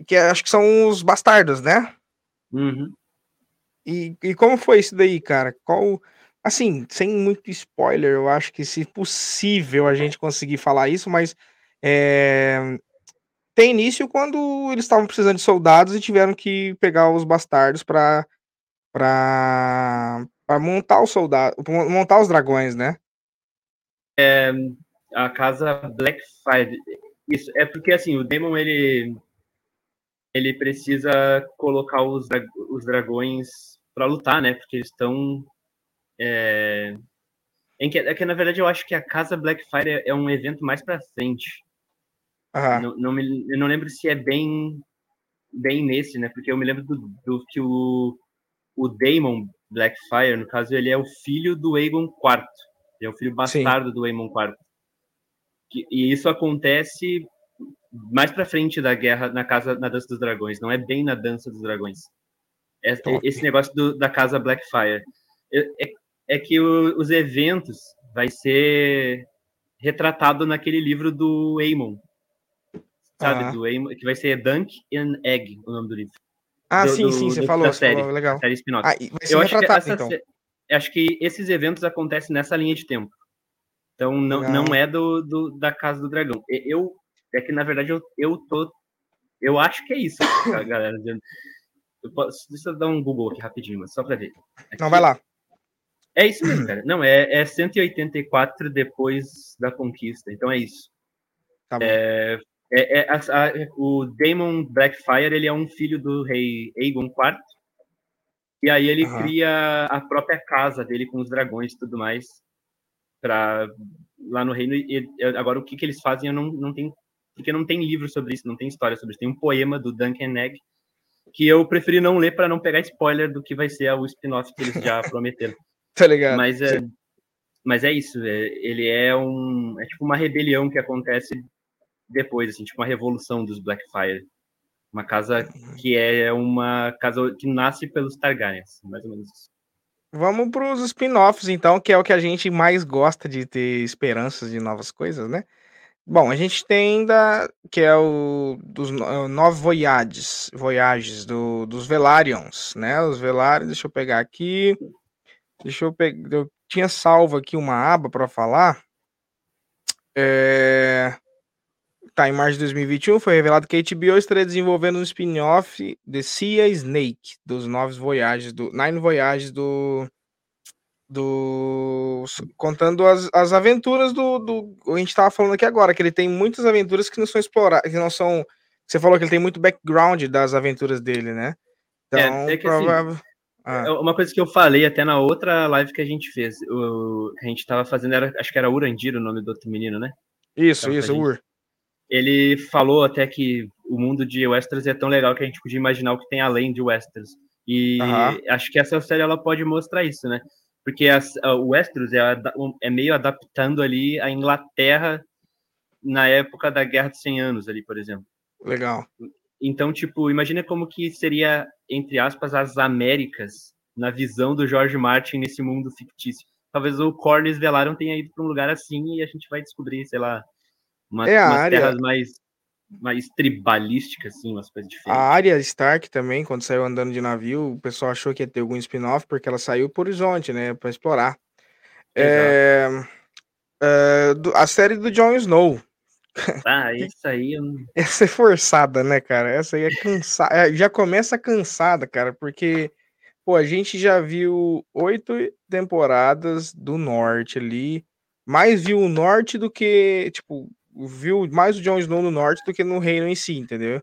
S1: Que acho que são os bastardos, né?
S2: Uhum.
S1: E, e como foi isso daí, cara? Qual. Assim, sem muito spoiler, eu acho que se possível a gente conseguir falar isso, mas é, tem início quando eles estavam precisando de soldados e tiveram que pegar os bastardos para para montar os soldados, montar os dragões, né?
S2: É, a casa Blackfire. Isso é porque assim, o Demon ele ele precisa colocar os, os dragões para lutar, né? Porque eles estão. É... Em que, é que, na verdade, eu acho que a Casa Blackfire é, é um evento mais para frente.
S1: Uhum.
S2: Não, não me, eu não lembro se é bem, bem nesse, né? Porque eu me lembro do, do que o, o Daemon Blackfire, no caso, ele é o filho do Aegon IV. Ele é o filho bastardo Sim. do Aemon IV. E isso acontece mais para frente da guerra na casa na dança dos dragões, não é bem na dança dos dragões. É, esse negócio do, da casa Blackfire. É, é, é que o, os eventos vai ser retratado naquele livro do Aemon. Sabe? Ah. Do Aemon, que vai ser Dunk and Egg, o nome do livro.
S1: Ah,
S2: do,
S1: sim, do, sim, você falou, você série, falou, legal.
S2: Série spin ah, Eu acho que, essa, então. acho que esses eventos acontecem nessa linha de tempo. Então não, não é do, do, da Casa do Dragão. Eu é que na verdade eu, eu tô eu acho que é isso, galera. Eu posso, deixa eu dar um Google aqui rapidinho, só para ver. Aqui,
S1: Não, vai lá.
S2: É isso mesmo, cara. Não, é, é 184 depois da conquista. Então é isso.
S1: Tá
S2: é, é, é a, a, o Daemon Blackfire ele é um filho do rei Aegon IV. E aí ele uhum. cria a própria casa dele com os dragões e tudo mais para lá no reino. E, agora o que, que eles fazem eu não, não tenho porque não tem livro sobre isso, não tem história sobre isso. Tem um poema do Duncan Egg que eu preferi não ler para não pegar spoiler do que vai ser o spin-off que eles já prometeram.
S1: tá ligado?
S2: Mas é, mas é isso, é, ele é um é tipo uma rebelião que acontece depois, assim, tipo uma revolução dos Blackfire. Uma casa que é uma casa que nasce pelos Targaryens, mais ou menos isso.
S1: Vamos para os spin-offs, então, que é o que a gente mais gosta de ter esperanças de novas coisas, né? Bom, a gente tem ainda que é o dos é Nove Voyages, Voyages do, dos Velarions, né? Os Velarions, deixa eu pegar aqui. Deixa eu pegar. Eu tinha salvo aqui uma aba para falar. É... Tá, em março de 2021 foi revelado que a HBO estaria desenvolvendo um spin-off de Sea Snake, dos Nove Voyages, do Nine Voyages do do contando as, as aventuras do, do a gente estava falando aqui agora que ele tem muitas aventuras que não são exploradas que não são você falou que ele tem muito background das aventuras dele né?
S2: Então é, é que, assim, provável assim, ah. É uma coisa que eu falei até na outra live que a gente fez o, a gente estava fazendo era acho que era Urandir o nome do outro menino né?
S1: Isso isso Ur.
S2: Ele falou até que o mundo de Westeros é tão legal que a gente podia imaginar o que tem além de Westeros. E acho que essa série ela pode mostrar isso né porque as, o Westeros é, é, meio adaptando ali a Inglaterra na época da Guerra de 100 Anos ali, por exemplo.
S1: Legal.
S2: Então, tipo, imagina como que seria, entre aspas, as Américas na visão do George Martin nesse mundo fictício. talvez o Corlys Velaryon tenha ido para um lugar assim e a gente vai descobrir, sei lá, uma,
S1: É
S2: umas
S1: área-
S2: terras mais, mais tribalísticas, assim, umas coisas
S1: A
S2: diferentes.
S1: Arya Stark também, quando saiu andando de navio, o pessoal achou que ia ter algum spin-off, porque ela saiu pro horizonte, né? Pra explorar. É, é, a série do Jon Snow.
S2: Ah, isso aí,
S1: Essa é forçada, né, cara? Essa aí é cansada. Já começa cansada, cara, porque, pô, a gente já viu oito temporadas do norte ali. Mais viu o norte do que, tipo, viu mais o Jon Snow no norte do que no reino em si, entendeu?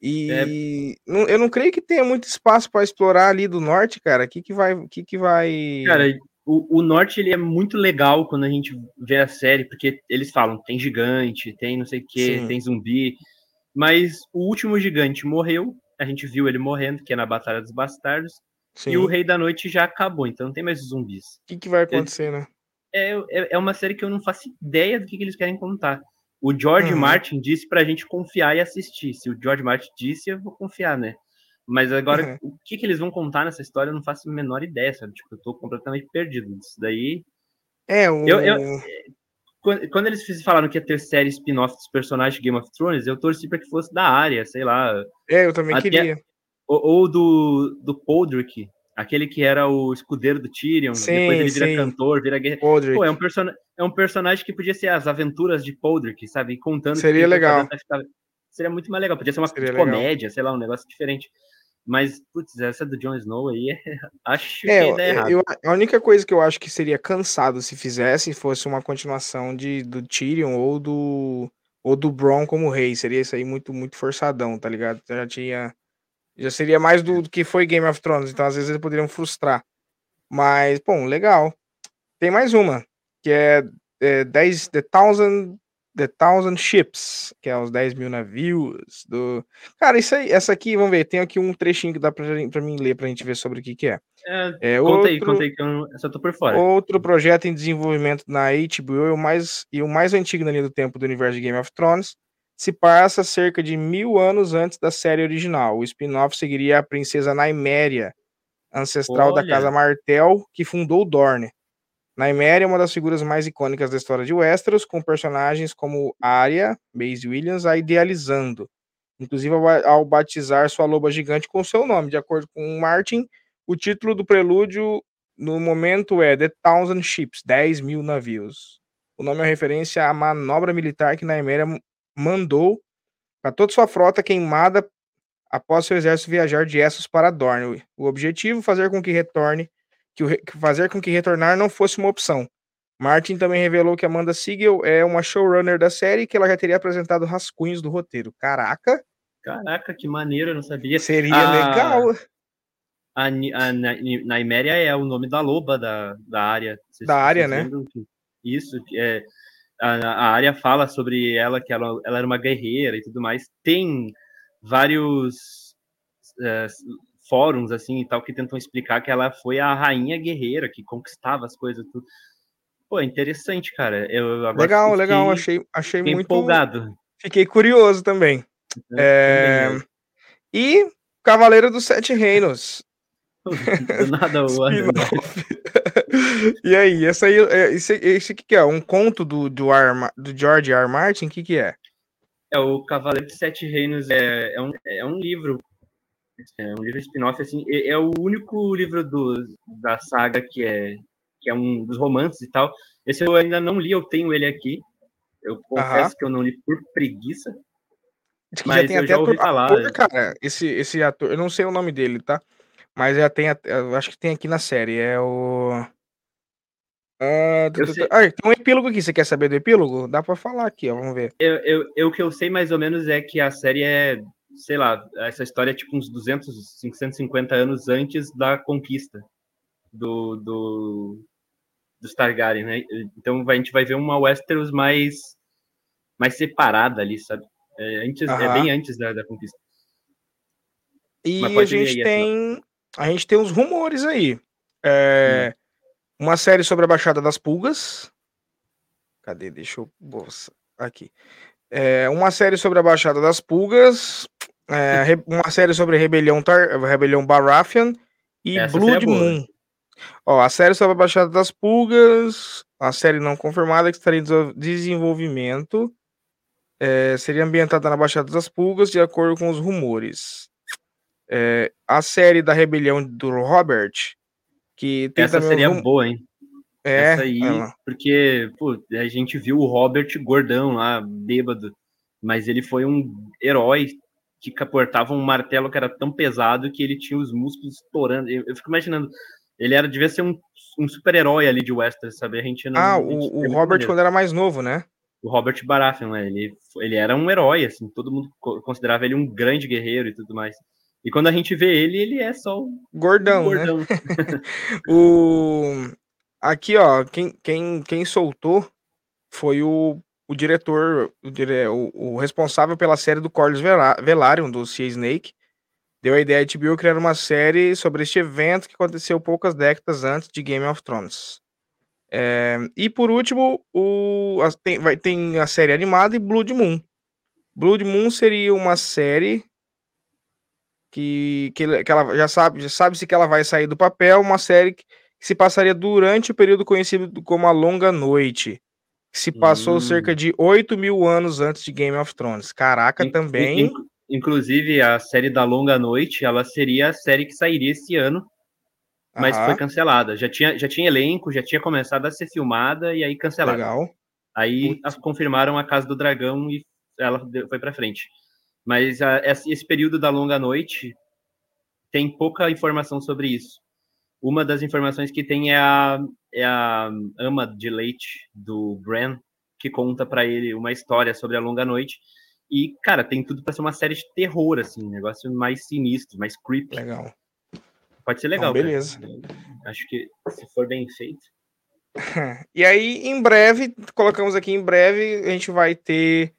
S1: E não- eu não creio que tenha muito espaço pra explorar ali do norte, cara. O que que vai, o que que vai...
S2: Cara, o, o Norte ele é muito legal quando a gente vê a série, porque eles falam tem gigante, tem não sei o que, tem zumbi, mas o último gigante morreu, a gente viu ele morrendo, que é na Batalha dos Bastardos,
S1: Sim.
S2: e o
S1: O
S2: Rei da Noite já acabou, então não tem mais zumbis.
S1: que que vai acontecer, né?
S2: É, é, é uma série que eu não faço ideia do que, que eles querem contar. O George
S1: Uhum.
S2: Martin disse pra gente confiar e assistir. Se o George Martin disse, eu vou confiar, né? Mas agora,
S1: Uhum.
S2: o que, que eles vão contar nessa história, eu não faço a menor ideia, sabe? Tipo, eu tô completamente perdido. Isso daí.
S1: É, o...
S2: Eu- eu- Quando, eles falaram que ia ter série spin-off dos personagens de Game of Thrones, eu torci pra que fosse da área, sei lá.
S1: É, eu também
S2: Até-
S1: queria.
S2: Ou, ou do, do Podrick, aquele que era o escudeiro do Tyrion,
S1: Sim,
S2: depois ele vira
S1: sim.
S2: cantor, vira guerreiro. Pô, é um, person... é um personagem que podia ser as aventuras de Podrick, sabe? Contando.
S1: Seria legal.
S2: Seria muito mais legal. Podia ser uma
S1: Seria legal.
S2: comédia, sei lá, um negócio diferente. Mas, putz, essa do Jon Snow aí, acho que
S1: É,
S2: é ideia
S1: eu, a única coisa que eu acho que seria cansado se fizesse fosse uma continuação de, do Tyrion ou do ou do Bron como rei. Seria isso aí muito muito forçadão, tá ligado? Já tinha já seria mais do, do que foi Game of Thrones, então às vezes eles poderiam frustrar. Mas, bom, legal. Tem mais uma, que é, é 10 The Thousand The Thousand Ships, que é os 10 mil navios do. Cara, isso aí, essa aqui, vamos ver, tem aqui um trechinho que dá pra, pra mim ler pra gente ver sobre o que, que é.
S2: É,
S1: É
S2: conta aí,
S1: outro-
S2: conta aí, que eu, não- eu só tô por fora.
S1: Outro projeto em desenvolvimento na HBO e o mais, e o mais antigo na linha do tempo do universo de Game of Thrones se passa cerca de mil anos antes da série original. O spin-off seguiria a princesa Nymeria, ancestral da
S2: Olha.
S1: Casa Martel, que fundou Dorne. Nymeria é uma das figuras mais icônicas da história de Westeros, com personagens como Arya, Maisie Williams, a idealizando. Inclusive ao ba- ao batizar sua loba gigante com seu nome. De acordo com Martin, o título do prelúdio no momento é The Thousand Ships, 10 mil navios. O nome é referência à manobra militar que Nymeria mandou para toda sua frota queimada após seu exército viajar de Essos para Dorne. O objetivo fazer com que retorne, que re- fazer com que retornar não fosse uma opção. Martin também revelou que Amanda Siegel é uma showrunner da série e que ela já teria apresentado rascunhos do roteiro. Caraca,
S2: Caraca, que maneiro, eu não sabia.
S1: seria
S2: Ah,
S1: legal.
S2: A, a Na- Ni- Nymeria é o nome da loba da, da área. Vocês-
S1: Da área, né?
S2: que- Isso, é, a, área fala sobre ela, que ela, ela era uma guerreira e tudo mais. Tem vários é, fóruns, assim, e tal, que tentam explicar que ela foi a rainha guerreira, que conquistava as coisas. Tudo. Pô, interessante, cara. Eu
S1: Legal,
S2: fiquei-
S1: legal. Achei, achei muito.
S2: empolgado.
S1: Fiquei curioso também. É,
S2: Também,
S1: E Cavaleiro dos Sete Reinos.
S2: Do nada o.
S1: e aí, essa aí, é, esse, esse que, que é? Um conto do, do, R, Ma- do George R. R. Martin? O que, que é?
S2: É, o Cavaleiro de Sete Reinos é, é, um, é um livro, é um livro spin-off, assim, é, é o único livro do, da saga que é, que é um dos romances e tal. Esse eu ainda não li, eu tenho ele aqui. Eu confesso
S1: Aham.
S2: que eu não li por preguiça.
S1: Diz que
S2: Mas eu já ouvi
S1: ator-
S2: falar.
S1: ator, cara. Esse, esse ator, eu não sei o nome dele, tá? Mas já tem, eu acho que tem aqui na série. É o. Ah, tu-
S2: Eu
S1: tu-
S2: sei.
S1: tu- ah, tem um epílogo aqui. Você quer saber do epílogo? Dá pra falar aqui, ó. Vamos ver.
S2: Eu, eu, eu, o que eu sei mais ou menos é que a série é, sei lá, essa história é tipo uns 200, 150 anos antes da conquista do, do, dos Targaryen, né? Então a gente vai ver uma Westeros mais, mais separada ali, sabe? É, antes, é bem antes da, da conquista.
S1: E a gente
S2: aí, assim,
S1: tem. A gente tem uns rumores aí. É, Uma série sobre a Baixada das Pulgas. Cadê? Deixa eu. Aqui. É, uma série sobre a Baixada das Pulgas. é, re- uma série sobre a Rebelião, Tar... Rebelião Baratheon. E
S2: Essa
S1: Blood
S2: seria boa.
S1: Moon. Ó, a série sobre a Baixada das Pulgas, a série não confirmada que estaria em desenvolvimento, é, seria ambientada na Baixada das Pulgas, de acordo com os rumores. É, a série da Rebelião do Robert, que
S2: Essa seria rum... boa, hein? É, Essa aí, ela... porque pô, a gente viu o Robert gordão lá, bêbado, mas ele foi um herói que portava um martelo que era tão pesado que ele tinha os músculos estourando. Eu, eu fico imaginando, ele era devia ser um, um super-herói ali de Westeros, sabe? A gente
S1: não. Ah, gente o, o Robert quando era mais novo, né?
S2: O Robert Baratheon, né? Ele, ele era um herói, assim, todo mundo considerava ele um grande guerreiro e tudo mais. E quando a gente vê ele, ele é só um
S1: gordão, gordão. né? o aqui, ó, quem, quem, quem soltou foi o, o diretor, o, dire... o, o responsável pela série do Corlys Velaryon, do Sea Snake, deu a ideia de HBO criar uma série sobre este evento que aconteceu poucas décadas antes de Game of Thrones. É, e por último, o, a, tem, vai, tem a série animada e Blood Moon. Blood Moon seria uma série que, que, que ela já sabe, já sabe-se que ela vai sair do papel, uma série que, que, se passaria durante o período conhecido como a Longa Noite, que se passou hum. cerca de 8 mil anos antes de Game of Thrones. Caraca, in, também. In,
S2: Inclusive, a série da Longa Noite, ela seria a série que sairia esse ano, mas foi cancelada. Já tinha, já tinha elenco, já tinha começado a ser filmada e aí cancelada.
S1: Legal.
S2: Aí Putz. confirmaram a Casa do Dragão e ela foi para frente. Mas a, esse período da Longa Noite tem pouca informação sobre isso. Uma das informações que tem é a, é a ama de leite do Bran, que conta para ele uma história sobre a Longa Noite e, cara, tem tudo para ser uma série de terror, assim, um negócio mais sinistro, mais creepy.
S1: Legal.
S2: Pode ser legal.
S1: Então, beleza.
S2: Cara. Acho que se for bem feito.
S1: e aí, em breve, colocamos aqui em breve, a gente vai ter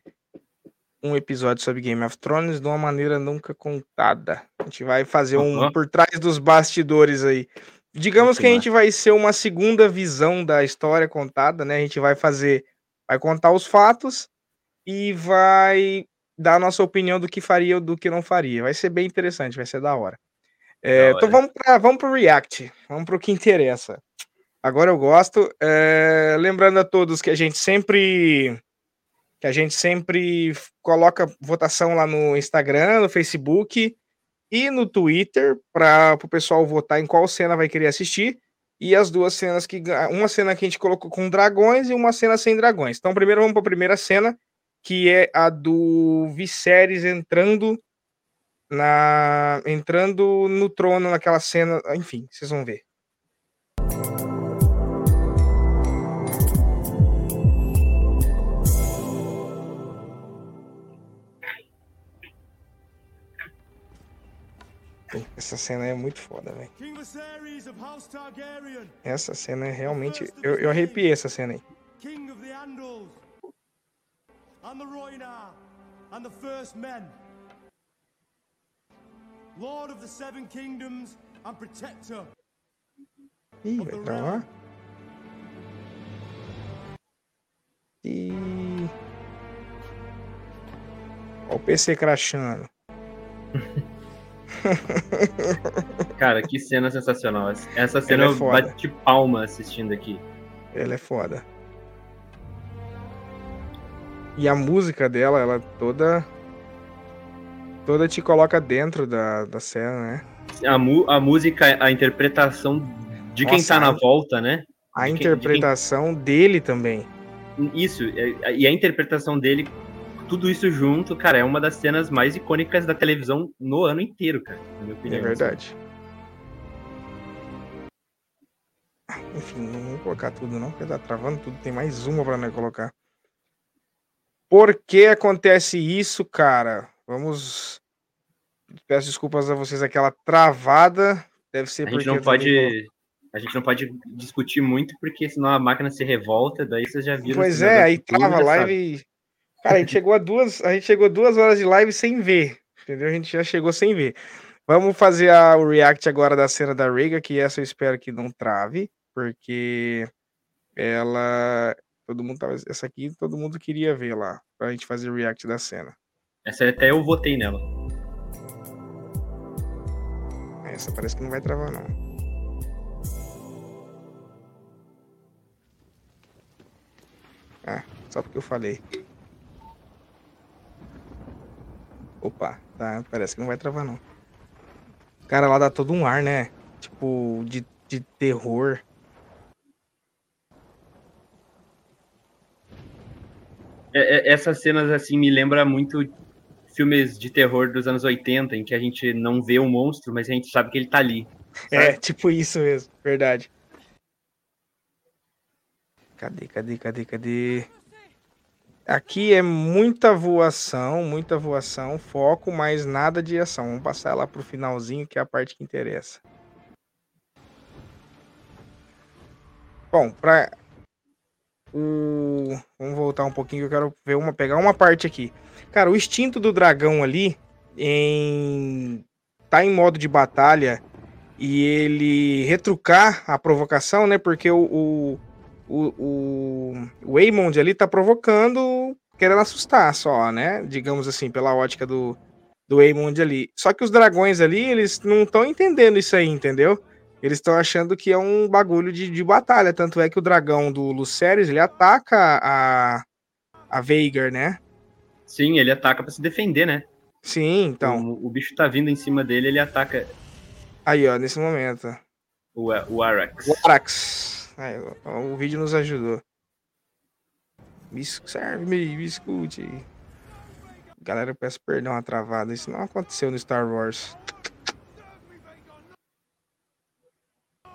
S1: um episódio sobre Game of Thrones de uma maneira nunca contada. A gente vai fazer um uhum. por trás dos bastidores aí. Digamos que a gente vai ser uma segunda visão da história contada, né? A gente vai fazer, vai contar os fatos e vai dar a nossa opinião do que faria ou do que não faria. Vai ser bem interessante, vai ser da hora. É, então vamos para vamos o React, vamos para o que interessa. Agora eu gosto. É, lembrando a todos que a gente sempre que a gente sempre coloca votação lá no Instagram, no Facebook e no Twitter para o pessoal votar em qual cena vai querer assistir. E as duas cenas que uma cena que a gente colocou com dragões e uma cena sem dragões. Então primeiro vamos para a primeira cena, que é a do Viserys entrando na entrando no trono naquela cena, enfim, vocês vão ver. Essa cena é muito foda, velho. Essa cena é realmente. Eu, eu arrepiei essa cena aí. Lord of the Seven Kingdoms and Protector Ih, vai pra lá. E... Olha o PC crashando.
S2: Cara, que cena sensacional. Essa cena é eu bati palma assistindo aqui.
S1: Ela é foda. E a música dela, ela toda. Toda te coloca dentro da, da cena, né?
S2: A, a música, a interpretação de Nossa, quem tá na volta, né?
S1: A de interpretação quem, de quem... dele também.
S2: Isso, e a interpretação dele, tudo isso junto, cara, é uma das cenas mais icônicas da televisão no ano inteiro, cara. Na minha opinião.
S1: É verdade. Enfim, não vou colocar tudo não, porque tá travando tudo. Tem mais uma pra nós colocar. Por que acontece isso, cara? Vamos. Peço desculpas a vocês, aquela travada. Deve ser
S2: a gente não pode. A gente não pode discutir muito, porque senão a máquina se revolta, daí vocês já viram.
S1: Pois é, aí trava a live. Sabe. Cara, a gente chegou a duas, a gente chegou duas horas de live sem ver, entendeu? A gente já chegou sem ver. Vamos fazer a, o react agora da cena da Rega, que essa eu espero que não trave, porque ela, todo mundo tava, essa aqui todo mundo queria ver lá, pra gente fazer o react da cena.
S2: Essa até eu votei nela.
S1: Essa parece que não vai travar não. Ah, só porque eu falei. Opa, tá, parece que não vai travar não. Cara, lá dá todo um ar, né? Tipo, de, de terror.
S2: É, é, essas cenas, assim, me lembra muito filmes de terror dos anos 80, em que a gente não vê o monstro, mas a gente sabe que ele tá ali.
S1: É, sabe? É, tipo isso mesmo, verdade. Cadê, cadê, cadê, cadê? Aqui é muita voação, muita voação, foco, mas nada de ação. Vamos passar lá pro finalzinho, que é a parte que interessa. Bom, para o vamos voltar um pouquinho eu quero ver uma pegar uma parte aqui. Cara, o instinto do dragão ali em tá em modo de batalha e ele retrucar a provocação, né? Porque o, o o, o, o Waymond ali tá provocando, querendo assustar só, né? Digamos assim, pela ótica do, do Waymond ali. Só que os dragões ali, eles não estão entendendo isso aí, entendeu? Eles estão achando que é um bagulho de, de batalha. Tanto é que o dragão do Lucerys, ele ataca a, a Veigar, né?
S2: Sim, ele ataca para se defender, né?
S1: Sim, então.
S2: O, o, bicho tá vindo em cima dele, ele ataca.
S1: Aí, ó, nesse momento.
S2: O, o Arax.
S1: O Arax. Aí, o vídeo nos ajudou. Me serve, me, escute. Galera, eu peço perdão a travada. Isso não aconteceu no Star Wars.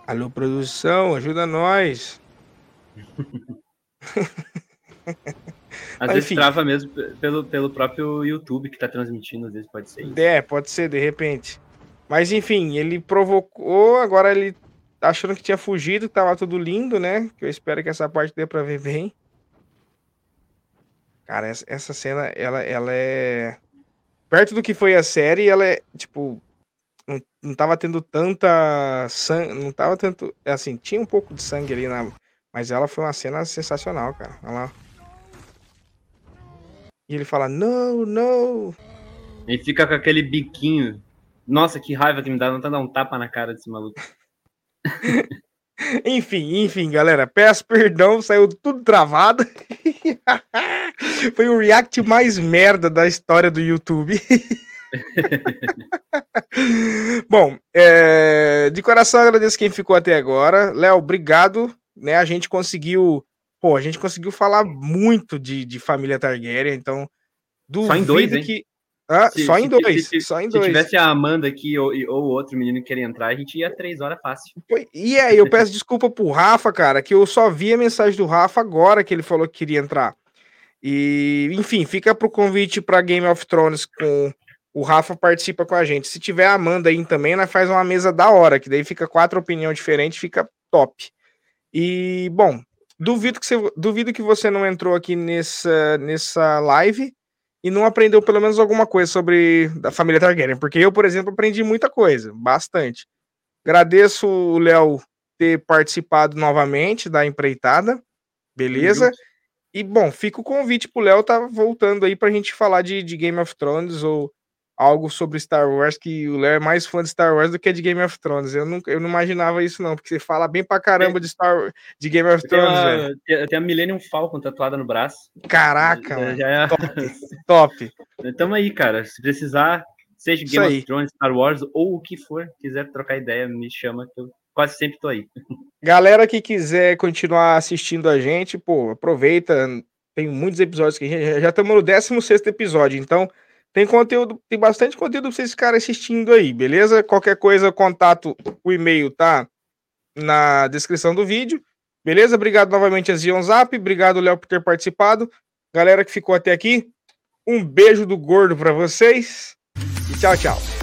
S1: Alô, produção, ajuda nós.
S2: Às Mas, vezes enfim. trava mesmo pelo, pelo próprio YouTube que tá transmitindo, às vezes pode ser isso.
S1: É, pode ser, de repente. Mas enfim, ele provocou, agora ele achando que tinha fugido, que tava tudo lindo, né? Que eu espero que essa parte dê pra ver bem. Cara, essa, essa cena, ela, ela é. Perto do que foi a série, ela é, tipo. Não, não tava tendo tanta sangue. Não tava tanto. Assim, tinha um pouco de sangue ali na. Mas ela foi uma cena sensacional, cara. Ela. E ele fala, não, não.
S2: Ele fica com aquele biquinho. Nossa, que raiva que me dá, não tá dando um tapa na cara desse maluco.
S1: Enfim, enfim, galera, peço perdão, saiu tudo travado. Foi o react mais merda da história do YouTube. Bom, é, de coração agradeço quem ficou até agora. Léo, obrigado. Né, a gente conseguiu. Pô, a gente conseguiu falar muito de, de família Targaryen, então.
S2: Duvido Só em dois, hein?
S1: Ah, se, só, em dois,
S2: se,
S1: só em dois.
S2: Se tivesse a Amanda aqui ou, ou outro menino que queria entrar, a gente ia três horas fácil.
S1: E aí, eu peço desculpa pro Rafa, cara, que eu só vi a mensagem do Rafa agora que ele falou que queria entrar. E, enfim, fica pro convite para Game of Thrones com o Rafa participa com a gente. Se tiver a Amanda aí também, nós faz uma mesa da hora, que daí fica quatro opiniões diferentes, fica top. E, bom, duvido que você, duvido que você não entrou aqui nessa, nessa live e não aprendeu pelo menos alguma coisa sobre a família Targaryen, porque eu, por exemplo, aprendi muita coisa, bastante. Agradeço o Léo ter participado novamente da empreitada, beleza? E bom, fica o convite pro Léo tá voltando aí pra gente falar de, de Game of Thrones ou algo sobre Star Wars, que o Léo é mais fã de Star Wars do que de Game of Thrones. Eu não, eu não imaginava isso, não, porque você fala bem pra caramba de Star de Game of Thrones, velho.
S2: Eu tenho a Millennium Falcon tatuada no braço.
S1: Caraca, já, já é... top. top.
S2: Tamo aí, cara. Se precisar, seja Game of Thrones, Star Wars ou o que for, quiser trocar ideia, me chama que eu quase sempre tô aí.
S1: Galera que quiser continuar assistindo a gente, pô, aproveita. Tem muitos episódios que a gente já estamos no 16 episódio, então tem conteúdo, tem bastante conteúdo pra vocês ficarem assistindo aí, beleza? Qualquer coisa, contato, o e-mail tá na descrição do vídeo. Beleza? Obrigado novamente a Zion Zap, obrigado Léo por ter participado. Galera que ficou até aqui, um beijo do gordo para vocês e tchau, tchau.